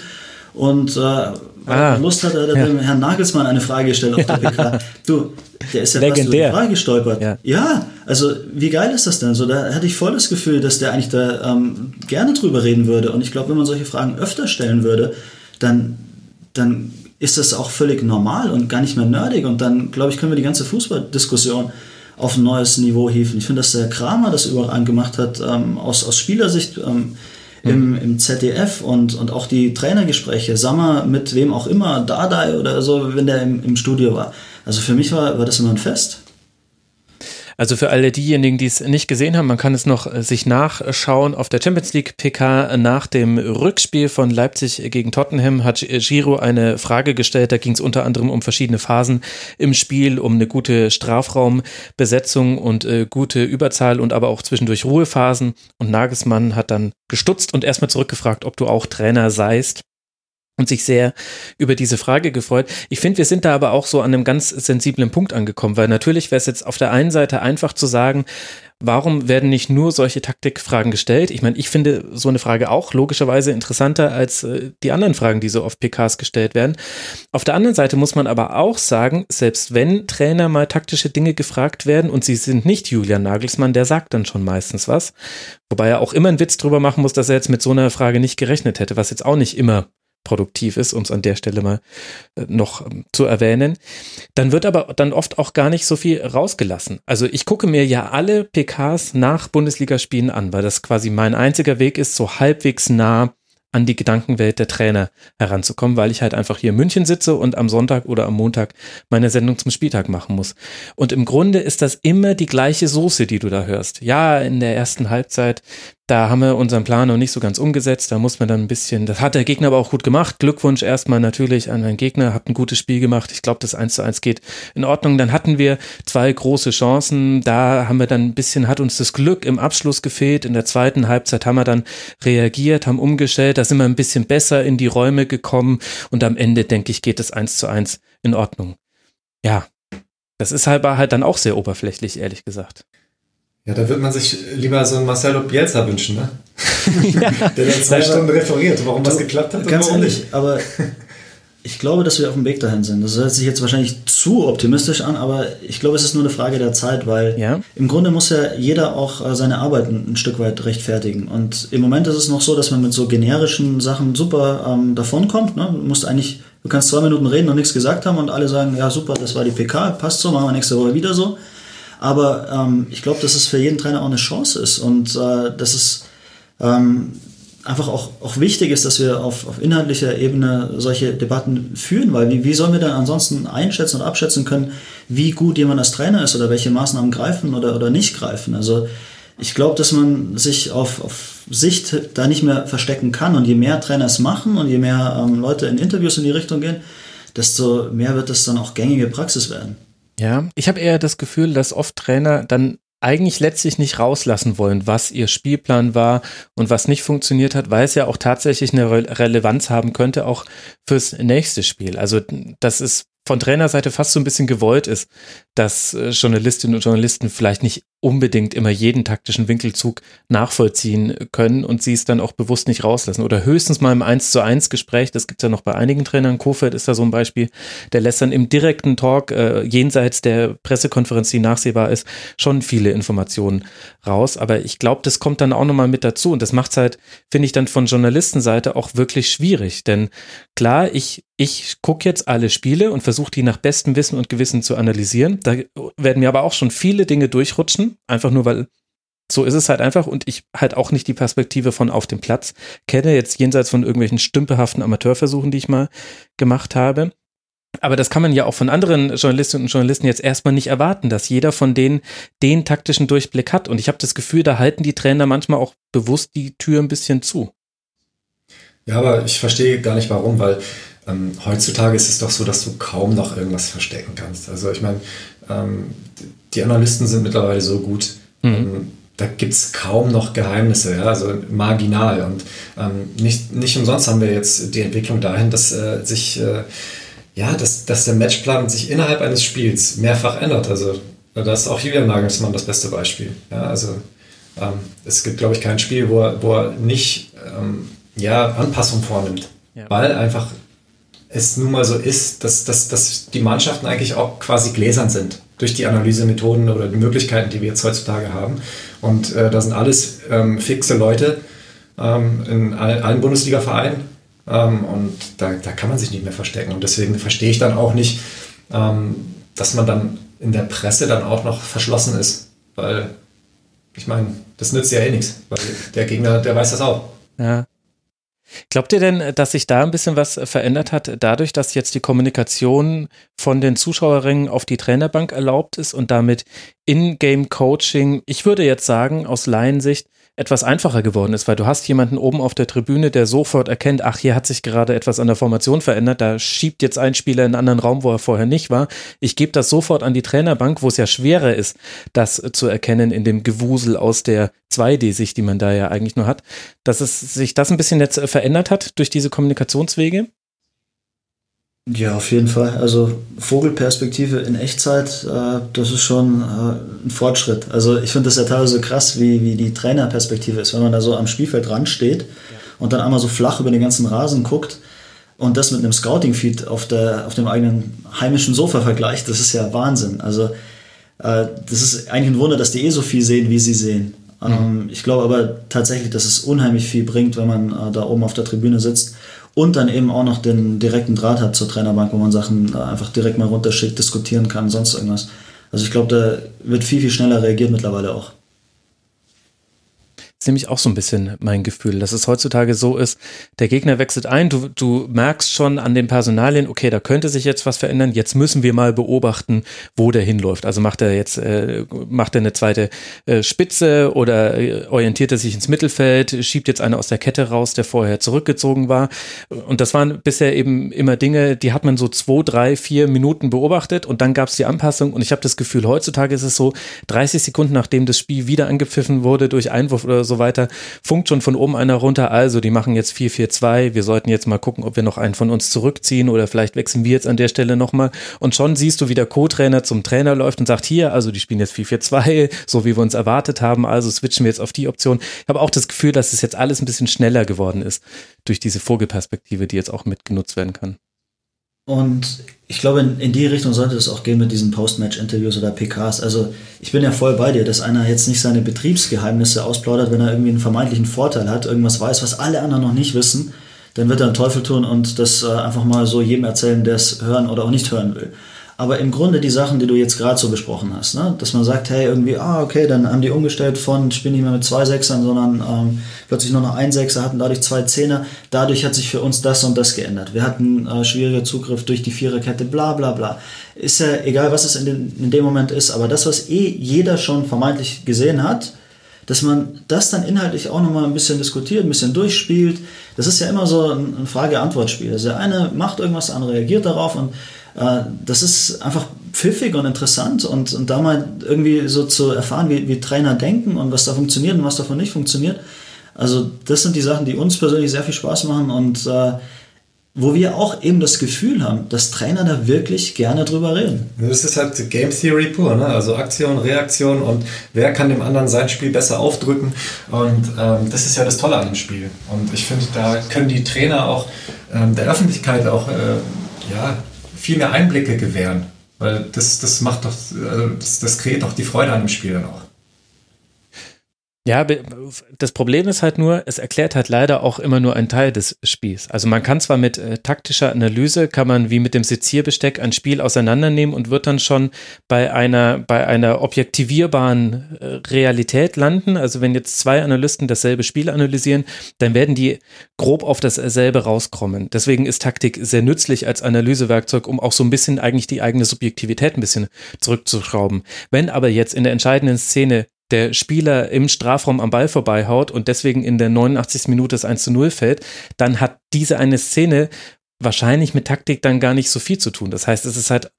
und äh, ah, Lust hat, hat er ja. dem Herrn Nagelsmann eine Frage gestellt auf der PK. du, der ist ja Legendär. fast über die Frage gestolpert. Ja. ja. also wie geil ist das denn? So, da hatte ich voll das Gefühl, dass der eigentlich da ähm, gerne drüber reden würde. Und ich glaube, wenn man solche Fragen öfter stellen würde, dann, dann ist das auch völlig normal und gar nicht mehr nerdig. Und dann, glaube ich, können wir die ganze Fußballdiskussion auf ein neues Niveau hieven. Ich finde, dass der Kramer das überall gemacht hat, ähm, aus, aus Spielersicht ähm, im, mhm. im ZDF und, und auch die Trainergespräche, Sammer mit wem auch immer, Dardai oder so, wenn der im, im Studio war. Also für mich war, war das immer ein Fest. Also für alle diejenigen, die es nicht gesehen haben, man kann es noch äh, sich nachschauen. Auf der Champions League PK nach dem Rückspiel von Leipzig gegen Tottenham hat Giro eine Frage gestellt. Da ging es unter anderem um verschiedene Phasen im Spiel, um eine gute Strafraumbesetzung und äh, gute Überzahl und aber auch zwischendurch Ruhephasen. Und Nagelsmann hat dann gestutzt und erstmal zurückgefragt, ob du auch Trainer seist und sich sehr über diese Frage gefreut. Ich finde, wir sind da aber auch so an einem ganz sensiblen Punkt angekommen, weil natürlich wäre es jetzt auf der einen Seite einfach zu sagen, warum werden nicht nur solche Taktikfragen gestellt? Ich meine, ich finde so eine Frage auch logischerweise interessanter als äh, die anderen Fragen, die so auf PKs gestellt werden. Auf der anderen Seite muss man aber auch sagen, selbst wenn Trainer mal taktische Dinge gefragt werden und sie sind nicht Julian Nagelsmann, der sagt dann schon meistens was. Wobei er auch immer einen Witz drüber machen muss, dass er jetzt mit so einer Frage nicht gerechnet hätte, was jetzt auch nicht immer produktiv ist, um es an der Stelle mal äh, noch ähm, zu erwähnen. Dann wird aber dann oft auch gar nicht so viel rausgelassen. Also ich gucke mir ja alle PKs nach Bundesligaspielen an, weil das quasi mein einziger Weg ist, so halbwegs nah an die Gedankenwelt der Trainer heranzukommen, weil ich halt einfach hier in München sitze und am Sonntag oder am Montag meine Sendung zum Spieltag machen muss. Und im Grunde ist das immer die gleiche Soße, die du da hörst. Ja, in der ersten Halbzeit da haben wir unseren Plan noch nicht so ganz umgesetzt. Da muss man dann ein bisschen, das hat der Gegner aber auch gut gemacht. Glückwunsch erstmal natürlich an meinen Gegner, habt ein gutes Spiel gemacht. Ich glaube, das 1 zu 1 geht in Ordnung. Dann hatten wir zwei große Chancen. Da haben wir dann ein bisschen, hat uns das Glück im Abschluss gefehlt. In der zweiten Halbzeit haben wir dann reagiert, haben umgestellt. Da sind wir ein bisschen besser in die Räume gekommen. Und am Ende, denke ich, geht das 1 zu 1 in Ordnung. Ja, das ist halt, halt dann auch sehr oberflächlich, ehrlich gesagt. Ja, da wird man sich lieber so einen Marcelo Bielsa wünschen, ne? (laughs) ja. Der dann zwei Stunden referiert, warum du, was geklappt hat. Ganz ehrlich, nicht. aber (laughs) ich glaube, dass wir auf dem Weg dahin sind. Das hört sich jetzt wahrscheinlich zu optimistisch an, aber ich glaube, es ist nur eine Frage der Zeit, weil ja. im Grunde muss ja jeder auch äh, seine Arbeit ein, ein, Stück weit rechtfertigen. Und im Moment ist es noch so, dass man mit so generischen Sachen super ähm, davonkommt. Ne? Du musst eigentlich, du kannst zwei Minuten reden und nichts gesagt haben und alle sagen, ja super, das war die PK, passt so, machen wir nächste Woche wieder so. Aber ähm, ich glaube, dass es für jeden Trainer auch eine Chance ist und äh, dass es ähm, einfach auch, auch wichtig ist, dass wir auf, auf inhaltlicher Ebene solche Debatten führen, weil wie, wie sollen wir dann ansonsten einschätzen und abschätzen können, wie gut jemand als Trainer ist oder welche Maßnahmen greifen oder, oder nicht greifen. Also ich glaube, dass man sich auf, auf Sicht da nicht mehr verstecken kann und je mehr Trainer es machen und je mehr ähm, Leute in Interviews in die Richtung gehen, desto mehr wird das dann auch gängige Praxis werden. Ja, ich habe eher das Gefühl, dass oft Trainer dann eigentlich letztlich nicht rauslassen wollen, was ihr Spielplan war und was nicht funktioniert hat, weil es ja auch tatsächlich eine Re Relevanz haben könnte, auch fürs nächste Spiel. Also das ist von Trainerseite fast so ein bisschen gewollt ist, dass äh, Journalistinnen und Journalisten vielleicht nicht unbedingt immer jeden taktischen Winkelzug nachvollziehen können und sie es dann auch bewusst nicht rauslassen. Oder höchstens mal im 1 zu 1 Gespräch, das gibt es ja noch bei einigen Trainern, Kofeld ist da so ein Beispiel, der lässt dann im direkten Talk, äh, jenseits der Pressekonferenz, die nachsehbar ist, schon viele Informationen raus. Aber ich glaube, das kommt dann auch nochmal mit dazu und das macht es halt, finde ich, dann von Journalistenseite auch wirklich schwierig. Denn klar, ich ich gucke jetzt alle Spiele und versuche die nach bestem Wissen und Gewissen zu analysieren. Da werden mir aber auch schon viele Dinge durchrutschen, einfach nur weil so ist es halt einfach und ich halt auch nicht die Perspektive von auf dem Platz kenne, jetzt jenseits von irgendwelchen stümperhaften Amateurversuchen, die ich mal gemacht habe. Aber das kann man ja auch von anderen Journalistinnen und Journalisten jetzt erstmal nicht erwarten, dass jeder von denen den taktischen Durchblick hat. Und ich habe das Gefühl, da halten die Trainer manchmal auch bewusst die Tür ein bisschen zu. Ja, aber ich verstehe gar nicht warum, weil ähm, heutzutage ist es doch so, dass du kaum noch irgendwas verstecken kannst. Also ich meine, ähm, die Analysten sind mittlerweile so gut. Mhm. Ähm, da gibt es kaum noch Geheimnisse, ja? also marginal. Und ähm, nicht, nicht umsonst haben wir jetzt die Entwicklung dahin, dass äh, sich äh, ja, dass, dass der Matchplan sich innerhalb eines Spiels mehrfach ändert. Also da ist auch Julian Nagelsmann das beste Beispiel. Ja, also ähm, es gibt, glaube ich, kein Spiel, wo er, wo er nicht ähm, ja, Anpassung vornimmt. Ja. Weil einfach es nun mal so ist, dass, dass, dass die Mannschaften eigentlich auch quasi gläsern sind durch die Analysemethoden oder die Möglichkeiten, die wir jetzt heutzutage haben. Und äh, da sind alles ähm, fixe Leute ähm, in all, allen Bundesliga-Vereinen ähm, und da, da kann man sich nicht mehr verstecken. Und deswegen verstehe ich dann auch nicht, ähm, dass man dann in der Presse dann auch noch verschlossen ist. Weil, ich meine, das nützt ja eh nichts, weil der Gegner, der weiß das auch. Ja. Glaubt ihr denn, dass sich da ein bisschen was verändert hat, dadurch, dass jetzt die Kommunikation von den Zuschauerringen auf die Trainerbank erlaubt ist und damit In-Game-Coaching, ich würde jetzt sagen, aus Laiensicht, etwas einfacher geworden ist, weil du hast jemanden oben auf der Tribüne, der sofort erkennt, ach, hier hat sich gerade etwas an der Formation verändert, da schiebt jetzt ein Spieler in einen anderen Raum, wo er vorher nicht war. Ich gebe das sofort an die Trainerbank, wo es ja schwerer ist, das zu erkennen in dem Gewusel aus der 2D-Sicht, die man da ja eigentlich nur hat, dass es sich das ein bisschen jetzt verändert hat durch diese Kommunikationswege. Ja, auf jeden Fall. Also Vogelperspektive in Echtzeit, äh, das ist schon äh, ein Fortschritt. Also ich finde das ja teilweise krass, wie, wie die Trainerperspektive ist, wenn man da so am Spielfeld dran steht ja. und dann einmal so flach über den ganzen Rasen guckt und das mit einem Scouting-Feed auf, auf dem eigenen heimischen Sofa vergleicht, das ist ja Wahnsinn. Also äh, das ist eigentlich ein Wunder, dass die eh so viel sehen, wie sie sehen. Mhm. Ähm, ich glaube aber tatsächlich, dass es unheimlich viel bringt, wenn man äh, da oben auf der Tribüne sitzt und dann eben auch noch den direkten Draht hat zur Trainerbank, wo man Sachen einfach direkt mal runterschickt, diskutieren kann, sonst irgendwas. Also ich glaube, da wird viel, viel schneller reagiert mittlerweile auch nämlich auch so ein bisschen mein Gefühl, dass es heutzutage so ist, der Gegner wechselt ein, du, du merkst schon an den Personalien, okay, da könnte sich jetzt was verändern, jetzt müssen wir mal beobachten, wo der hinläuft. Also macht er jetzt, äh, macht er eine zweite äh, Spitze oder äh, orientiert er sich ins Mittelfeld, schiebt jetzt einer aus der Kette raus, der vorher zurückgezogen war. Und das waren bisher eben immer Dinge, die hat man so zwei, drei, vier Minuten beobachtet und dann gab es die Anpassung und ich habe das Gefühl, heutzutage ist es so, 30 Sekunden nachdem das Spiel wieder angepfiffen wurde durch Einwurf oder so weiter, funkt schon von oben einer runter, also die machen jetzt 4-4-2, wir sollten jetzt mal gucken, ob wir noch einen von uns zurückziehen oder vielleicht wechseln wir jetzt an der Stelle nochmal und schon siehst du, wie der Co-Trainer zum Trainer läuft und sagt, hier, also die spielen jetzt 4-4-2, so wie wir uns erwartet haben, also switchen wir jetzt auf die Option. Ich habe auch das Gefühl, dass es jetzt alles ein bisschen schneller geworden ist durch diese Vogelperspektive, die jetzt auch mitgenutzt werden kann. Und ich glaube, in, in die Richtung sollte es auch gehen mit diesen Post-Match-Interviews oder PKs. Also ich bin ja voll bei dir, dass einer jetzt nicht seine Betriebsgeheimnisse ausplaudert, wenn er irgendwie einen vermeintlichen Vorteil hat, irgendwas weiß, was alle anderen noch nicht wissen, dann wird er einen Teufel tun und das äh, einfach mal so jedem erzählen, der es hören oder auch nicht hören will. Aber im Grunde die Sachen, die du jetzt gerade so besprochen hast, ne? dass man sagt, hey, irgendwie, ah, okay, dann haben die umgestellt von, spielen nicht mehr mit zwei Sechsern, sondern ähm, plötzlich nur noch ein Sechser, hatten dadurch zwei Zehner. Dadurch hat sich für uns das und das geändert. Wir hatten äh, schwieriger Zugriff durch die Viererkette, bla bla bla. Ist ja egal, was es in, den, in dem Moment ist, aber das, was eh jeder schon vermeintlich gesehen hat, dass man das dann inhaltlich auch nochmal ein bisschen diskutiert, ein bisschen durchspielt. Das ist ja immer so ein Frage-Antwort-Spiel. Also der eine macht irgendwas, der andere reagiert darauf und das ist einfach pfiffig und interessant und, und da mal irgendwie so zu erfahren, wie, wie Trainer denken und was da funktioniert und was davon nicht funktioniert. Also das sind die Sachen, die uns persönlich sehr viel Spaß machen und äh, wo wir auch eben das Gefühl haben, dass Trainer da wirklich gerne drüber reden. Das ist halt Game Theory pur, ne? also Aktion, Reaktion und wer kann dem anderen sein Spiel besser aufdrücken und ähm, das ist ja das Tolle an dem Spiel und ich finde, da können die Trainer auch ähm, der Öffentlichkeit auch äh, ja, viel mehr Einblicke gewähren, weil das, das macht doch, also das, das kreiert doch die Freude an dem Spiel dann auch. Ja, das Problem ist halt nur, es erklärt halt leider auch immer nur einen Teil des Spiels. Also man kann zwar mit äh, taktischer Analyse, kann man wie mit dem Sezierbesteck ein Spiel auseinandernehmen und wird dann schon bei einer, bei einer objektivierbaren äh, Realität landen. Also wenn jetzt zwei Analysten dasselbe Spiel analysieren, dann werden die grob auf dasselbe rauskommen. Deswegen ist Taktik sehr nützlich als Analysewerkzeug, um auch so ein bisschen eigentlich die eigene Subjektivität ein bisschen zurückzuschrauben. Wenn aber jetzt in der entscheidenden Szene der Spieler im Strafraum am Ball vorbeihaut und deswegen in der 89. Minute das 1 zu 0 fällt, dann hat diese eine Szene wahrscheinlich mit Taktik dann gar nicht so viel zu tun. Das heißt, es ist halt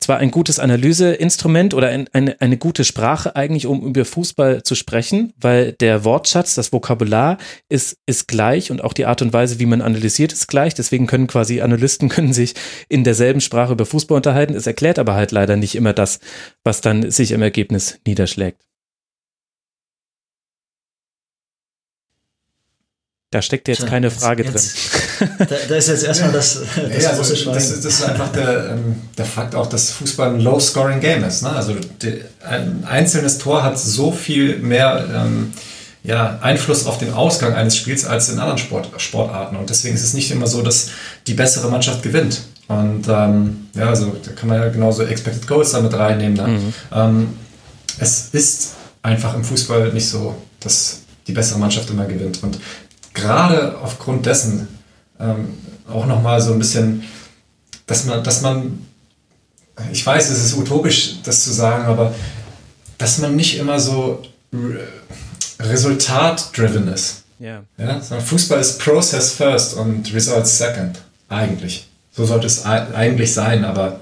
zwar ein gutes Analyseinstrument oder ein, eine, eine gute Sprache eigentlich, um über Fußball zu sprechen, weil der Wortschatz, das Vokabular ist, ist gleich und auch die Art und Weise, wie man analysiert, ist gleich. Deswegen können quasi Analysten (laughs) können sich in derselben Sprache über Fußball unterhalten. Es erklärt aber halt leider nicht immer das, was dann sich im Ergebnis niederschlägt. Da steckt jetzt keine Frage drin. Da, da, ist jetzt erstmal das, das ja, also, das, das, ist einfach der, ähm, der Fakt auch, dass Fußball ein Low-Scoring-Game ist. Ne? Also die, ein einzelnes Tor hat so viel mehr ähm, ja, Einfluss auf den Ausgang eines Spiels als in anderen Sport, Sportarten. Und deswegen ist es nicht immer so, dass die bessere Mannschaft gewinnt. Und ähm, ja, also da kann man ja genauso Expected Goals damit reinnehmen. Ne? Mhm. Ähm, es ist einfach im Fußball nicht so, dass die bessere Mannschaft immer gewinnt. Und gerade aufgrund dessen ähm, auch nochmal so ein bisschen, dass man, dass man, ich weiß, es ist utopisch, das zu sagen, aber dass man nicht immer so resultat-driven ist. Yeah. Ja, Fußball ist Process first und Results second. Eigentlich. So sollte es eigentlich sein, aber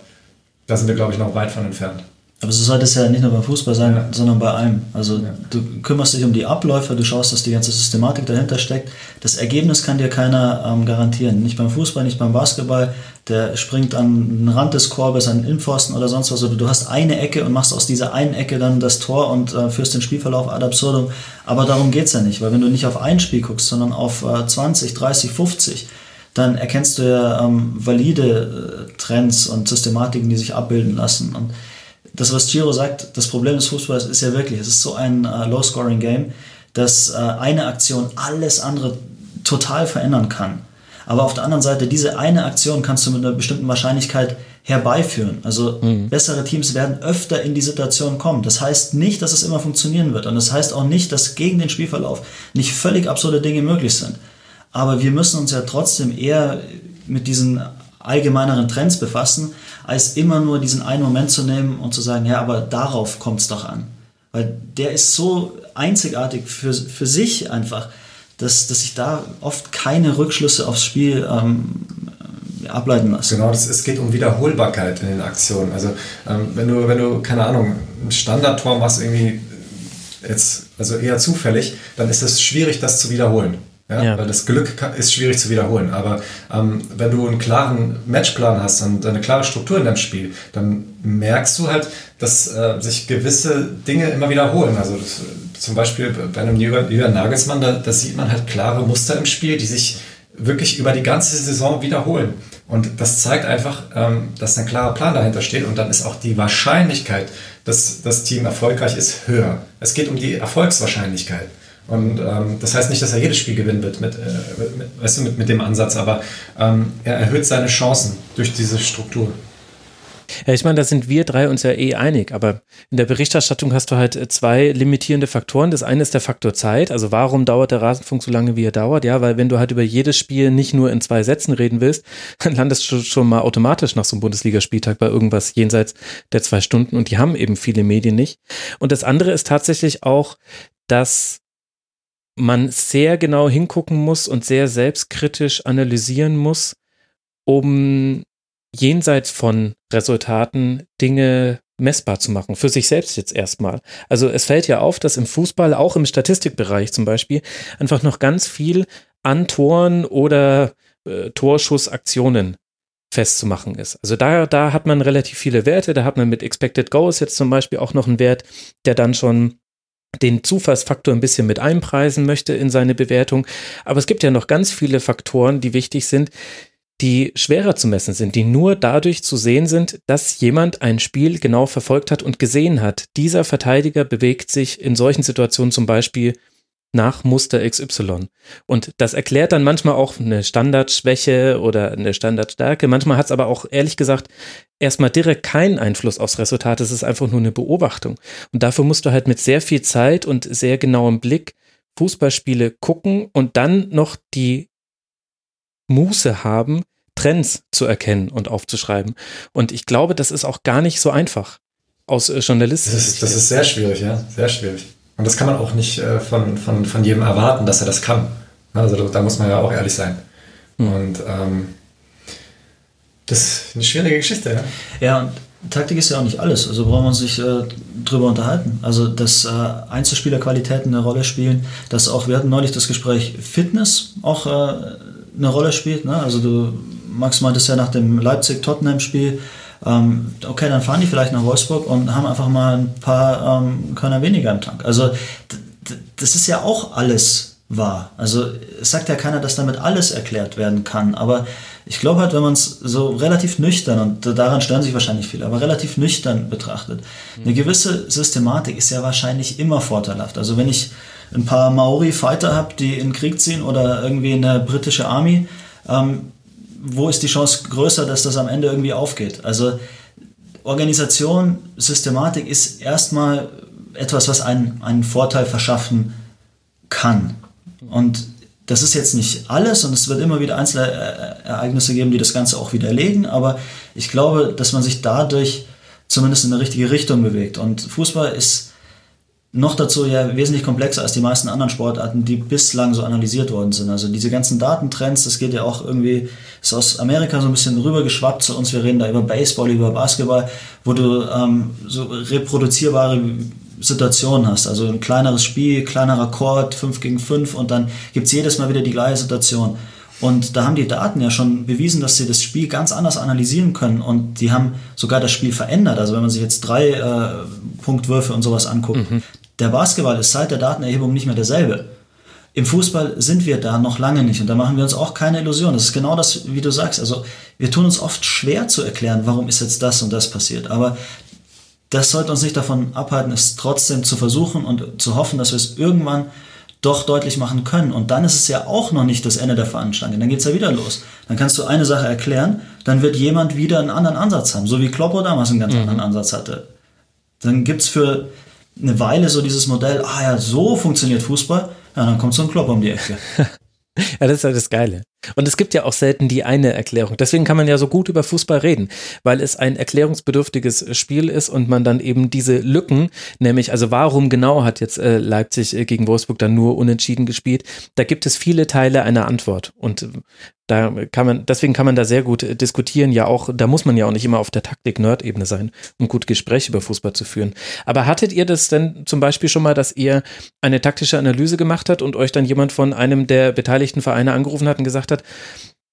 da sind wir, glaube ich, noch weit von entfernt. Aber so sollte es ja nicht nur beim Fußball sein, ja. sondern bei allem. Also ja. du kümmerst dich um die Abläufe, du schaust, dass die ganze Systematik dahinter steckt. Das Ergebnis kann dir keiner ähm, garantieren. Nicht beim Fußball, nicht beim Basketball. Der springt an den Rand des Korbes, an den Innenpfosten oder sonst was. Oder du hast eine Ecke und machst aus dieser einen Ecke dann das Tor und äh, führst den Spielverlauf ad absurdum. Aber darum geht es ja nicht, weil wenn du nicht auf ein Spiel guckst, sondern auf äh, 20, 30, 50, dann erkennst du ja ähm, valide äh, Trends und Systematiken, die sich abbilden lassen. Und das, was Giro sagt, das Problem des Fußballs ist ja wirklich, es ist so ein äh, Low-Scoring-Game, dass äh, eine Aktion alles andere total verändern kann. Aber auf der anderen Seite, diese eine Aktion kannst du mit einer bestimmten Wahrscheinlichkeit herbeiführen. Also mhm. bessere Teams werden öfter in die Situation kommen. Das heißt nicht, dass es immer funktionieren wird. Und das heißt auch nicht, dass gegen den Spielverlauf nicht völlig absurde Dinge möglich sind. Aber wir müssen uns ja trotzdem eher mit diesen allgemeineren Trends befassen, als immer nur diesen einen Moment zu nehmen und zu sagen, ja, aber darauf kommt es doch an. Weil der ist so einzigartig für, für sich einfach, dass, dass ich da oft keine Rückschlüsse aufs Spiel ähm, ableiten lasse. Genau, das, es geht um Wiederholbarkeit in den Aktionen. Also ähm, wenn du, wenn du, keine Ahnung, ein Standardtor machst irgendwie jetzt, also eher zufällig, dann ist es schwierig, das zu wiederholen. Ja, ja. Weil das Glück ist schwierig zu wiederholen. Aber ähm, wenn du einen klaren Matchplan hast und eine klare Struktur in deinem Spiel, dann merkst du halt, dass äh, sich gewisse Dinge immer wiederholen. Also das, zum Beispiel bei einem Jürgen Nagelsmann, da, da sieht man halt klare Muster im Spiel, die sich wirklich über die ganze Saison wiederholen. Und das zeigt einfach, ähm, dass ein klarer Plan dahinter steht und dann ist auch die Wahrscheinlichkeit, dass das Team erfolgreich ist, höher. Es geht um die Erfolgswahrscheinlichkeit. Und ähm, das heißt nicht, dass er jedes Spiel gewinnen wird mit, äh, mit, weißt du, mit, mit dem Ansatz, aber ähm, er erhöht seine Chancen durch diese Struktur. Ja, ich meine, da sind wir drei uns ja eh einig, aber in der Berichterstattung hast du halt zwei limitierende Faktoren. Das eine ist der Faktor Zeit, also warum dauert der Rasenfunk so lange, wie er dauert? Ja, weil wenn du halt über jedes Spiel nicht nur in zwei Sätzen reden willst, (laughs) dann landest du schon mal automatisch nach so einem Bundesligaspieltag bei irgendwas jenseits der zwei Stunden und die haben eben viele Medien nicht. Und das andere ist tatsächlich auch, dass man sehr genau hingucken muss und sehr selbstkritisch analysieren muss, um jenseits von Resultaten Dinge messbar zu machen, für sich selbst jetzt erstmal. Also es fällt ja auf, dass im Fußball, auch im Statistikbereich zum Beispiel, einfach noch ganz viel an Toren oder äh, Torschussaktionen festzumachen ist. Also da, da hat man relativ viele Werte, da hat man mit Expected Goals jetzt zum Beispiel auch noch einen Wert, der dann schon den Zufallsfaktor ein bisschen mit einpreisen möchte in seine Bewertung. Aber es gibt ja noch ganz viele Faktoren, die wichtig sind, die schwerer zu messen sind, die nur dadurch zu sehen sind, dass jemand ein Spiel genau verfolgt hat und gesehen hat. Dieser Verteidiger bewegt sich in solchen Situationen zum Beispiel nach Muster XY. Und das erklärt dann manchmal auch eine Standardschwäche oder eine Standardstärke. Manchmal hat es aber auch ehrlich gesagt erstmal direkt keinen Einfluss aufs Resultat. Es ist einfach nur eine Beobachtung. Und dafür musst du halt mit sehr viel Zeit und sehr genauem Blick Fußballspiele gucken und dann noch die Muße haben, Trends zu erkennen und aufzuschreiben. Und ich glaube, das ist auch gar nicht so einfach aus äh, Journalisten. Das ist, das ist sehr schwierig, ja, sehr schwierig. Und das kann man auch nicht äh, von, von, von jedem erwarten, dass er das kann. Also da muss man ja auch ehrlich sein. Mhm. Und ähm, das ist eine schwierige Geschichte, ja. Ja, und Taktik ist ja auch nicht alles, also braucht man sich äh, drüber unterhalten. Also, dass äh, Einzelspielerqualitäten eine Rolle spielen, dass auch, wir hatten neulich das Gespräch Fitness auch äh, eine Rolle spielt. Ne? Also, du, Max meinte es ja nach dem Leipzig-Tottenham-Spiel, ähm, okay, dann fahren die vielleicht nach Wolfsburg und haben einfach mal ein paar ähm, Körner weniger im Tank. Also das ist ja auch alles wahr. Also es sagt ja keiner, dass damit alles erklärt werden kann, aber ich glaube halt, wenn man es so relativ nüchtern, und daran stören sich wahrscheinlich viele, aber relativ nüchtern betrachtet, eine gewisse Systematik ist ja wahrscheinlich immer vorteilhaft. Also wenn ich ein paar Maori-Fighter habe, die in den Krieg ziehen oder irgendwie eine britische Army, ähm, wo ist die Chance größer, dass das am Ende irgendwie aufgeht? Also Organisation, Systematik ist erstmal etwas, was einen, einen Vorteil verschaffen kann. Und das ist jetzt nicht alles und es wird immer wieder einzelne Ereignisse geben, die das Ganze auch widerlegen, aber ich glaube, dass man sich dadurch zumindest in eine richtige Richtung bewegt. Und Fußball ist noch dazu ja wesentlich komplexer als die meisten anderen Sportarten, die bislang so analysiert worden sind. Also diese ganzen Datentrends, das geht ja auch irgendwie, ist aus Amerika so ein bisschen rübergeschwappt zu uns. Wir reden da über Baseball, über Basketball, wo du ähm, so reproduzierbare Situationen hast. Also ein kleineres Spiel, kleinerer Chord, 5 gegen 5 und dann gibt es jedes Mal wieder die gleiche Situation. Und da haben die Daten ja schon bewiesen, dass sie das Spiel ganz anders analysieren können und die haben sogar das Spiel verändert. Also wenn man sich jetzt drei äh, Punktwürfe und sowas anguckt, mhm. Der Basketball ist seit der Datenerhebung nicht mehr derselbe. Im Fußball sind wir da noch lange nicht und da machen wir uns auch keine Illusion. Das ist genau das, wie du sagst. Also wir tun uns oft schwer zu erklären, warum ist jetzt das und das passiert. Aber das sollte uns nicht davon abhalten, es trotzdem zu versuchen und zu hoffen, dass wir es irgendwann doch deutlich machen können. Und dann ist es ja auch noch nicht das Ende der Veranstaltung. Dann geht es ja wieder los. Dann kannst du eine Sache erklären, dann wird jemand wieder einen anderen Ansatz haben, so wie Kloppo damals einen ganz mhm. anderen Ansatz hatte. Dann gibt es für eine Weile so dieses Modell, ah ja, so funktioniert Fußball, ja, dann kommt so ein Klopp um die Ecke. (laughs) ja, das ist halt das Geile. Und es gibt ja auch selten die eine Erklärung. Deswegen kann man ja so gut über Fußball reden, weil es ein erklärungsbedürftiges Spiel ist und man dann eben diese Lücken, nämlich also warum genau hat jetzt äh, Leipzig äh, gegen Wolfsburg dann nur unentschieden gespielt, da gibt es viele Teile einer Antwort. Und da kann man, deswegen kann man da sehr gut äh, diskutieren. Ja, auch, da muss man ja auch nicht immer auf der Taktik-Nerd-Ebene sein, um gut Gespräche über Fußball zu führen. Aber hattet ihr das denn zum Beispiel schon mal, dass ihr eine taktische Analyse gemacht habt und euch dann jemand von einem der beteiligten Vereine angerufen hat und gesagt hat,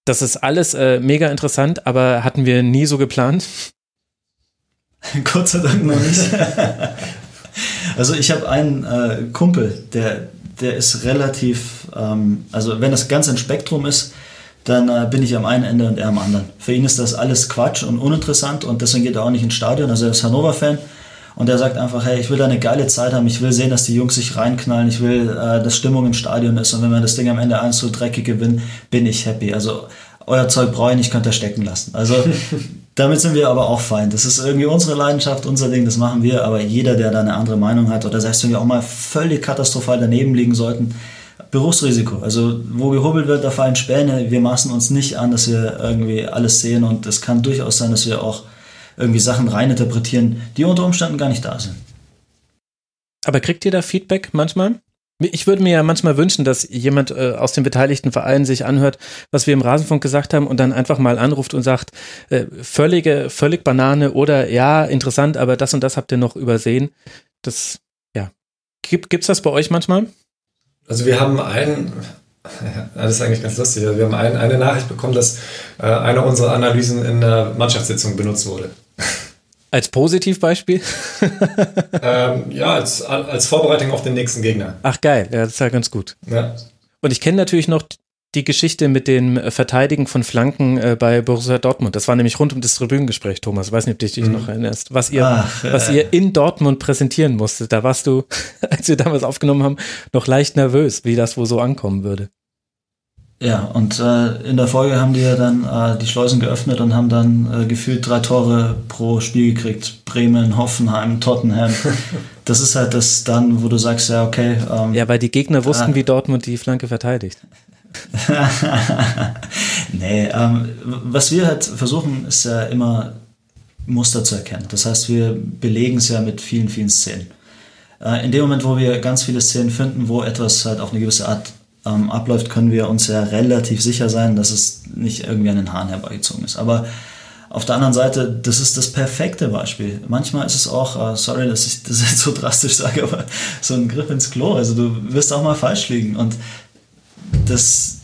das ist alles äh, mega interessant, aber hatten wir nie so geplant? (laughs) Gott sei Dank noch nicht. (laughs) also ich habe einen äh, Kumpel, der, der ist relativ, ähm, also wenn das ganz ein Spektrum ist, dann äh, bin ich am einen Ende und er am anderen. Für ihn ist das alles Quatsch und uninteressant und deswegen geht er auch nicht ins Stadion. Also er ist Hannover-Fan und er sagt einfach, hey, ich will da eine geile Zeit haben, ich will sehen, dass die Jungs sich reinknallen, ich will, äh, dass Stimmung im Stadion ist und wenn wir das Ding am Ende eins so dreckig gewinnen, bin ich happy. Also euer Zeug brauche ich nicht, könnt ihr stecken lassen. Also (laughs) damit sind wir aber auch fein. Das ist irgendwie unsere Leidenschaft, unser Ding, das machen wir, aber jeder, der da eine andere Meinung hat oder selbst wenn wir auch mal völlig katastrophal daneben liegen sollten, Berufsrisiko. Also wo gehobelt wird, da fallen Späne. Wir maßen uns nicht an, dass wir irgendwie alles sehen und es kann durchaus sein, dass wir auch irgendwie Sachen reininterpretieren, die unter Umständen gar nicht da sind. Aber kriegt ihr da Feedback manchmal? Ich würde mir ja manchmal wünschen, dass jemand äh, aus den beteiligten Vereinen sich anhört, was wir im Rasenfunk gesagt haben und dann einfach mal anruft und sagt, äh, völlige, völlig Banane oder ja, interessant, aber das und das habt ihr noch übersehen. Das, ja. Gibt, gibt's das bei euch manchmal? Also wir haben einen, (laughs) das ist eigentlich ganz lustig. Wir haben ein, eine Nachricht bekommen, dass äh, eine unserer Analysen in der Mannschaftssitzung benutzt wurde. (laughs) Als Positivbeispiel? (laughs) ähm, ja, als, als Vorbereitung auf den nächsten Gegner. Ach geil, ja, das ist ja ganz gut. Ja. Und ich kenne natürlich noch die Geschichte mit dem Verteidigen von Flanken äh, bei Borussia Dortmund. Das war nämlich rund um das Tribünengespräch, Thomas. Ich weiß nicht, ob du dich mhm. noch erinnerst. Was ihr, Ach, äh. was ihr in Dortmund präsentieren musstet. Da warst du, (laughs) als wir damals aufgenommen haben, noch leicht nervös, wie das wohl so ankommen würde. Ja, und äh, in der Folge haben die ja dann äh, die Schleusen geöffnet und haben dann äh, gefühlt drei Tore pro Spiel gekriegt. Bremen, Hoffenheim, Tottenham. (laughs) das ist halt das dann, wo du sagst, ja, okay. Ähm, ja, weil die Gegner wussten, äh, wie Dortmund die Flanke verteidigt. (laughs) nee, ähm, was wir halt versuchen, ist ja immer Muster zu erkennen. Das heißt, wir belegen es ja mit vielen, vielen Szenen. Äh, in dem Moment, wo wir ganz viele Szenen finden, wo etwas halt auf eine gewisse Art ähm, abläuft, können wir uns ja relativ sicher sein, dass es nicht irgendwie an den Haaren herbeigezogen ist. Aber auf der anderen Seite, das ist das perfekte Beispiel. Manchmal ist es auch, uh, sorry, dass ich das jetzt so drastisch sage, aber so ein Griff ins Klo. Also du wirst auch mal falsch liegen. Und das,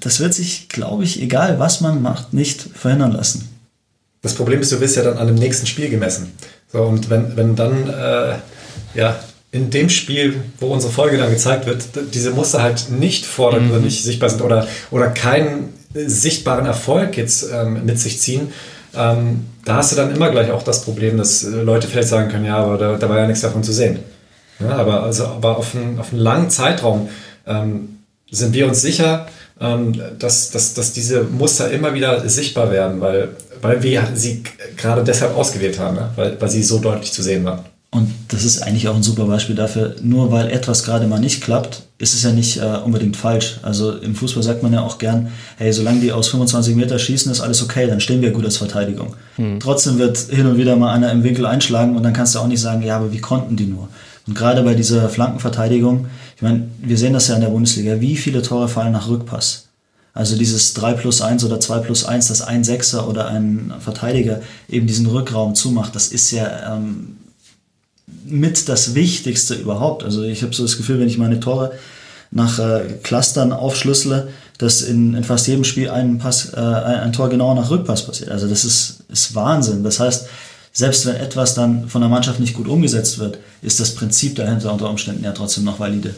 das wird sich, glaube ich, egal was man macht, nicht verhindern lassen. Das Problem ist, du wirst ja dann an dem nächsten Spiel gemessen. So, und wenn, wenn dann äh, ja, in dem Spiel, wo unsere Folge dann gezeigt wird, diese Muster halt nicht vordergründig mhm. sichtbar sind oder, oder keinen sichtbaren Erfolg jetzt ähm, mit sich ziehen, ähm, da hast du dann immer gleich auch das Problem, dass äh, Leute vielleicht sagen können, ja, aber da, da war ja nichts davon zu sehen. Ja, aber, also, aber auf, einen, auf einen langen Zeitraum ähm, sind wir uns sicher, ähm, dass, dass, dass diese Muster immer wieder sichtbar werden, weil, weil wir sie gerade deshalb ausgewählt haben, ja? weil, weil sie so deutlich zu sehen waren. Und das ist eigentlich auch ein super Beispiel dafür, nur weil etwas gerade mal nicht klappt, ist es ja nicht äh, unbedingt falsch. Also im Fußball sagt man ja auch gern, hey, solange die aus 25 Meter schießen, ist alles okay, dann stehen wir gut als Verteidigung. Hm. Trotzdem wird hin und wieder mal einer im Winkel einschlagen und dann kannst du auch nicht sagen, ja, aber wie konnten die nur? Und gerade bei dieser Flankenverteidigung, ich meine, wir sehen das ja in der Bundesliga, wie viele Tore fallen nach Rückpass? Also dieses 3 plus 1 oder 2 plus 1, dass ein Sechser oder ein Verteidiger eben diesen Rückraum zumacht, das ist ja ähm, mit das Wichtigste überhaupt. Also ich habe so das Gefühl, wenn ich meine Tore nach äh, Clustern aufschlüssele, dass in, in fast jedem Spiel ein, Pass, äh, ein Tor genau nach Rückpass passiert. Also das ist, ist Wahnsinn. Das heißt, selbst wenn etwas dann von der Mannschaft nicht gut umgesetzt wird, ist das Prinzip dahinter unter Umständen ja trotzdem noch valide.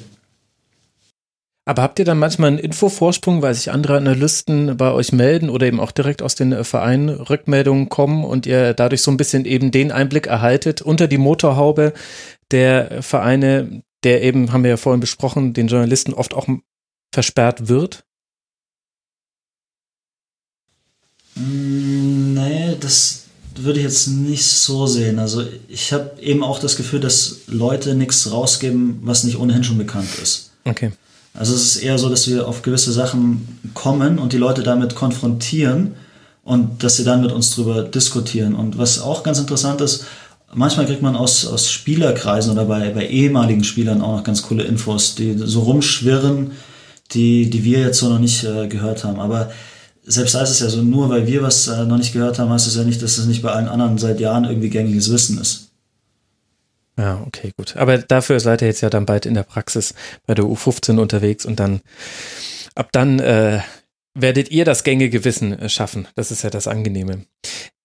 Aber habt ihr dann manchmal einen Infovorsprung, weil sich andere Analysten bei euch melden oder eben auch direkt aus den Vereinen Rückmeldungen kommen und ihr dadurch so ein bisschen eben den Einblick erhaltet unter die Motorhaube der Vereine, der eben, haben wir ja vorhin besprochen, den Journalisten oft auch versperrt wird? Mm, nee, das würde ich jetzt nicht so sehen. Also ich habe eben auch das Gefühl, dass Leute nichts rausgeben, was nicht ohnehin schon bekannt ist. Okay. Also es ist eher so, dass wir auf gewisse Sachen kommen und die Leute damit konfrontieren und dass sie dann mit uns drüber diskutieren. Und was auch ganz interessant ist, manchmal kriegt man aus, aus Spielerkreisen oder bei, bei ehemaligen Spielern auch noch ganz coole Infos, die so rumschwirren, die, die wir jetzt so noch nicht äh, gehört haben. Aber selbst ist es ja so, nur weil wir was äh, noch nicht gehört haben, heißt es ja nicht, dass es nicht bei allen anderen seit Jahren irgendwie gängiges Wissen ist. Ja, okay, gut. Aber dafür seid ihr jetzt ja dann bald in der Praxis bei der U15 unterwegs und dann ab dann äh, werdet ihr das gängige Wissen äh, schaffen. Das ist ja das Angenehme.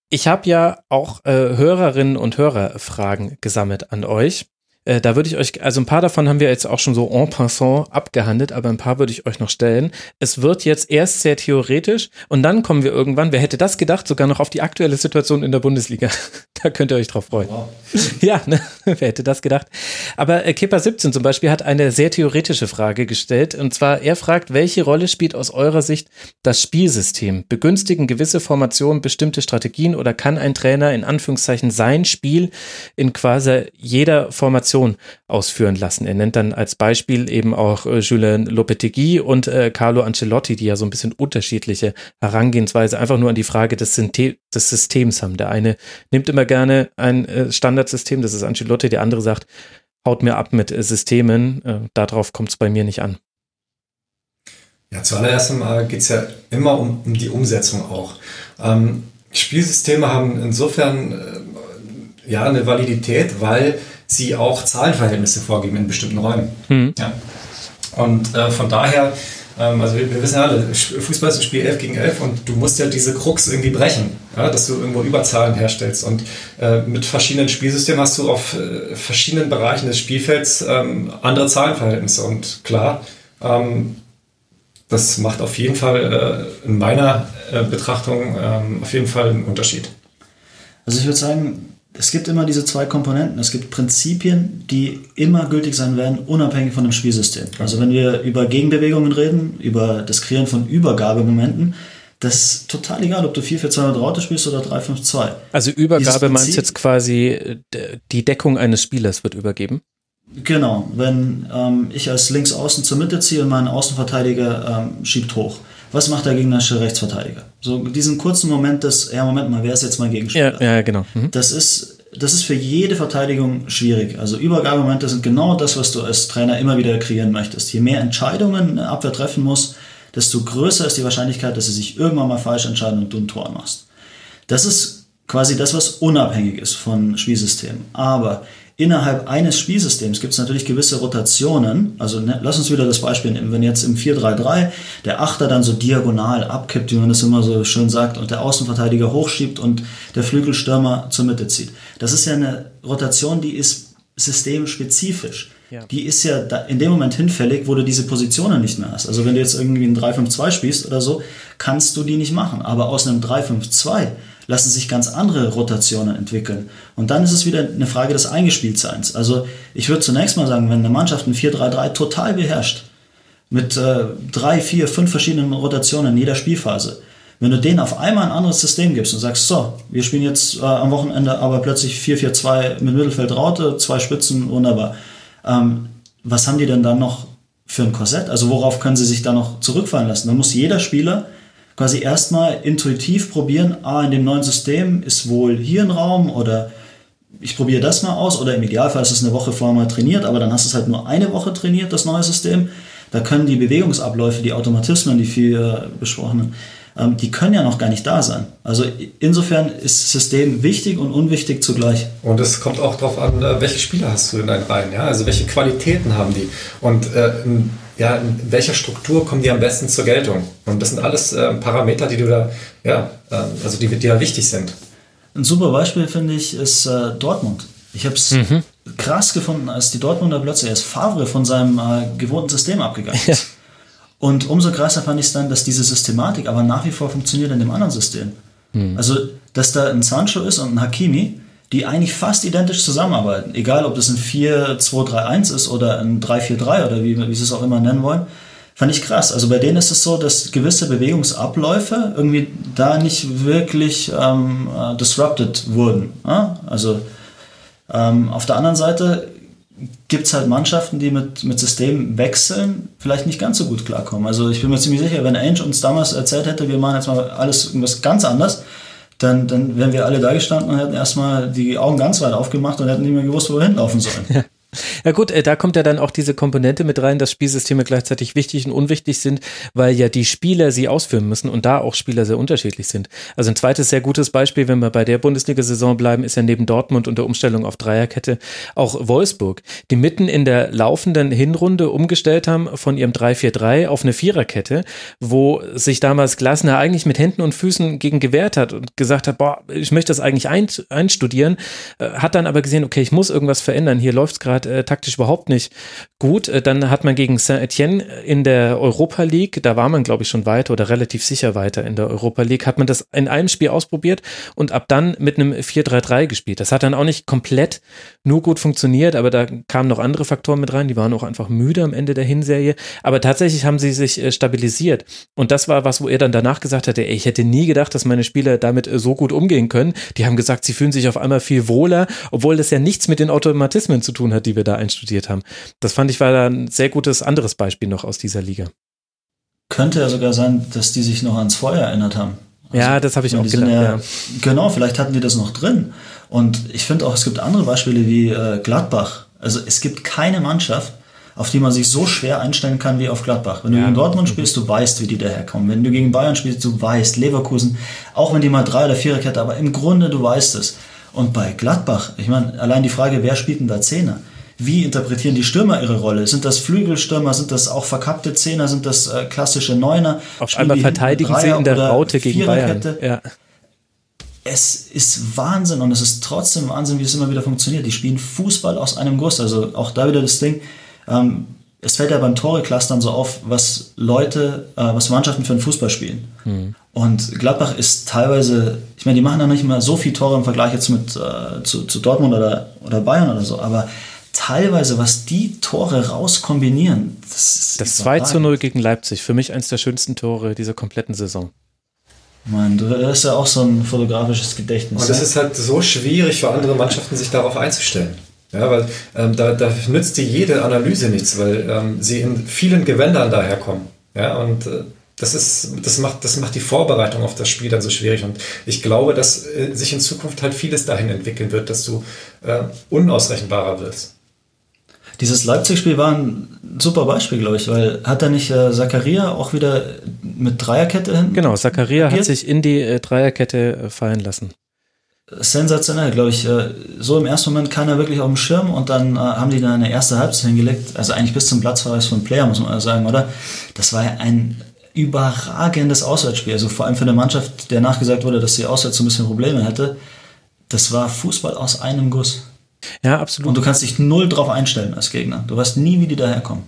Ich habe ja auch äh, Hörerinnen und Hörerfragen gesammelt an euch. Äh, da würde ich euch, also ein paar davon haben wir jetzt auch schon so en passant abgehandelt, aber ein paar würde ich euch noch stellen. Es wird jetzt erst sehr theoretisch und dann kommen wir irgendwann, wer hätte das gedacht, sogar noch auf die aktuelle Situation in der Bundesliga. (laughs) da könnt ihr euch drauf freuen. Wow. Ja, ne? (laughs) wer hätte das gedacht? Aber äh, Kipper 17 zum Beispiel hat eine sehr theoretische Frage gestellt und zwar, er fragt, welche Rolle spielt aus eurer Sicht das Spielsystem? Begünstigen gewisse Formationen bestimmte Strategien oder kann ein Trainer in Anführungszeichen sein Spiel in quasi jeder Formation Präsentation ausführen lassen. Er nennt dann als Beispiel eben auch äh, Julien Lopetegui und äh, Carlo Ancelotti, die ja so ein bisschen unterschiedliche Herangehensweise einfach nur an die Frage des, des Systems haben. Der eine nimmt immer gerne ein äh, Standardsystem, das ist Ancelotti, der andere sagt, haut mir ab mit äh, Systemen, darauf kommt es bei mir nicht an. Ja, zuallererst einmal geht es ja immer um, um, die Umsetzung auch. Ähm, Spielsysteme haben insofern ja eine Validität, weil sie auch Zahlenverhältnisse vorgeben in bestimmten Räumen. Mhm. Ja. Und äh, von daher Ähm, also wir, wir, wissen ja alle, Fußball ist ein Spiel 11 gegen 11 und du musst ja diese Krux irgendwie brechen, ja, dass du irgendwo Überzahlen herstellst. Und äh, mit verschiedenen Spielsystemen hast du auf äh, verschiedenen Bereichen des Spielfelds ähm, andere Zahlenverhältnisse. Und klar, ähm, das macht auf jeden Fall äh, in meiner äh, Betrachtung ähm, auf jeden Fall einen Unterschied. Also ich würde sagen, es gibt immer diese zwei Komponenten. Es gibt Prinzipien, die immer gültig sein werden, unabhängig von dem Spielsystem. Also wenn wir über Gegenbewegungen reden, über das Kreieren von Übergabemomenten, das ist total egal, ob du 4 4 2 Raute spielst oder 3 5 2. Also Übergabe meinst jetzt quasi, die Deckung eines Spielers wird übergeben? Genau, wenn ähm, ich als Linksaußen zur Mitte ziehe und mein Außenverteidiger ähm, schiebt hoch. Was macht der gegnerische Rechtsverteidiger? So diesen kurzen Moment des, ja Moment mal, wer ist jetzt mein Gegenspieler? Ja, ja genau. Mhm. Das ist, das ist für jede Verteidigung schwierig. Also Übergabemomente sind genau das, was du als Trainer immer wieder kreieren möchtest. Je mehr Entscheidungen eine Abwehr treffen muss, desto größer ist die Wahrscheinlichkeit, dass sie sich irgendwann mal falsch entscheiden und du ein Tor machst. Das ist quasi das, was unabhängig ist von Spielsystemen. Aber Innerhalb eines Spielsystems gibt es natürlich gewisse Rotationen. Also ne, lass uns wieder das Beispiel nehmen. Wenn jetzt im 4-3-3 der Achter dann so diagonal abkippt, wie man das immer so schön sagt, und der Außenverteidiger hochschiebt und der Flügelstürmer zur Mitte zieht. Das ist ja eine Rotation, die ist systemspezifisch. Ja. Die ist ja in dem Moment hinfällig, wo du diese Positionen nicht mehr hast. Also wenn du jetzt irgendwie ein 3-5-2 spielst oder so, kannst du die nicht machen. Aber aus einem 3-5-2 lassen sich ganz andere Rotationen entwickeln. Und dann ist es wieder eine Frage des Eingespieltseins. Also ich würde zunächst mal sagen, wenn eine Mannschaft ein 4-3-3 total beherrscht, mit äh, drei, vier, fünf verschiedenen Rotationen in jeder Spielphase, wenn du denen auf einmal ein anderes System gibst und sagst, so, wir spielen jetzt äh, am Wochenende aber plötzlich 4-4-2 mit Mittelfeld Raute, zwei Spitzen, wunderbar. Ähm, was haben die denn dann noch für ein Korsett? Also worauf können sie sich da noch zurückfallen lassen? Da muss jeder Spieler quasi erstmal intuitiv probieren, ah, in dem neuen System ist wohl hier ein Raum oder ich probiere das mal aus oder im Idealfall ist es eine Woche vorher mal trainiert, aber dann hast du es halt nur eine Woche trainiert, das neue System. Da können die Bewegungsabläufe, die Automatismen, die viel besprochenen, ähm, die können ja noch gar nicht da sein. Also insofern ist das System wichtig und unwichtig zugleich. Und es kommt auch darauf an, äh, welche Spieler hast du in deinen Reihen, ja? Also welche Qualitäten haben die? Und äh, ja, in welcher Struktur kommen die am besten zur Geltung? Und das sind alles äh, Parameter, die du da, ja, äh, also die, die da wichtig sind. Ein super Beispiel, finde ich, ist äh, Dortmund. Ich habe es mhm. krass gefunden, als die Dortmunder plötzlich als Favre von seinem äh, gewohnten System abgegangen ist. Ja. Und umso krasser fand ich es dann, dass diese Systematik aber nach wie vor funktioniert in dem anderen System. Mhm. Also, dass da ein Sancho ist und ein Hakimi, die eigentlich fast identisch zusammenarbeiten. Egal, ob das ein 4-2-3-1 ist oder ein 3-4-3 oder wie, wie sie es auch immer nennen wollen. Fand ich krass. Also bei denen ist es so, dass gewisse Bewegungsabläufe irgendwie da nicht wirklich ähm, äh, disrupted wurden. Ja? Also ähm, auf der anderen Seite gibt es halt Mannschaften, die mit, mit Systemwechseln vielleicht nicht ganz so gut klarkommen. Also ich bin mir ziemlich sicher, wenn Ainge uns damals erzählt hätte, wir machen jetzt mal alles irgendwas ganz anders, dann, dann wären wir alle da gestanden und hätten erstmal die Augen ganz weit aufgemacht und hätten nicht mehr gewusst, wo wir hinlaufen sollen. (laughs) Ja. Gut, äh, da kommt ja dann auch diese Komponente mit rein, dass Spielsysteme gleichzeitig wichtig und unwichtig sind, weil ja die Spieler sie ausführen müssen und da auch Spieler sehr unterschiedlich sind. Also ein zweites sehr gutes Beispiel, wenn wir bei der Bundesliga-Saison bleiben, ist ja neben Dortmund und der Umstellung auf Dreierkette auch Wolfsburg, die mitten in der laufenden Hinrunde umgestellt haben von ihrem 3-4-3 auf eine Viererkette, wo sich damals Glasner eigentlich mit Händen und Füßen gegen gewehrt hat und gesagt hat, boah, ich möchte das eigentlich einstudieren, äh, hat dann aber gesehen, okay, ich muss irgendwas verändern, hier läuft es gerade äh, taktisch überhaupt nicht gut. Äh, dann hat man gegen Saint-Etienne in der Europa League, da war man, glaube ich, schon weiter oder relativ sicher weiter in der Europa League, hat man das in einem Spiel ausprobiert und ab dann mit einem 4-3-3 gespielt. Das hat dann auch nicht komplett nur gut funktioniert, aber da kamen noch andere Faktoren mit rein. Die waren auch einfach müde am Ende der Hinserie. Aber tatsächlich haben sie sich äh, stabilisiert. Und das war was, wo er dann danach gesagt hatte, ey, ich hätte nie gedacht, dass meine Spieler damit äh, so gut umgehen können. Die haben gesagt, sie fühlen sich auf einmal viel wohler, obwohl das ja nichts mit den Automatismen zu tun hat, die wir da einstudiert haben. Das fand ich war da ein sehr gutes anderes Beispiel noch aus dieser Liga. Könnte ja sogar sein, dass die sich noch ans Feuer erinnert haben. Also, ja, das habe ich auch gedacht. Ja, ja. Genau, vielleicht hatten die das noch drin. Und ich finde auch, es gibt andere Beispiele wie äh, Gladbach. Also es gibt keine Mannschaft, auf die man sich so schwer einstellen kann wie auf Gladbach. Wenn du ja. gegen Dortmund spielst, du weißt, wie die daherkommen. Wenn du gegen Bayern spielst, du weißt, Leverkusen, auch wenn die mal drei oder vierer Kette, aber im Grunde du weißt es. Und bei Gladbach, ich meine, allein die Frage, wer spielt denn da Zehner? Wie interpretieren die Stürmer ihre Rolle? Sind das Flügelstürmer? Sind das auch verkappte Zehner? Sind das äh, klassische Neuner? Auf einmal verteidigen sie in der Raute gegen Bayern. Ja. Es ist Wahnsinn und es ist trotzdem Wahnsinn, wie es immer wieder funktioniert. Die spielen Fußball aus einem Guss. Also auch da wieder das Ding. Ähm, es fällt ja beim Tore-Clustern so auf, was Leute, äh, was Mannschaften für einen Fußball spielen. Mhm. Und Gladbach ist teilweise, ich meine, die machen ja nicht mal so viel Tore im Vergleich jetzt mit äh, zu, zu, Dortmund oder, oder Bayern oder so, aber teilweise, was die Tore rauskombinieren, das ist. Das 2 zu 0 gegen Leipzig, für mich eines der schönsten Tore dieser kompletten Saison. Mann, du hast ja auch so ein fotografisches Gedächtnis. Und es ist halt so schwierig für andere Mannschaften, sich darauf einzustellen. Ja, weil ähm, da, da nützt dir jede Analyse nichts, weil ähm, sie in vielen Gewändern daherkommen. Ja, und äh, das, ist, das, macht, das macht die Vorbereitung auf das Spiel dann so schwierig. Und ich glaube, dass äh, sich in Zukunft halt vieles dahin entwickeln wird, dass du äh, unausrechenbarer wirst. Dieses Leipzig-Spiel war ein super Beispiel, glaube ich, weil hat er nicht äh, Zakaria auch wieder mit Dreierkette hinten? Genau, Zakaria hat sich in die äh, Dreierkette äh, fallen lassen sensationell, glaube ich. Äh, so im ersten Moment keiner wirklich auf dem Schirm und dann äh, haben die dann eine erste Halbzeit hingelegt. Also eigentlich bis zum Platzverweis von Player, muss man sagen, oder? Das war ja ein überragendes Auswärtsspiel. Also vor allem für eine Mannschaft, der nachgesagt wurde, dass sie auswärts so ein bisschen Probleme hätte. Das war Fußball aus einem Guss. Ja, absolut. Und du kannst dich null drauf einstellen als Gegner. Du weißt nie, wie die daherkommen.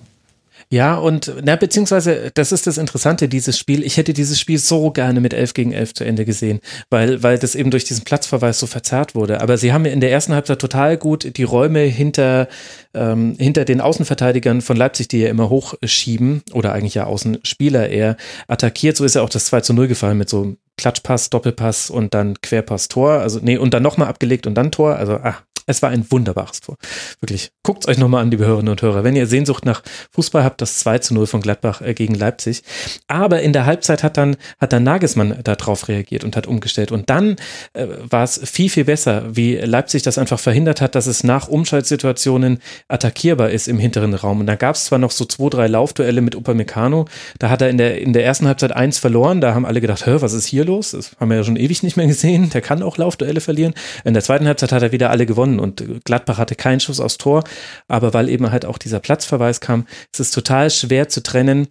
Ja, und na, beziehungsweise, das ist das Interessante, dieses Spiel. Ich hätte dieses Spiel so gerne mit 11 gegen 11 zu Ende gesehen, weil, weil das eben durch diesen Platzverweis so verzerrt wurde. Aber sie haben in der ersten Halbzeit total gut die Räume hinter, ähm, hinter den Außenverteidigern von Leipzig, die ja immer hochschieben, oder eigentlich ja Außenspieler eher, attackiert. So ist ja auch das 2 zu 0 gefallen mit so Klatschpass, Doppelpass und dann Querpass, Tor. Also, nee, und dann nochmal abgelegt und dann Tor. Also, ah, es war ein wunderbares Tor. Wirklich. Guckt es euch nochmal an, liebe Hörerinnen und Hörer. Wenn ihr Sehnsucht nach Fußball habt, das 2 zu 0 von Gladbach äh, gegen Leipzig. Aber in der Halbzeit hat dann, hat dann Nagelsmann darauf reagiert und hat umgestellt. Und dann äh, war es viel, viel besser, wie Leipzig das einfach verhindert hat, dass es nach Umschaltsituationen attackierbar ist im hinteren Raum. Und da gab es zwar noch so zwei, drei Laufduelle mit Upamecano. Da hat er in der, in der ersten Halbzeit eins verloren. Da haben alle gedacht, hör, was ist hier los? Das haben wir ja schon ewig nicht mehr gesehen. Der kann auch Laufduelle verlieren. In der zweiten Halbzeit hat er wieder alle gewonnen und Gladbach hatte keinen Schuss aufs Tor, aber weil eben halt auch dieser Platzverweis kam, ist es total schwer zu trennen,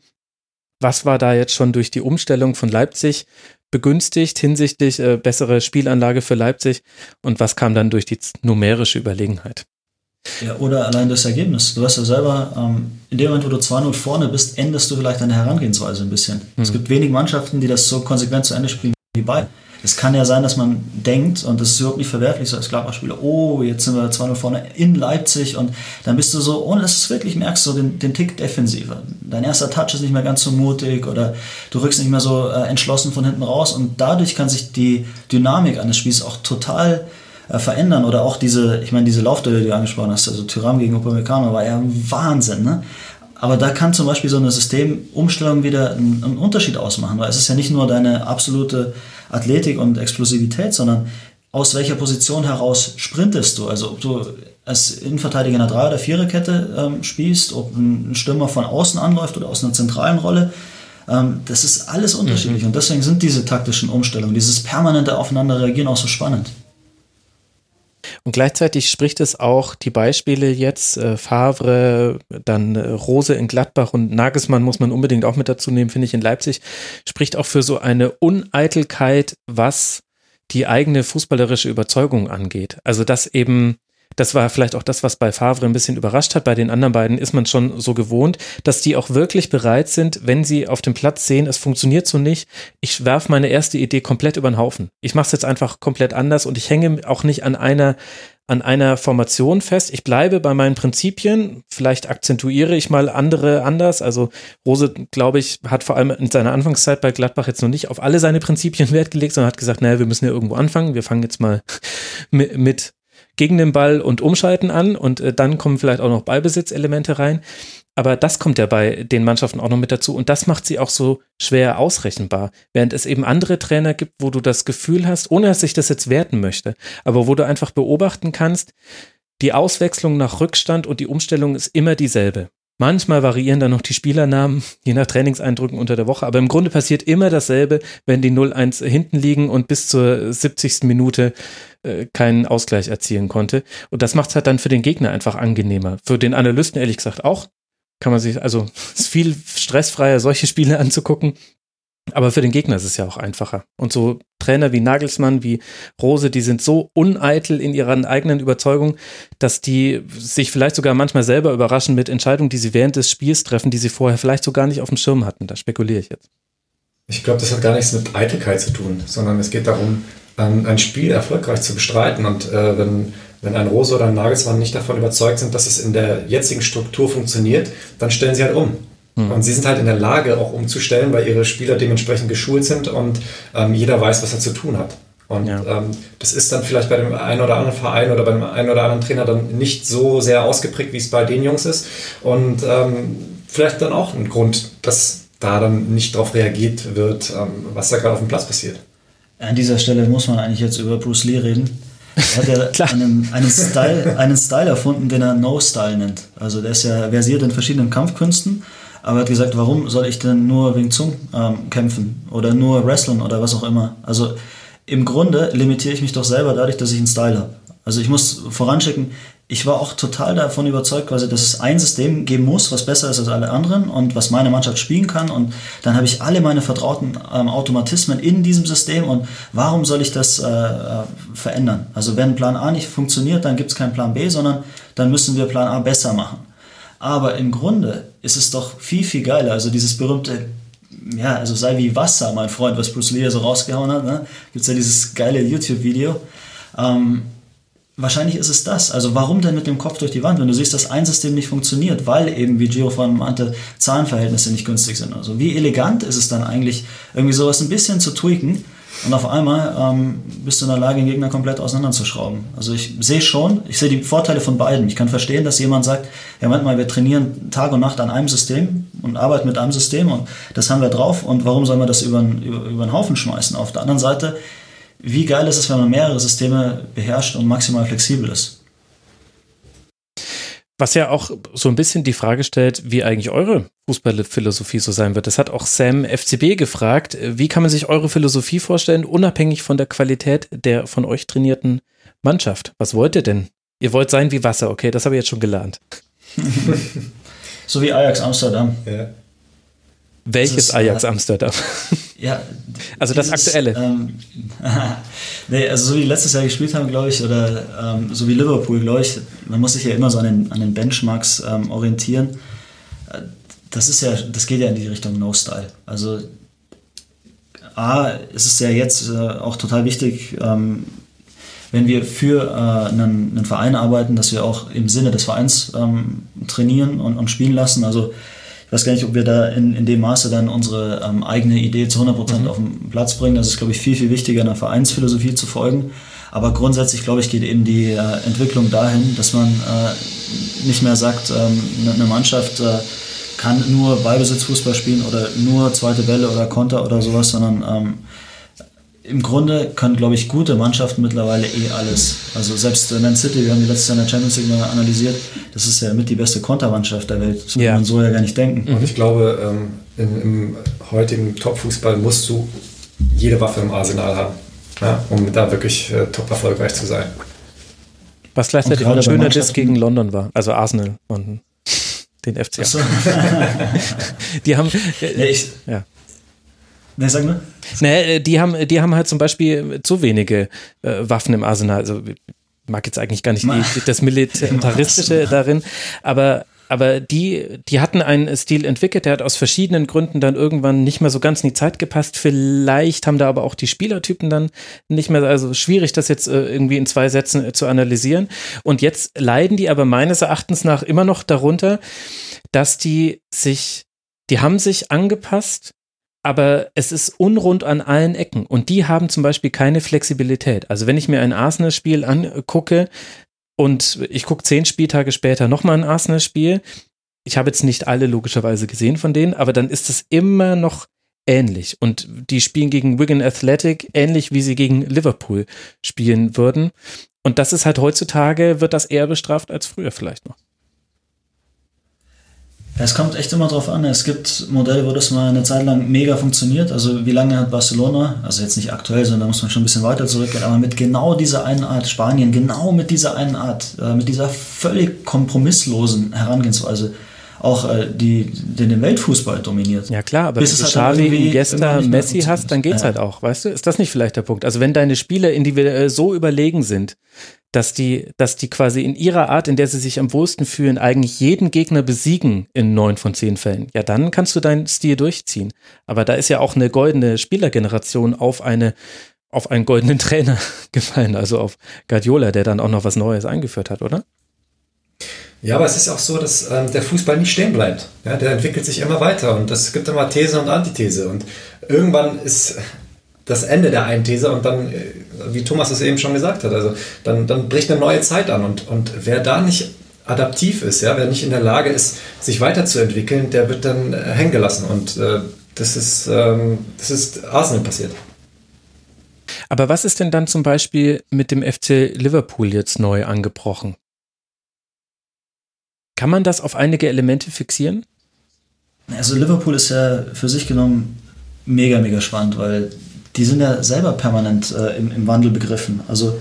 was war da jetzt schon durch die Umstellung von Leipzig begünstigt hinsichtlich äh, bessere Spielanlage für Leipzig und was kam dann durch die numerische Überlegenheit. Ja, oder allein das Ergebnis. Du weißt ja selber, ähm, in dem Moment, wo du 2-0 vorne bist, änderst du vielleicht deine Herangehensweise ein bisschen. Hm. Es gibt wenig Mannschaften, die das so konsequent zu Ende spielen wie Bayern. Es kann ja sein, dass man denkt, und das ist überhaupt nicht verwerflich, so als Gladbach-Spieler, oh, jetzt sind wir 2-0 vorne in Leipzig und dann bist du so, ohne dass du es wirklich merkst, so den, den Tick defensiver. Dein erster Touch ist nicht mehr ganz so mutig oder du rückst nicht mehr so äh, entschlossen von hinten raus und dadurch kann sich die Dynamik eines Spiels auch total äh, verändern oder auch diese, ich meine, diese Laufduelle, die du angesprochen hast, also Tyram gegen Upamecano war ja Wahnsinn, ne? Aber da kann zum Beispiel so eine Systemumstellung wieder einen, einen Unterschied ausmachen, weil es ist ja nicht nur deine absolute Athletik und Explosivität, sondern aus welcher Position heraus sprintest du? Also ob du als Innenverteidiger in einer Drei- oder Viererkette ähm, spielst, ob ein Stürmer von außen anläuft oder aus einer zentralen Rolle. Ähm, das ist alles unterschiedlich mhm. und deswegen sind diese taktischen Umstellungen, dieses permanente Aufeinanderreagieren auch so spannend. Und gleichzeitig spricht es auch die Beispiele jetzt, äh, Favre, dann äh, Rose in Gladbach und Nagelsmann muss man unbedingt auch mit dazu nehmen, finde ich, in Leipzig, spricht auch für so eine Uneitelkeit, was die eigene fußballerische Überzeugung angeht. Also, dass eben das war vielleicht auch das, was bei Favre ein bisschen überrascht hat. Bei den anderen beiden ist man schon so gewohnt, dass die auch wirklich bereit sind, wenn sie auf dem Platz sehen, es funktioniert so nicht. Ich werfe meine erste Idee komplett über den Haufen. Ich mache es jetzt einfach komplett anders und ich hänge auch nicht an einer an einer Formation fest. Ich bleibe bei meinen Prinzipien. Vielleicht akzentuiere ich mal andere anders. Also Rose, glaube ich, hat vor allem in seiner Anfangszeit bei Gladbach jetzt noch nicht auf alle seine Prinzipien (laughs) Wert gelegt, sondern hat gesagt, naja, wir müssen ja irgendwo anfangen. Wir fangen jetzt mal (laughs) mit, mit gegen den Ball und umschalten an und äh, dann kommen vielleicht auch noch Ballbesitzelemente rein. Aber das kommt ja bei den Mannschaften auch noch mit dazu und das macht sie auch so schwer ausrechenbar. Während es eben andere Trainer gibt, wo du das Gefühl hast, ohne dass ich das jetzt werten möchte, aber wo du einfach beobachten kannst, die Auswechslung nach Rückstand und die Umstellung ist immer dieselbe. Manchmal variieren dann noch die Spielernamen, je nach Trainingseindrücken unter der Woche. Aber im Grunde passiert immer dasselbe, wenn die 0-1 hinten liegen und bis zur 70. Minute äh, keinen Ausgleich erzielen konnte. Und das macht es halt dann für den Gegner einfach angenehmer. Für den Analysten ehrlich gesagt auch. Kann man sich, also (laughs) ist viel stressfreier, solche Spiele anzugucken. Aber für den Gegner ist es ja auch einfacher. Und so Trainer wie Nagelsmann, wie Rose, die sind so uneitel in ihrer eigenen Überzeugung, dass die sich vielleicht sogar manchmal selber überraschen mit Entscheidungen, die sie während des Spiels treffen, die sie vorher vielleicht so gar nicht auf dem Schirm hatten. Da spekuliere ich jetzt. Ich glaube, das hat gar nichts mit Eitelkeit zu tun, sondern es geht darum, ein Spiel erfolgreich zu bestreiten. Und äh, wenn, wenn ein Rose oder ein Nagelsmann nicht davon überzeugt sind, dass es in der jetzigen Struktur funktioniert, dann stellen sie halt um. Mhm. Und sie sind halt in der Lage, auch umzustellen, weil ihre Spieler dementsprechend geschult sind und ähm, jeder weiß, was er zu tun hat. Und ja. ähm, das ist dann vielleicht bei dem einen oder anderen Verein oder beim einen oder anderen Trainer dann nicht so sehr ausgeprägt, wie es bei den Jungs ist. Und ähm, vielleicht dann auch ein Grund, dass da dann nicht darauf reagiert wird, ähm, was da gerade auf dem Platz passiert. An dieser Stelle muss man eigentlich jetzt über Bruce Lee reden. (laughs) Er hat ja einen, einen, Style, einen Style erfunden, den er No-Style nennt. Also der ist ja versiert in verschiedenen Kampfkünsten aber er hat gesagt, warum soll ich denn nur Wing Zung ähm, kämpfen oder nur wrestlen oder was auch immer? Also im Grunde limitiere ich mich doch selber dadurch, dass ich einen Style habe. Also ich muss voranschicken, ich war auch total davon überzeugt, quasi, dass es ein System geben muss, was besser ist als alle anderen und was meine Mannschaft spielen kann. Und dann habe ich alle meine vertrauten ähm, Automatismen in diesem System. Und warum soll ich das äh verändern? Also wenn Plan A nicht funktioniert, dann gibt es keinen Plan B, sondern dann müssen wir Plan A besser machen. Aber im Grunde ist es doch viel, viel geiler. Also dieses berühmte, ja, also sei wie Wasser, mein Freund, was Bruce Lee so rausgehauen hat. Ne? Gibt es ja dieses geile YouTube-Video. Ähm, wahrscheinlich ist es das. Also warum denn mit dem Kopf durch die Wand, wenn du siehst, dass ein System nicht funktioniert, weil eben, wie Gio vorhin meinte, Zahlenverhältnisse nicht günstig sind. Also wie elegant ist es dann eigentlich, irgendwie sowas ein bisschen zu tweaken und auf einmal ähm, bist du in der Lage, den Gegner komplett auseinanderzuschrauben. Also ich sehe schon, ich sehe die Vorteile von beiden. Ich kann verstehen, dass jemand sagt, ja manchmal, wir trainieren Tag und Nacht an einem System und arbeiten mit einem System und das haben wir drauf und warum sollen wir das über, über, über den Haufen schmeißen? Auf der anderen Seite, wie geil ist es, wenn man mehrere Systeme beherrscht und maximal flexibel ist? Was ja auch so ein bisschen die Frage stellt, wie eigentlich eure Fußballphilosophie so sein wird. Das hat auch Sam FCB gefragt. Wie kann man sich eure Philosophie vorstellen, unabhängig von der Qualität der von euch trainierten Mannschaft? Was wollt ihr denn? Ihr wollt sein wie Wasser, okay, das habe ich jetzt schon gelernt. (laughs) so wie Ajax Amsterdam. Ja. Welches ist, Ajax äh, Amsterdam? (laughs) Ja. Also dieses, das aktuelle. Ähm, (laughs) nee, also so wie letztes Jahr gespielt haben, glaube ich, oder ähm, so wie Liverpool, glaube ich, man muss sich ja immer so an den, an den Benchmarks ähm, orientieren. Äh, das ist ja, das geht ja in die Richtung No-Style. Also A, ist es ja jetzt äh, auch total wichtig, ähm, wenn wir für äh, einen, einen, Verein arbeiten, dass wir auch im Sinne des Vereins ähm, trainieren und, und spielen lassen. Also ich weiß gar nicht, ob wir da in, in dem Maße dann unsere ähm, eigene Idee zu 100% mhm. auf den Platz bringen. Das ist, glaube ich, viel, viel wichtiger, einer Vereinsphilosophie zu folgen. Aber grundsätzlich, glaube ich, geht eben die äh, Entwicklung dahin, dass man äh, nicht mehr sagt, ähm, eine Mannschaft äh, kann nur Ballbesitzfußball spielen oder nur zweite Bälle oder Konter oder sowas, sondern ähm, im Grunde können, glaube ich, gute Mannschaften mittlerweile eh alles. Also selbst Man City, wir haben die letzte Jahr in der Champions League mal analysiert, das ist ja mit die beste Kontermannschaft der Welt. Das ja. kann man so ja gar nicht denken. Und ich glaube, ähm, im, im heutigen Top-Fußball musst du jede Waffe im Arsenal haben, ja, um da wirklich äh, top erfolgreich zu sein. Was gleichzeitig ein schöner Disk gegen London war, also Arsenal und den FCA. So. (laughs) die haben. Äh, ja, ich, ja. Ne, sag mal. Nee, die haben, die haben halt zum Beispiel zu wenige äh, Waffen im Arsenal. Also mag jetzt eigentlich gar nicht die, das Militaristische (laughs) darin, aber aber die, die hatten einen Stil entwickelt, der hat aus verschiedenen Gründen dann irgendwann nicht mehr so ganz in die Zeit gepasst. Vielleicht haben da aber auch die Spielertypen dann nicht mehr, also schwierig, das jetzt äh, irgendwie in zwei Sätzen äh, zu analysieren. Und jetzt leiden die aber meines Erachtens nach immer noch darunter, dass die sich, die haben sich angepasst aber es ist unrund an allen Ecken und die haben zum Beispiel keine Flexibilität. Also wenn ich mir ein Arsenal-Spiel angucke und ich gucke zehn Spieltage später nochmal ein Arsenal-Spiel, ich habe jetzt nicht alle logischerweise gesehen von denen, aber dann ist es immer noch ähnlich und die spielen gegen Wigan Athletic ähnlich wie sie gegen Liverpool spielen würden und das ist halt heutzutage wird das eher bestraft als früher vielleicht noch. Es kommt echt immer drauf an. Es gibt Modelle, wo das mal eine Zeit lang mega funktioniert. Also wie lange hat Barcelona, also jetzt nicht aktuell, sondern da muss man schon ein bisschen weiter zurückgehen, aber mit genau dieser einen Art, Spanien, genau mit dieser einen Art, äh, mit dieser völlig kompromisslosen Herangehensweise auch äh, die, den, den Weltfußball dominiert. Ja klar, aber Bis wenn du halt Xavi, Iniesta, Messi hast, dann geht's ja. halt auch, weißt du? Ist das nicht vielleicht der Punkt? Also wenn deine Spieler individuell so überlegen sind, dass die, dass die quasi in ihrer Art, in der sie sich am wohlsten fühlen, eigentlich jeden Gegner besiegen in neun von zehn Fällen, ja, dann kannst du deinen Stil durchziehen. Aber da ist ja auch eine goldene Spielergeneration auf eine auf einen goldenen (laughs) Trainer gefallen, also auf Guardiola, der dann auch noch was Neues eingeführt hat, oder? Ja, aber es ist auch so, dass ähm, der Fußball nicht stehen bleibt. Ja, der entwickelt sich immer weiter und es gibt immer These und Antithese. Und irgendwann ist das Ende der einen These und dann, äh, wie Thomas es eben schon gesagt hat, also dann, dann bricht eine neue Zeit an. Und, und wer da nicht adaptiv ist, ja, wer nicht in der Lage ist, sich weiterzuentwickeln, der wird dann äh, hängen gelassen. Und äh, das, ist, ähm, das ist Arsenal passiert. Aber was ist denn dann zum Beispiel mit dem FC Liverpool jetzt neu angebrochen? Kann man das auf einige Elemente fixieren? Also Liverpool ist ja für sich genommen mega, mega spannend, weil die sind ja selber permanent äh, im, im Wandel begriffen. Also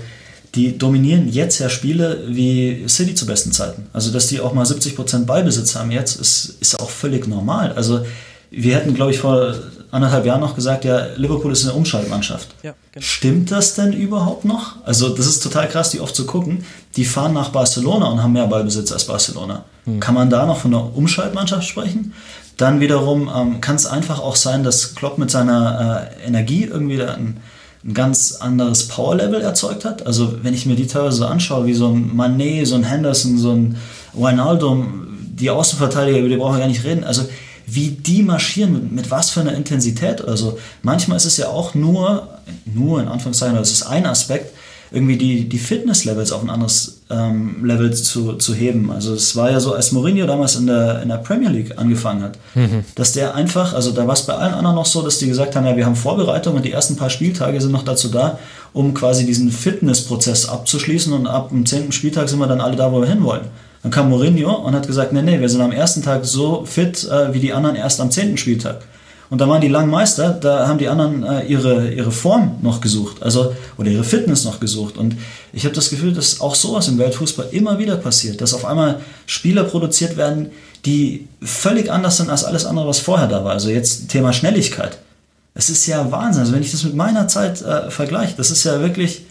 die dominieren jetzt ja Spiele wie City zu besten Zeiten. Also dass die auch mal 70% Ballbesitz haben jetzt, ist, ist auch völlig normal. Also wir hätten, glaube ich, vor anderthalb Jahren noch gesagt, ja, Liverpool ist eine Umschaltmannschaft. Ja, genau. Stimmt das denn überhaupt noch? Also das ist total krass, die oft zu gucken. Die fahren nach Barcelona und haben mehr Ballbesitz als Barcelona. Hm. Kann man da noch von einer Umschaltmannschaft sprechen? Dann wiederum ähm, kann es einfach auch sein, dass Klopp mit seiner äh, Energie irgendwie ein, ein ganz anderes Powerlevel erzeugt hat. Also wenn ich mir die teilweise so anschaue, wie so ein Manet, so ein Henderson, so ein Wijnaldum, die Außenverteidiger, über die brauchen wir gar nicht reden. Also wie die marschieren, mit, mit was für einer Intensität. Also manchmal ist es ja auch nur, nur in Anführungszeichen, das ist ein Aspekt, irgendwie die, die Fitness-Levels auf ein anderes ähm, Level zu, zu heben. Also es war ja so, als Mourinho damals in der, in der Premier League angefangen hat, mhm. dass der einfach, also da war es bei allen anderen noch so, dass die gesagt haben, ja, wir haben Vorbereitung und die ersten paar Spieltage sind noch dazu da, um quasi diesen Fitness-Prozess abzuschließen und ab dem zehnten Spieltag sind wir dann alle da, wo wir hinwollen. Dann kam Mourinho und hat gesagt, nee, nee, wir sind am ersten Tag so fit äh, wie die anderen erst am zehnten Spieltag. Und da waren die langen Meister, da haben die anderen äh, ihre, ihre Form noch gesucht, also oder ihre Fitness noch gesucht. Und ich habe das Gefühl, dass auch sowas im Weltfußball immer wieder passiert, dass auf einmal Spieler produziert werden, die völlig anders sind als alles andere, was vorher da war. Also jetzt Thema Schnelligkeit. Es ist ja Wahnsinn. Also wenn ich das mit meiner Zeit äh, vergleiche, das ist ja wirklich,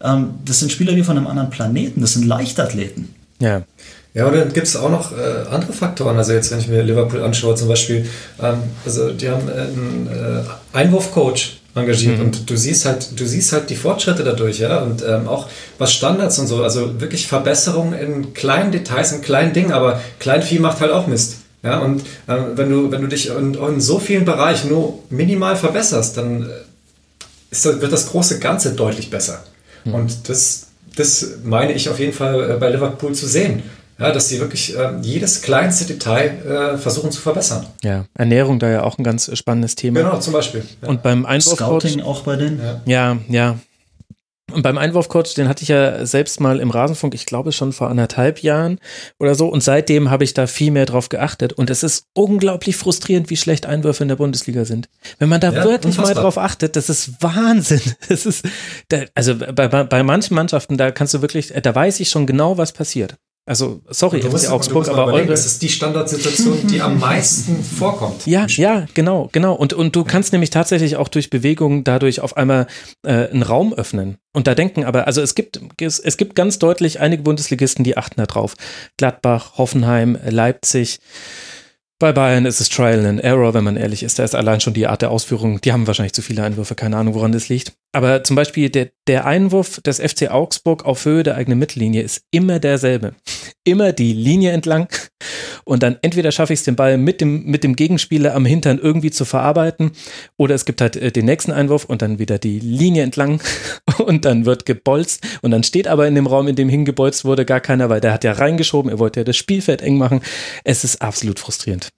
ähm, das sind Spieler wie von einem anderen Planeten, das sind Leichtathleten. Ja. Ja, und dann gibt es auch noch äh, andere Faktoren. Also jetzt, wenn ich mir Liverpool anschaue, zum Beispiel, ähm, also die haben einen äh, Einwurfcoach engagiert mhm. und du siehst halt, du siehst halt die Fortschritte dadurch, ja, und ähm, auch was Standards und so, also wirklich Verbesserungen in kleinen Details, in kleinen Dingen, aber Kleinvieh macht halt auch Mist. Ja, und äh, wenn, du, wenn du dich in, in, so vielen Bereichen nur minimal verbesserst, dann äh, das, wird das große Ganze deutlich besser. Mhm. Und das, das meine ich auf jeden Fall äh, bei Liverpool zu sehen. Ja, dass sie wirklich äh, jedes kleinste Detail äh, versuchen zu verbessern. Ja, Ernährung da ja auch ein ganz spannendes Thema. Genau, zum Beispiel. Ja. Und beim Einwurfcoach. Scouting auch bei denen? Ja, ja. ja. Und beim Einwurfcoach, den hatte ich ja selbst mal im Rasenfunk, ich glaube schon vor anderthalb Jahren oder so. Und seitdem habe ich da viel mehr drauf geachtet. Und es ist unglaublich frustrierend, wie schlecht Einwürfe in der Bundesliga sind. Wenn man da ja, wirklich unfassbar. mal drauf achtet, das ist Wahnsinn. (laughs) Das ist, also bei, bei, bei manchen Mannschaften, da kannst du wirklich, da weiß ich schon genau, was passiert. Also, sorry, musst, Augsburg, aber eure. Das ist die Standardsituation, die am meisten (laughs) vorkommt. Ja, ja, genau, genau. Und, und du kannst nämlich tatsächlich auch durch Bewegung dadurch auf einmal äh, einen Raum öffnen. Und da denken aber, also es gibt, es, es gibt ganz deutlich einige Bundesligisten, die achten da drauf. Gladbach, Hoffenheim, Leipzig, bei Bayern ist es Trial and Error, wenn man ehrlich ist. Da ist allein schon die Art der Ausführung. Die haben wahrscheinlich zu viele Einwürfe, keine Ahnung, woran das liegt. Aber zum Beispiel der, der Einwurf des FC Augsburg auf Höhe der eigenen Mittellinie ist immer derselbe. Immer die Linie entlang. Und dann entweder schaffe ich es, den Ball mit dem, mit dem Gegenspieler am Hintern irgendwie zu verarbeiten. Oder es gibt halt äh, den nächsten Einwurf und dann wieder die Linie entlang. (laughs) Und dann wird gebolzt. Und dann steht aber in dem Raum, in dem hingebolzt wurde, gar keiner, weil der hat ja reingeschoben. Er wollte ja das Spielfeld eng machen. Es ist absolut frustrierend.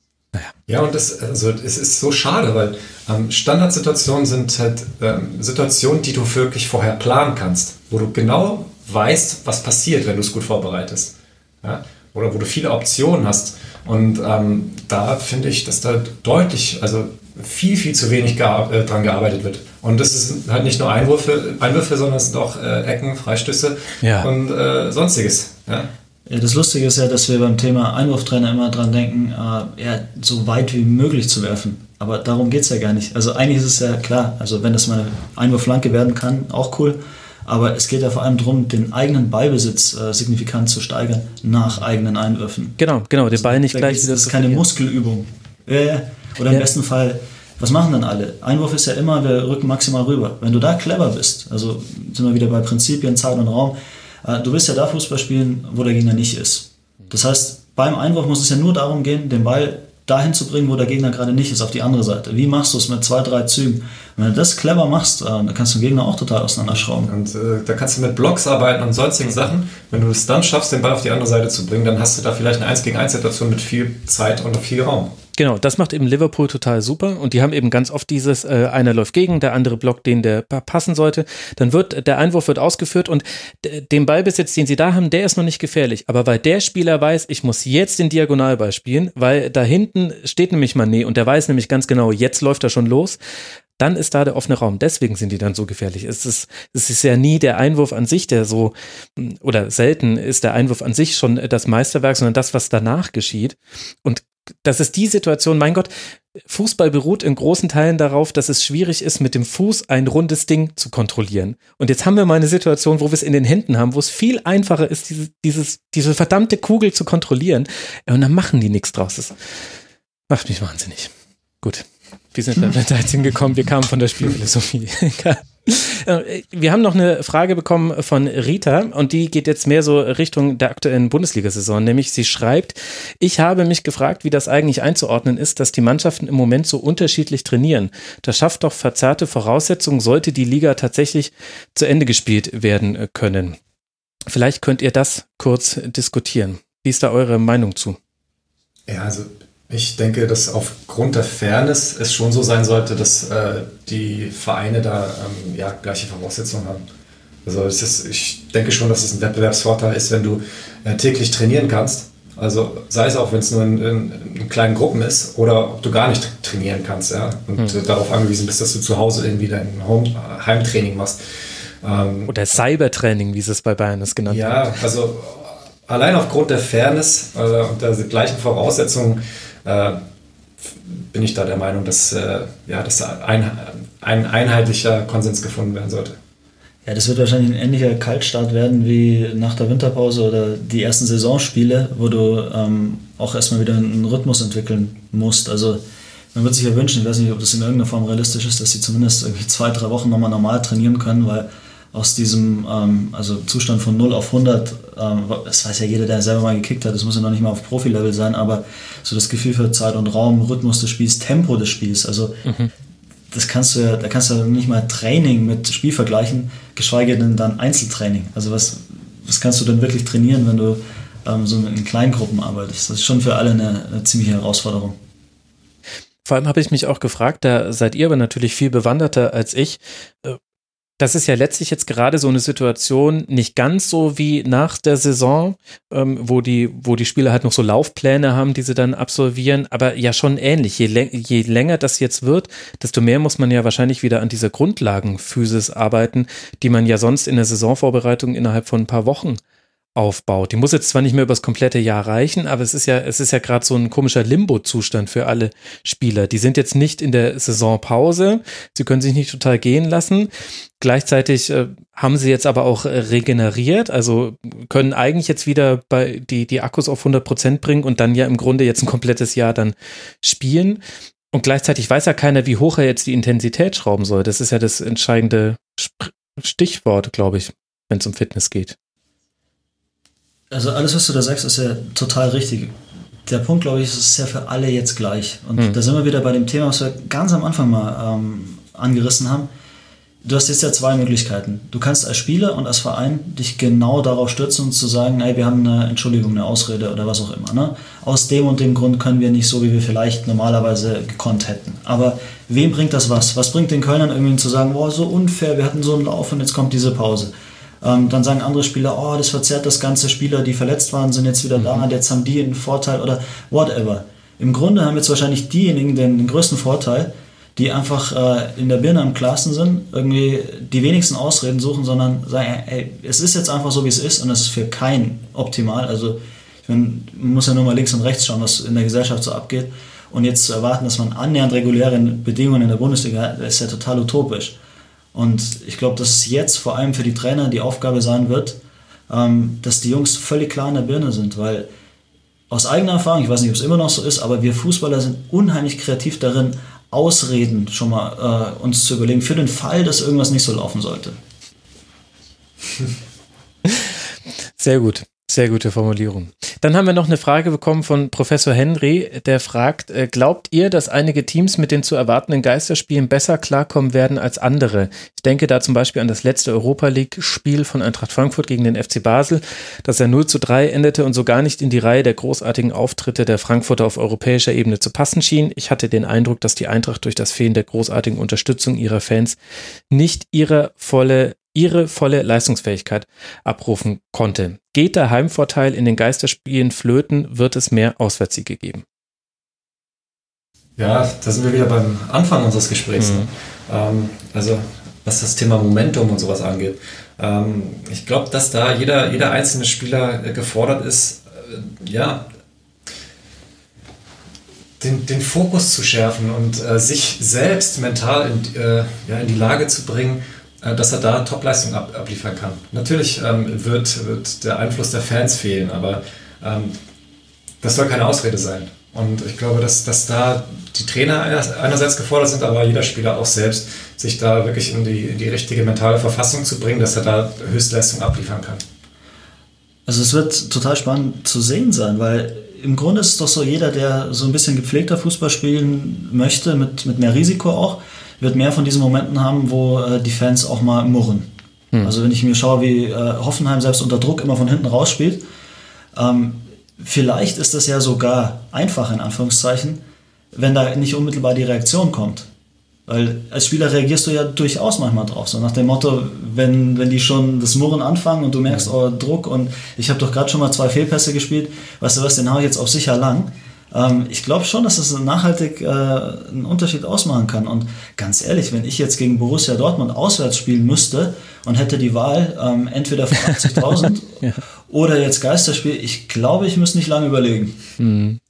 Ja, und das, also, es ist so schade, weil ähm, Standardsituationen sind halt ähm, Situationen, die du wirklich vorher planen kannst, wo du genau weißt, was passiert, wenn du es gut vorbereitest. Ja? Oder wo du viele Optionen hast. Und ähm, da finde ich, dass da deutlich, also viel, viel zu wenig gear äh, dran gearbeitet wird. Und das ist halt nicht nur Einwürfe, Einwürfe sondern es sind auch äh, Ecken, Freistöße ja. und äh, sonstiges. Ja? Ja, das Lustige ist ja, dass wir beim Thema Einwurftrainer immer dran denken, äh, ja, so weit wie möglich zu werfen. Aber darum geht es ja gar nicht. Also eigentlich ist es ja klar, also wenn das mal eine Einwurflanke werden kann, auch cool. Aber es geht ja vor allem darum, den eigenen Ballbesitz äh, signifikant zu steigern nach eigenen Einwürfen. Genau, genau, den Ball nicht gleich wieder Das ist keine Muskelübung. Äh, oder im ja. besten Fall, was machen dann alle? Einwurf ist ja immer, wir rücken maximal rüber. Wenn du da clever bist, also sind wir wieder bei Prinzipien, Zeit und Raum, äh, du willst ja da Fußball spielen, wo der Gegner nicht ist. Das heißt, beim Einwurf muss es ja nur darum gehen, den Ball dahin zu bringen, wo der Gegner gerade nicht ist, auf die andere Seite. Wie machst du es mit zwei, drei Zügen? Wenn du das clever machst, äh, dann kannst du den Gegner auch total auseinanderschrauben. Und äh, da kannst du mit Blocks arbeiten und sonstigen Sachen. Wenn du es dann schaffst, den Ball auf die andere Seite zu bringen, dann hast du da vielleicht eine 1 gegen 1 Situation mit viel Zeit und viel Raum. Genau, das macht eben Liverpool total super und die haben eben ganz oft dieses, äh, einer läuft gegen, der andere blockt den, der passen sollte. Dann wird, der Einwurf wird ausgeführt und den Ballbesitz, den sie da haben, der ist noch nicht gefährlich. Aber weil der Spieler weiß, ich muss jetzt den Diagonalball spielen, weil da hinten steht nämlich Mané und der weiß nämlich ganz genau, jetzt läuft er schon los, dann ist da der offene Raum. Deswegen sind die dann so gefährlich. Es ist, es ist ja nie der Einwurf an sich, der so, oder selten ist der Einwurf an sich schon das Meisterwerk, sondern das, was danach geschieht. Und das ist die Situation, mein Gott, Fußball beruht in großen Teilen darauf, dass es schwierig ist, mit dem Fuß ein rundes Ding zu kontrollieren. Und jetzt haben wir mal eine Situation, wo wir es in den Händen haben, wo es viel einfacher ist, diese, dieses, diese verdammte Kugel zu kontrollieren. Und dann machen die nichts draus. Das macht mich wahnsinnig. Gut. Wie sind (laughs) wir da jetzt hingekommen? Wir kamen von der Spielphilosophie. (laughs) Äh, wir haben noch eine Frage bekommen von Rita und die geht jetzt mehr so Richtung der aktuellen Bundesliga-Saison, nämlich sie schreibt, ich habe mich gefragt, wie das eigentlich einzuordnen ist, dass die Mannschaften im Moment so unterschiedlich trainieren. Das schafft doch verzerrte Voraussetzungen, sollte die Liga tatsächlich zu Ende gespielt werden können. Vielleicht könnt ihr das kurz diskutieren. Wie ist da eure Meinung zu? Ja, also ich denke, dass aufgrund der Fairness es schon so sein sollte, dass äh, die Vereine da ähm, ja, gleiche Voraussetzungen haben. Also ist, ich denke schon, dass es ein Wettbewerbsvorteil ist, wenn du äh, täglich trainieren kannst. Also sei es auch, wenn es nur in, in, in, kleinen Gruppen ist oder ob du gar nicht trainieren kannst ja? und hm. darauf angewiesen bist, dass du zu Hause irgendwie dein Home, äh, Heimtraining machst. Ähm, oder Cybertraining, wie es bei Bayern ist genannt ja, wird. Ja, also allein aufgrund der Fairness äh, und der gleichen Voraussetzungen äh, bin ich da der Meinung, dass, äh, ja, dass da ein, ein einheitlicher Konsens gefunden werden sollte. Ja, das wird wahrscheinlich ein ähnlicher Kaltstart werden wie nach der Winterpause oder die ersten Saisonspiele, wo du ähm, auch erstmal wieder einen Rhythmus entwickeln musst. Also man würde sich ja wünschen, ich weiß nicht, ob das in irgendeiner Form realistisch ist, dass sie zumindest irgendwie zwei, drei Wochen nochmal normal trainieren können, weil aus diesem ähm, also Zustand von 0 auf 100, ähm, das weiß ja jeder, der selber mal gekickt hat, das muss ja noch nicht mal auf Profi-Level sein, aber so das Gefühl für Zeit und Raum, Rhythmus des Spiels, Tempo des Spiels, also mhm. das kannst du ja, da kannst du nicht mal Training mit Spiel vergleichen, geschweige denn dann Einzeltraining. Also was, was kannst du denn wirklich trainieren, wenn du ähm, so in kleinen Gruppen arbeitest? Das ist schon für alle eine, eine ziemliche Herausforderung. Vor allem habe ich mich auch gefragt, da seid ihr aber natürlich viel bewanderter als ich. Das ist ja letztlich jetzt gerade so eine Situation, nicht ganz so wie nach der Saison, ähm, wo, die, wo die Spieler halt noch so Laufpläne haben, die sie dann absolvieren, aber ja schon ähnlich. Je, je länger das jetzt wird, desto mehr muss man ja wahrscheinlich wieder an dieser Grundlagenphysis arbeiten, die man ja sonst in der Saisonvorbereitung innerhalb von ein paar Wochen aufbaut. Die muss jetzt zwar nicht mehr über das komplette Jahr reichen, aber es ist ja, es ist ja gerade so ein komischer Limbo-Zustand für alle Spieler. Die sind jetzt nicht in der Saisonpause, sie können sich nicht total gehen lassen. Gleichzeitig äh, haben sie jetzt aber auch äh, regeneriert, also können eigentlich jetzt wieder bei die, die Akkus auf 100 Prozent bringen und dann ja im Grunde jetzt ein komplettes Jahr dann spielen. Und gleichzeitig weiß ja keiner, wie hoch er jetzt die Intensität schrauben soll. Das ist ja das entscheidende Stichwort, glaube ich, wenn es um Fitness geht. Also alles, was du da sagst, ist ja total richtig. Der Punkt, glaube ich, ist, ja für alle jetzt gleich. Und mhm. da sind wir wieder bei dem Thema, was wir ganz am Anfang mal ähm, angerissen haben. Du hast jetzt ja zwei Möglichkeiten. Du kannst als Spieler und als Verein dich genau darauf stürzen und zu sagen, hey, wir haben eine Entschuldigung, eine Ausrede oder was auch immer. Ne? Aus dem und dem Grund können wir nicht so, wie wir vielleicht normalerweise gekonnt hätten. Aber wem bringt das was? Was bringt den Kölnern irgendwie zu sagen, boah, so unfair, wir hatten so einen Lauf und jetzt kommt diese Pause? Ähm, dann sagen andere Spieler, oh, das verzerrt das ganze. Spieler, die verletzt waren, sind jetzt wieder da, mhm. jetzt haben die einen Vorteil oder whatever. Im Grunde haben jetzt wahrscheinlich diejenigen den, den größten Vorteil, die einfach äh, in der Birne am klarsten sind, irgendwie die wenigsten Ausreden suchen, sondern sagen, ey, es ist jetzt einfach so, wie es ist und es ist für keinen optimal. Also ich meine, man muss ja nur mal links und rechts schauen, was in der Gesellschaft so abgeht. Und jetzt zu erwarten, dass man annähernd reguläre Bedingungen in der Bundesliga hat, ist ja total utopisch. Und ich glaube, dass es jetzt vor allem für die Trainer die Aufgabe sein wird, ähm, dass die Jungs völlig klar in der Birne sind, weil aus eigener Erfahrung, ich weiß nicht, ob es immer noch so ist, aber wir Fußballer sind unheimlich kreativ darin, Ausreden schon mal äh, uns zu überlegen, für den Fall, dass irgendwas nicht so laufen sollte. (laughs) Sehr gut. Sehr gute Formulierung. Dann haben wir noch eine Frage bekommen von Professor Henry, der fragt, äh, glaubt ihr, dass einige Teams mit den zu erwartenden Geisterspielen besser klarkommen werden als andere? Ich denke da zum Beispiel an das letzte Europa League-Spiel von Eintracht Frankfurt gegen den FC Basel, das ja 0 zu 3 endete und so gar nicht in die Reihe der großartigen Auftritte der Frankfurter auf europäischer Ebene zu passen schien. Ich hatte den Eindruck, dass die Eintracht durch das Fehlen der großartigen Unterstützung ihrer Fans nicht ihre volle ihre volle Leistungsfähigkeit abrufen konnte. Geht der Heimvorteil in den Geisterspielen flöten, wird es mehr Auswärtssiege geben. Ja, da sind wir wieder beim Anfang unseres Gesprächs. Mhm. Ähm, also was das Thema Momentum und sowas angeht. Ähm, ich glaube, dass da jeder, jeder einzelne Spieler äh, gefordert ist, äh, ja, den, den Fokus zu schärfen und äh, sich selbst mental in, äh, ja, in die Lage zu bringen, dass er da Topleistung ab, abliefern kann. Natürlich ähm, wird, wird der Einfluss der Fans fehlen, aber ähm, das soll keine Ausrede sein. Und ich glaube, dass, dass da die Trainer einerseits gefordert sind, aber jeder Spieler auch selbst, sich da wirklich in die, in die richtige mentale Verfassung zu bringen, dass er da Höchstleistung abliefern kann. Also es wird total spannend zu sehen sein, weil im Grunde ist es doch so, jeder, der so ein bisschen gepflegter Fußball spielen möchte, mit, mit mehr Risiko auch, wird mehr von diesen Momenten haben, wo äh, die Fans auch mal murren. Hm. Also wenn ich mir schaue, wie äh, Hoffenheim selbst unter Druck immer von hinten rausspielt, ähm, vielleicht ist das ja sogar einfach in Anführungszeichen, wenn da nicht unmittelbar die Reaktion kommt. Weil als Spieler reagierst du ja durchaus manchmal drauf. So nach dem Motto, wenn, wenn die schon das Murren anfangen und du merkst, oh, Druck und ich habe doch gerade schon mal zwei Fehlpässe gespielt, weißt du was, den habe ich jetzt auf sicher lang. Ähm, ich glaube schon, dass das nachhaltig äh, einen Unterschied ausmachen kann. Und ganz ehrlich, wenn ich jetzt gegen Borussia Dortmund auswärts spielen müsste und hätte die Wahl, ähm, entweder vor 80.000 (laughs) ja. oder jetzt Geisterspiel, ich glaube, ich müsste nicht lange überlegen. Mhm.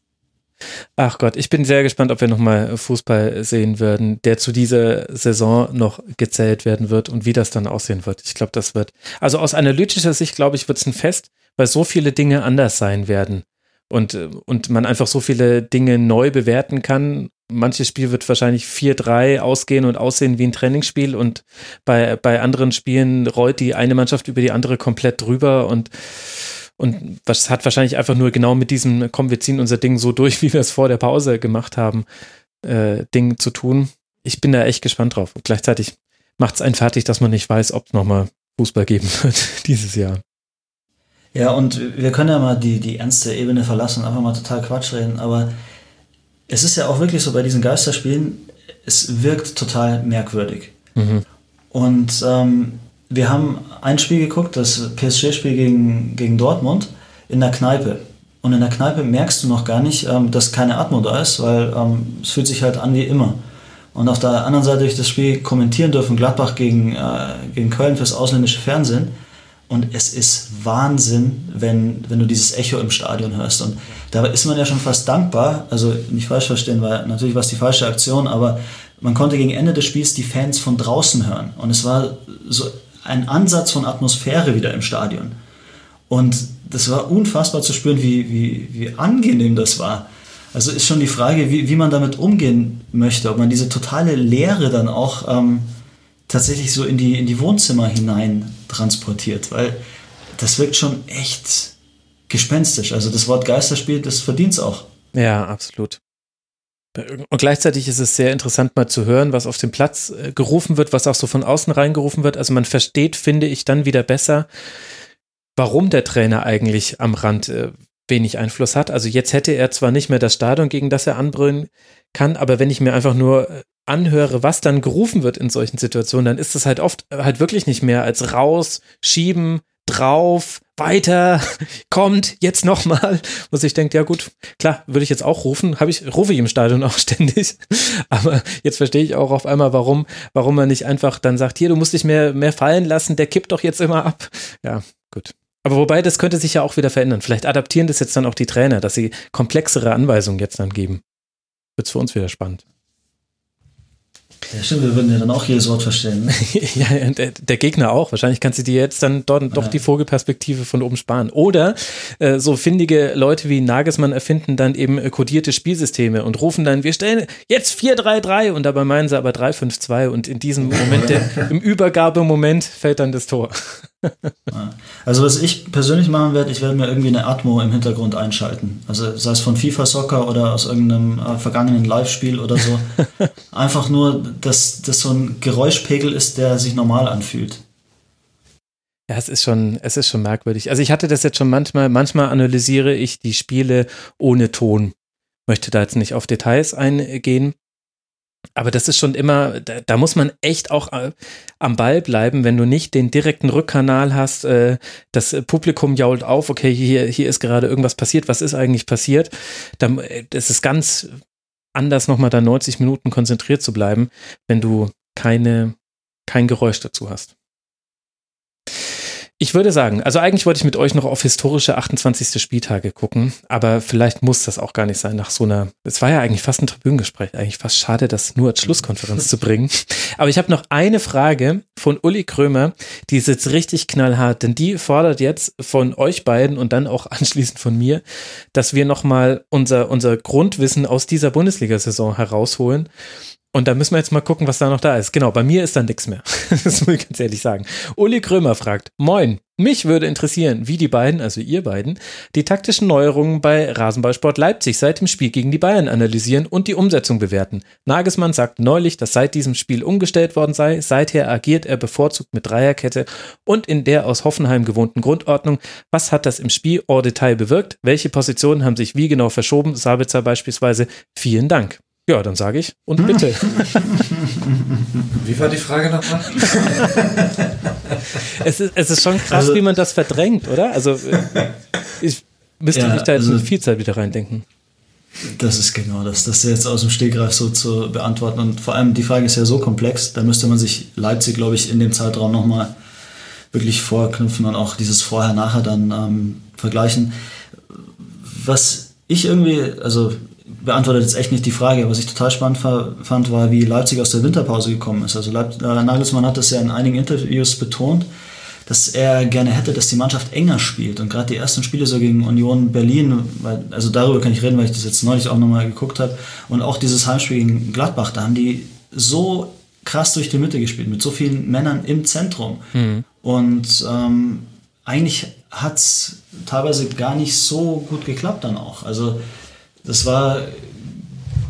Ach Gott, ich bin sehr gespannt, ob wir nochmal Fußball sehen werden, der zu dieser Saison noch gezählt werden wird und wie das dann aussehen wird. Ich glaube, das wird, also aus analytischer Sicht, glaube ich, wird es ein Fest, weil so viele Dinge anders sein werden und, und man einfach so viele Dinge neu bewerten kann. Manches Spiel wird wahrscheinlich 4-3 ausgehen und aussehen wie ein Trainingsspiel und bei, bei anderen Spielen rollt die eine Mannschaft über die andere komplett drüber und und was hat wahrscheinlich einfach nur genau mit diesem, komm, wir ziehen unser Ding so durch, (laughs) wie wir es vor der Pause gemacht haben, äh, Ding zu tun. Ich bin da echt gespannt drauf. Und gleichzeitig macht es einen fertig, dass man nicht weiß, ob es nochmal Fußball geben (laughs) wird dieses Jahr. Ja, und wir können ja mal die, die ernste Ebene verlassen, einfach mal total Quatsch reden, aber es ist ja auch wirklich so bei diesen Geisterspielen, es wirkt total merkwürdig. Mhm. Und ähm, wir haben ein Spiel geguckt, das PSG-Spiel gegen, gegen Dortmund, in der Kneipe. Und in der Kneipe merkst du noch gar nicht, ähm, dass keine Atmo da ist, weil ähm, es fühlt sich halt an wie immer. Und auf der anderen Seite durch das Spiel kommentieren dürfen Gladbach gegen, äh, gegen Köln fürs ausländische Fernsehen. Und es ist Wahnsinn, wenn, wenn du dieses Echo im Stadion hörst. Und da ist man ja schon fast dankbar, also nicht falsch verstehen, weil natürlich war es die falsche Aktion, aber man konnte gegen Ende des Spiels die Fans von draußen hören. Und es war so ein Ansatz von Atmosphäre wieder im Stadion. Und das war unfassbar zu spüren, wie, wie, wie angenehm das war. Also ist schon die Frage, wie, wie man damit umgehen möchte, ob man diese totale Leere dann auch ähm, tatsächlich so in die, in die Wohnzimmer hinein transportiert, weil das wirkt schon echt gespenstisch. Also das Wort Geisterspiel, das verdient es auch. Ja, absolut. Und gleichzeitig ist es sehr interessant mal zu hören, was auf dem Platz äh, gerufen wird, was auch so von außen reingerufen wird. Also man versteht, finde ich, dann wieder besser, warum der Trainer eigentlich am Rand äh, wenig Einfluss hat. Also jetzt hätte er zwar nicht mehr das Stadion, gegen das er anbrüllen kann, aber wenn ich mir einfach nur äh, anhöre, was dann gerufen wird in solchen Situationen, dann ist es halt oft halt wirklich nicht mehr als raus, schieben, drauf, weiter, (laughs) kommt, jetzt nochmal. (laughs) Wo ich denke, ja gut, klar, würde ich jetzt auch rufen, habe ich, rufe ich im Stadion (laughs) auch ständig. Aber jetzt verstehe ich auch auf einmal, warum, warum man nicht einfach dann sagt, hier, du musst dich mehr, mehr fallen lassen, der kippt doch jetzt immer ab. Ja, gut. Aber wobei, das könnte sich ja auch wieder verändern. Vielleicht adaptieren das jetzt dann auch die Trainer, dass sie komplexere Anweisungen jetzt dann geben. Wird's für uns wieder spannend. Ja, stimmt, wir würden ja dann auch jedes Wort verstehen. Ne? (laughs) ja, der, der, Gegner auch. Wahrscheinlich kannst du dir jetzt dann dort doch ja. die Vogelperspektive von oben sparen. Oder äh, so findige Leute wie Nagelsmann erfinden dann eben äh, kodierte Spielsysteme und rufen dann, wir stellen jetzt 4-3-3 und dabei meinen sie aber 3-5-2 und in diesem Moment, (laughs) der, im Übergabemoment fällt dann das Tor. Also was ich persönlich machen werde, ich werde mir irgendwie eine Atmo im Hintergrund einschalten. Also sei es von FIFA Soccer oder aus irgendeinem äh, vergangenen Live-Spiel oder so. (laughs) Einfach nur, dass das so ein Geräuschpegel ist, der sich normal anfühlt. Ja, es ist schon, es ist schon merkwürdig. Also ich hatte das jetzt schon manchmal, manchmal analysiere ich die Spiele ohne Ton. Möchte da jetzt nicht auf Details eingehen. Aber das ist schon immer, da, da muss man echt auch äh, am Ball bleiben, wenn du nicht den direkten Rückkanal hast. Äh, das Publikum jault auf, okay, hier, hier ist gerade irgendwas passiert, was ist eigentlich passiert? Dann, äh, das ist ganz anders, nochmal da 90 Minuten konzentriert zu bleiben, wenn du keine, kein Geräusch dazu hast. Ich würde sagen, also eigentlich wollte ich mit euch noch auf historische 28. Spieltage gucken, aber vielleicht muss das auch gar nicht sein nach so einer, es war ja eigentlich fast ein Tribünengespräch, eigentlich fast schade, das nur als Schlusskonferenz zu bringen. Aber ich habe noch eine Frage von Uli Krömer, die ist jetzt richtig knallhart, denn die fordert jetzt von euch beiden und dann auch (laughs) anschließend von mir, dass wir nochmal unser, unser Grundwissen aus dieser Bundesliga-Saison herausholen und da müssen wir jetzt mal gucken, was da noch da ist. Genau, bei mir ist da nichts mehr. (laughs) das muss ich ganz ehrlich sagen. Uli Krömer fragt, moin, mich würde interessieren, wie die beiden, also ihr beiden, die taktischen Neuerungen bei Rasenballsport Leipzig seit dem Spiel gegen die Bayern analysieren und die Umsetzung bewerten. Nagelsmann sagt neulich, dass seit diesem Spiel umgestellt worden sei. Seither agiert er bevorzugt mit Dreierkette und in der aus Hoffenheim gewohnten Grundordnung. Was hat das im Spiel en Detail bewirkt? Welche Positionen haben sich wie genau verschoben? Sabitzer beispielsweise. Vielen Dank. Ja, dann sage ich und bitte. Wie war die Frage nochmal? es, ist, es ist schon krass, also, wie man das verdrängt, oder? Also äh, ich müsste ja, mich da jetzt also, viel Zeit wieder reindenken. Das ist genau das, das jetzt aus dem Stegreif so zu beantworten. Und vor allem die Frage ist ja so komplex, da müsste man sich Leipzig, glaube ich, in dem Zeitraum nochmal wirklich vorknüpfen und auch dieses Vorher-Nachher dann ähm, vergleichen. Was ich irgendwie, also beantwortet jetzt echt nicht die Frage. Was ich total spannend fand, war, wie Leipzig aus der Winterpause gekommen ist. Also Leip äh, Nagelsmann hat das ja in einigen Interviews betont, dass er gerne hätte, dass die Mannschaft enger spielt. Und gerade die ersten Spiele so gegen Union Berlin, weil, also darüber kann ich reden, weil ich das jetzt neulich auch nochmal geguckt habe. Und auch dieses Heimspiel gegen Gladbach, da haben die so krass durch die Mitte gespielt, mit so vielen Männern im Zentrum. Mhm. Und ähm, eigentlich hat es teilweise gar nicht so gut geklappt dann auch. Also das war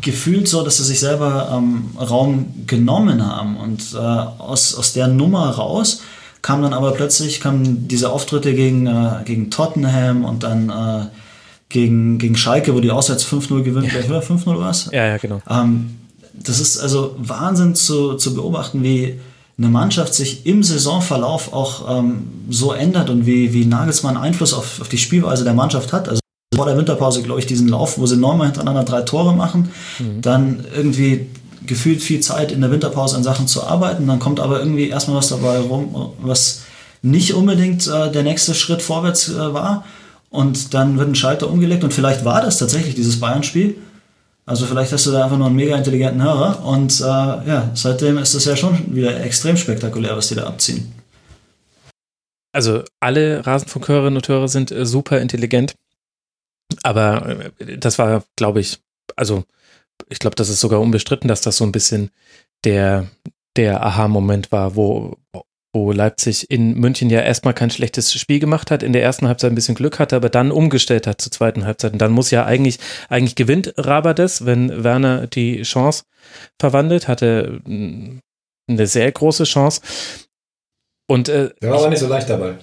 gefühlt so, dass sie sich selber ähm, Raum genommen haben und äh, aus, aus der Nummer raus kam dann aber plötzlich kamen diese Auftritte gegen, äh, gegen Tottenham und dann äh, gegen, gegen Schalke, wo die auswärts 5-0 gewinnt, ja. oder 5-0 war es? Ja, ja, genau. Ähm, das ist also Wahnsinn zu, zu beobachten, wie eine Mannschaft sich im Saisonverlauf auch ähm, so ändert und wie, wie Nagelsmann Einfluss auf, auf die Spielweise der Mannschaft hat. Also vor der Winterpause, glaube ich, diesen Lauf, wo sie neunmal hintereinander drei Tore machen, mhm. dann irgendwie gefühlt viel Zeit in der Winterpause an Sachen zu arbeiten, dann kommt aber irgendwie erstmal was dabei rum, was nicht unbedingt äh, der nächste Schritt vorwärts äh, war und dann wird ein Schalter umgelegt und vielleicht war das tatsächlich dieses Bayern-Spiel. Also vielleicht hast du da einfach nur einen mega intelligenten Hörer und äh, ja, seitdem ist das ja schon wieder extrem spektakulär, was die da abziehen. Also alle Rasenfunkhörerinnen und Hörer sind äh, super intelligent. Aber äh, das war, glaube ich, also ich glaube, das ist sogar unbestritten, dass das so ein bisschen der, der Aha-Moment war, wo, wo Leipzig in München ja erstmal kein schlechtes Spiel gemacht hat, in der ersten Halbzeit ein bisschen Glück hatte, aber dann umgestellt hat zur zweiten Halbzeit. Und dann muss ja eigentlich, eigentlich gewinnt Rabades, wenn Werner die Chance verwandelt, hatte eine sehr große Chance. Und, äh, der war aber nicht so leicht dabei.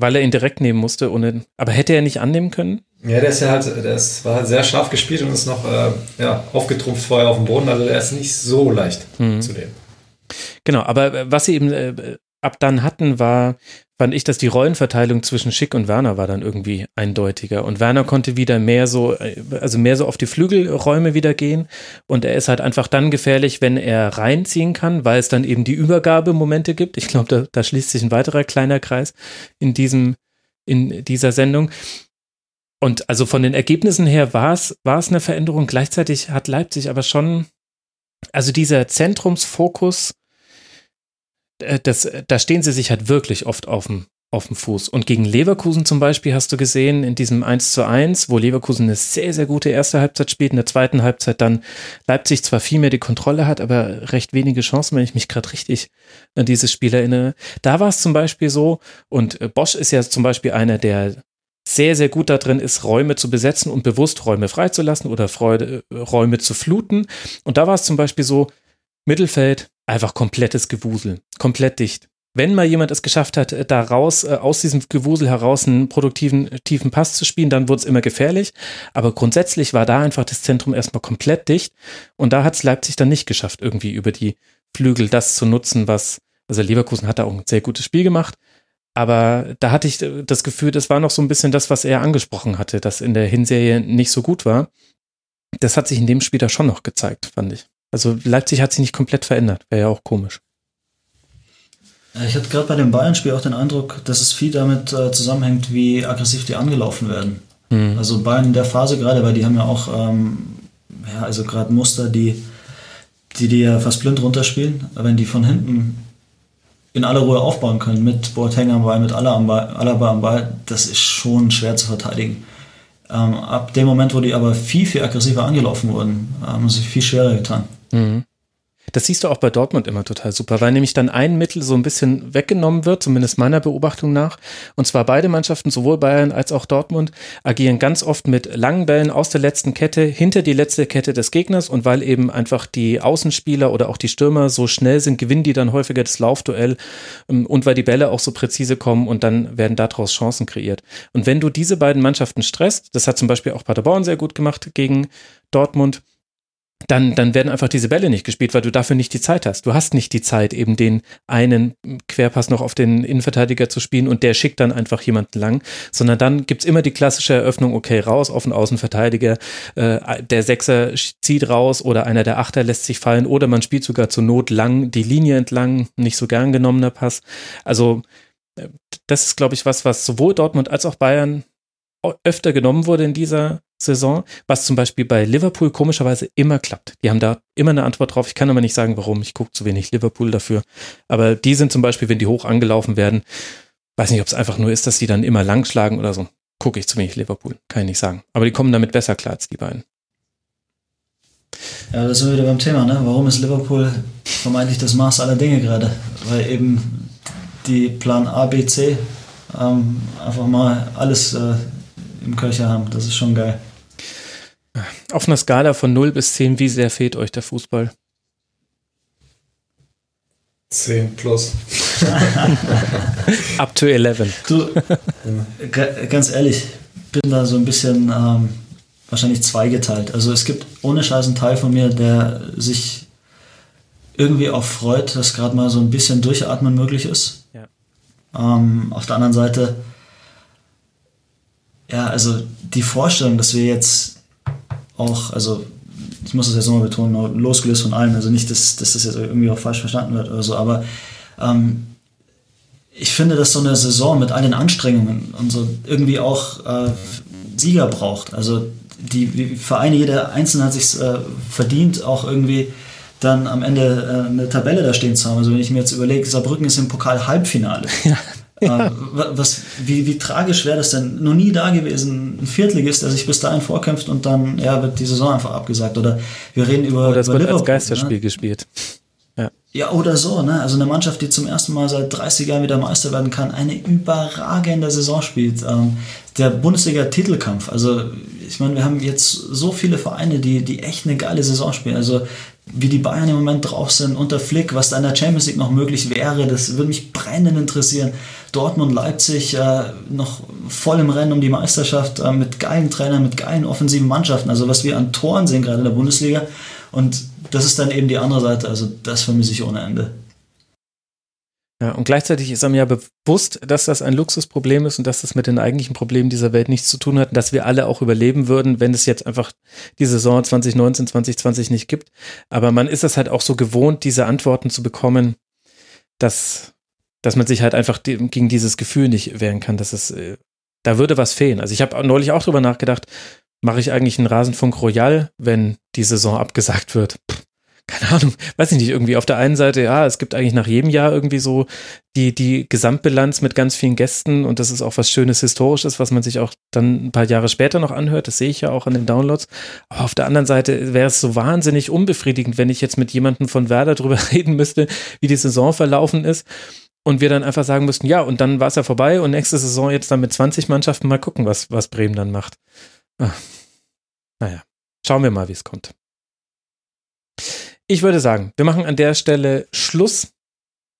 Weil er ihn direkt nehmen musste. Ohne, aber hätte er nicht annehmen können? Ja, der ist ja halt, der ist, war halt sehr scharf gespielt und ist noch äh, ja, aufgetrumpft vorher auf dem Boden. Also der ist nicht so leicht mhm. zu nehmen. Genau, aber was sie eben äh, ab dann hatten, war, fand ich, dass die Rollenverteilung zwischen Schick und Werner war dann irgendwie eindeutiger. Und Werner konnte wieder mehr so, äh, also mehr so auf die Flügelräume wieder gehen. Und er ist halt einfach dann gefährlich, wenn er reinziehen kann, weil es dann eben die Übergabemomente gibt. Ich glaube, da, da schließt sich ein weiterer kleiner Kreis in diesem, in dieser Sendung. Und also von den Ergebnissen her war es, war es eine Veränderung. Gleichzeitig hat Leipzig aber schon, also dieser Zentrumsfokus das, da stehen sie sich halt wirklich oft auf dem, auf dem Fuß. Und gegen Leverkusen zum Beispiel hast du gesehen, in diesem 1 zu 1, wo Leverkusen eine sehr, sehr gute erste Halbzeit spielt, in der zweiten Halbzeit dann Leipzig zwar viel mehr die Kontrolle hat, aber recht wenige Chancen, wenn ich mich gerade richtig an dieses Spiel erinnere. Da war es zum Beispiel so, und äh, Bosch ist ja zum Beispiel einer, der sehr, sehr gut da drin ist, Räume zu besetzen und bewusst Räume freizulassen oder Freude, äh, Räume zu fluten. Und da war es zum Beispiel so, Mittelfeld, einfach komplettes Gewusel, komplett dicht. Wenn mal jemand es geschafft hat, äh, da raus, äh, aus diesem Gewusel heraus einen produktiven, äh, tiefen Pass zu spielen, dann wurde es immer gefährlich. Aber grundsätzlich war da einfach das Zentrum erstmal komplett dicht. Und da hat es Leipzig dann nicht geschafft, irgendwie über die Flügel das zu nutzen, was, also Leverkusen hat da auch ein sehr gutes Spiel gemacht. Aber da hatte ich das Gefühl, das war noch so ein bisschen das, was er angesprochen hatte, das in der Hinserie nicht so gut war. Das hat sich in dem Spiel da schon noch gezeigt, fand ich. Also Leipzig hat sich nicht komplett verändert, wäre ja auch komisch. Ich hatte gerade bei dem Bayern-Spiel auch den Eindruck, dass es viel damit äh, zusammenhängt, wie aggressiv die angelaufen werden. Mhm. Also Bayern in der Phase gerade, weil die haben ja auch, ähm, ja, also gerade Muster, die, die die ja fast blind runterspielen. Wenn die von hinten in aller Ruhe aufbauen können, mit Boateng am Ball, mit Alaba am Ball, das ist schon schwer zu verteidigen. Ähm, ab dem Moment, wo die aber viel, viel aggressiver angelaufen wurden, haben sie viel schwerer getan. Mhm. Das siehst du auch bei Dortmund immer total super, weil nämlich dann ein Mittel so ein bisschen weggenommen wird, zumindest meiner Beobachtung nach. Und zwar beide Mannschaften, sowohl Bayern als auch Dortmund, agieren ganz oft mit langen Bällen aus der letzten Kette hinter die letzte Kette des Gegners. Und weil eben einfach die Außenspieler oder auch die Stürmer so schnell sind, gewinnen die dann häufiger das Laufduell. Ähm, und weil die Bälle auch so präzise kommen und dann werden daraus Chancen kreiert. Und wenn du diese beiden Mannschaften stresst, das hat zum Beispiel auch Paderborn sehr gut gemacht gegen Dortmund, dann, dann werden einfach diese Bälle nicht gespielt, weil du dafür nicht die Zeit hast. Du hast nicht die Zeit, eben den einen Querpass noch auf den Innenverteidiger zu spielen und der schickt dann einfach jemanden lang, sondern dann gibt's immer die klassische Eröffnung, okay, raus auf den Außenverteidiger, äh, der Sechser zieht raus oder einer der Achter lässt sich fallen oder man spielt sogar zur Not lang die Linie entlang, nicht so gern genommener Pass. Also äh, das ist, glaube ich, was, was sowohl Dortmund als auch Bayern öfter genommen wurde in dieser Saison, was zum Beispiel bei Liverpool komischerweise immer klappt. Die haben da immer eine Antwort drauf. Ich kann aber nicht sagen, warum. Ich gucke zu wenig Liverpool dafür. Aber die sind zum Beispiel, wenn die hoch angelaufen werden, weiß nicht, ob es einfach nur ist, dass die dann immer lang schlagen oder so. Gucke ich zu wenig Liverpool. Kann ich nicht sagen. Aber die kommen damit besser klar als die beiden. Ja, das sind wieder beim Thema, ne? Warum ist Liverpool vermeintlich das Maß aller Dinge gerade? Weil eben die Plan A, B, C ähm, einfach mal alles äh, im Köcher haben. Das ist schon geil. Auf einer Skala von 0 bis 10, wie sehr fehlt euch der Fußball? 10 plus. (laughs) Up to 11. Du, ganz ehrlich, bin da so ein bisschen ähm, wahrscheinlich zweigeteilt. Also es gibt ohne Scheiß einen Teil von mir, der sich irgendwie auch freut, dass gerade mal so ein bisschen Durchatmen möglich ist. Ja. Ähm, auf der anderen Seite ja, also die Vorstellung, dass wir jetzt auch, also ich muss das jetzt nochmal betonen, losgelöst von allem, also nicht, dass, dass das jetzt irgendwie auch falsch verstanden wird oder so, aber ähm, ich finde, dass so eine Saison mit all den Anstrengungen und so irgendwie auch äh, Sieger braucht. Also die Vereine, jeder Einzelne hat sich äh, verdient, auch irgendwie dann am Ende äh, eine Tabelle da stehen zu haben. Also wenn ich mir jetzt überlege, Saarbrücken ist im Pokal Halbfinale. Ja. Ja. Äh, was, wie, wie tragisch wäre das denn? Noch nie da gewesen, ein Viertligist, der sich bis dahin vorkämpft und dann ja, wird die Saison einfach abgesagt. Oder wir reden über. Oder es über wird Liverpool, als Geisterspiel ne? gespielt. Ja. ja, oder so. Ne? Also eine Mannschaft, die zum ersten Mal seit 30 Jahren wieder Meister werden kann, eine überragende Saison spielt. Ähm, der Bundesliga-Titelkampf. Also ich meine, wir haben jetzt so viele Vereine, die, die echt eine geile Saison spielen. Also wie die Bayern im Moment drauf sind, unter Flick, was da in der Champions League noch möglich wäre, das würde mich brennend interessieren. Dortmund, Leipzig äh, noch voll im Rennen um die Meisterschaft äh, mit geilen Trainern, mit geilen offensiven Mannschaften. Also was wir an Toren sehen gerade in der Bundesliga. Und das ist dann eben die andere Seite. Also das vermisse ich ohne Ende. Ja, und gleichzeitig ist einem ja bewusst, dass das ein Luxusproblem ist und dass das mit den eigentlichen Problemen dieser Welt nichts zu tun hat, dass wir alle auch überleben würden, wenn es jetzt einfach die Saison 2019, 2020 nicht gibt. Aber man ist es halt auch so gewohnt, diese Antworten zu bekommen, dass, dass man sich halt einfach gegen dieses Gefühl nicht wehren kann, dass es, äh, da würde was fehlen. Also ich habe neulich auch drüber nachgedacht, mache ich eigentlich einen Rasenfunk Royal, wenn die Saison abgesagt wird? Pff, keine Ahnung, weiß ich nicht, irgendwie auf der einen Seite, ja, es gibt eigentlich nach jedem Jahr irgendwie so die, die Gesamtbilanz mit ganz vielen Gästen und das ist auch was Schönes Historisches, was man sich auch dann ein paar Jahre später noch anhört. Das sehe ich ja auch an den Downloads. Aber auf der anderen Seite wäre es so wahnsinnig unbefriedigend, wenn ich jetzt mit jemandem von Werder drüber (laughs) reden müsste, wie die Saison verlaufen ist. Und wir dann einfach sagen müssten, ja, und dann war es ja vorbei und nächste Saison jetzt dann mit 20 Mannschaften mal gucken, was, was Bremen dann macht. Ah. Naja, schauen wir mal, wie es kommt. Ich würde sagen, wir machen an der Stelle Schluss.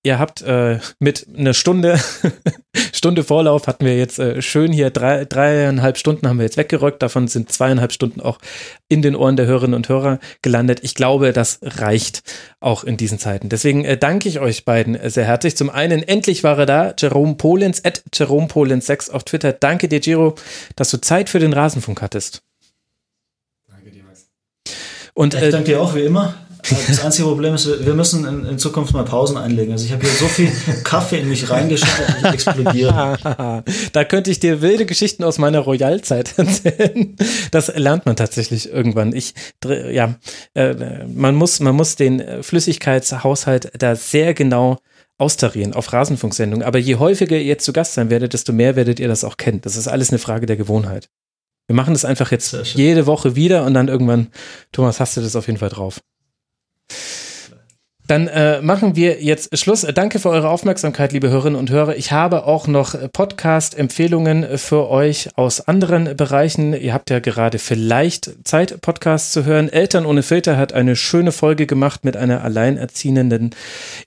Ihr habt äh, mit einer Stunde, (laughs) Stunde Vorlauf hatten wir jetzt äh, schön hier drei, dreieinhalb Stunden haben wir jetzt weggerückt. Davon sind zweieinhalb Stunden auch in den Ohren der Hörerinnen und Hörer gelandet. Ich glaube, das reicht auch in diesen Zeiten. Deswegen äh, danke ich euch beiden sehr herzlich. Zum einen, endlich war er da, Jerome Polens, at Jerome Polens 6 auf Twitter. Danke dir, Giro, dass du Zeit für den Rasenfunk hattest. Danke dir, Max. Und, ich äh, danke dir auch, wie immer. Das einzige Problem ist, wir müssen in, in, Zukunft mal Pausen einlegen. Also ich habe hier so viel (laughs) Kaffee in mich reingeschüttet, dass ich explodiere. (laughs) da könnte ich dir wilde Geschichten aus meiner Royalzeit (laughs) erzählen. Das lernt man tatsächlich irgendwann. Ich, ja, äh, man muss, man muss den Flüssigkeitshaushalt da sehr genau austarieren auf Rasenfunksendungen. Aber je häufiger ihr jetzt zu Gast sein werdet, desto mehr werdet ihr das auch kennen. Das ist alles eine Frage der Gewohnheit. Wir machen das einfach jetzt jede Woche wieder und dann irgendwann, Thomas, hast du das auf jeden Fall drauf. Dann äh, machen wir jetzt Schluss. Danke für eure Aufmerksamkeit, liebe Hörerinnen und Hörer. Ich habe auch noch Podcast-Empfehlungen für euch aus anderen Bereichen. Ihr habt ja gerade vielleicht Zeit, Podcasts zu hören. Eltern ohne Filter hat eine schöne Folge gemacht mit einer alleinerziehenden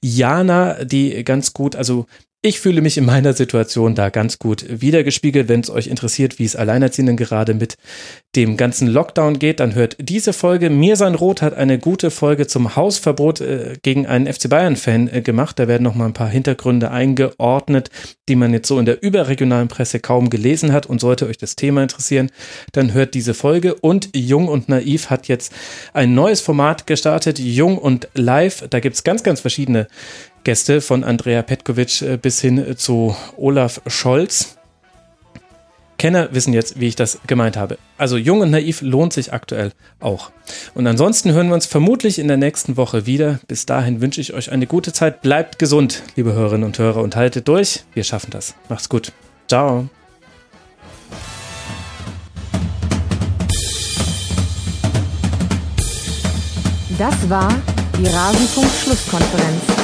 Jana, die ganz gut, also ich fühle mich in meiner Situation da ganz gut wiedergespiegelt. Wenn es euch interessiert, wie es Alleinerziehenden gerade mit dem ganzen Lockdown geht, dann hört diese Folge. Mir sein Rot hat eine gute Folge zum Hausverbot äh, gegen einen FC Bayern-Fan äh, gemacht. Da werden noch mal ein paar Hintergründe eingeordnet, die man jetzt so in der überregionalen Presse kaum gelesen hat. Und sollte euch das Thema interessieren, dann hört diese Folge. Und Jung und Naiv hat jetzt ein neues Format gestartet, Jung und Live. Da gibt es ganz, ganz verschiedene Gäste von Andrea Petkovic äh, bis hin zu Olaf Scholz. Kenner wissen jetzt, wie ich das gemeint habe. Also Jung und Naiv lohnt sich aktuell auch. Und ansonsten hören wir uns vermutlich in der nächsten Woche wieder. Bis dahin wünsche ich euch eine gute Zeit. Bleibt gesund, liebe Hörerinnen und Hörer, und haltet durch. Wir schaffen das. Macht's gut. Ciao. Das war die Rasenfunk-Schlusskonferenz.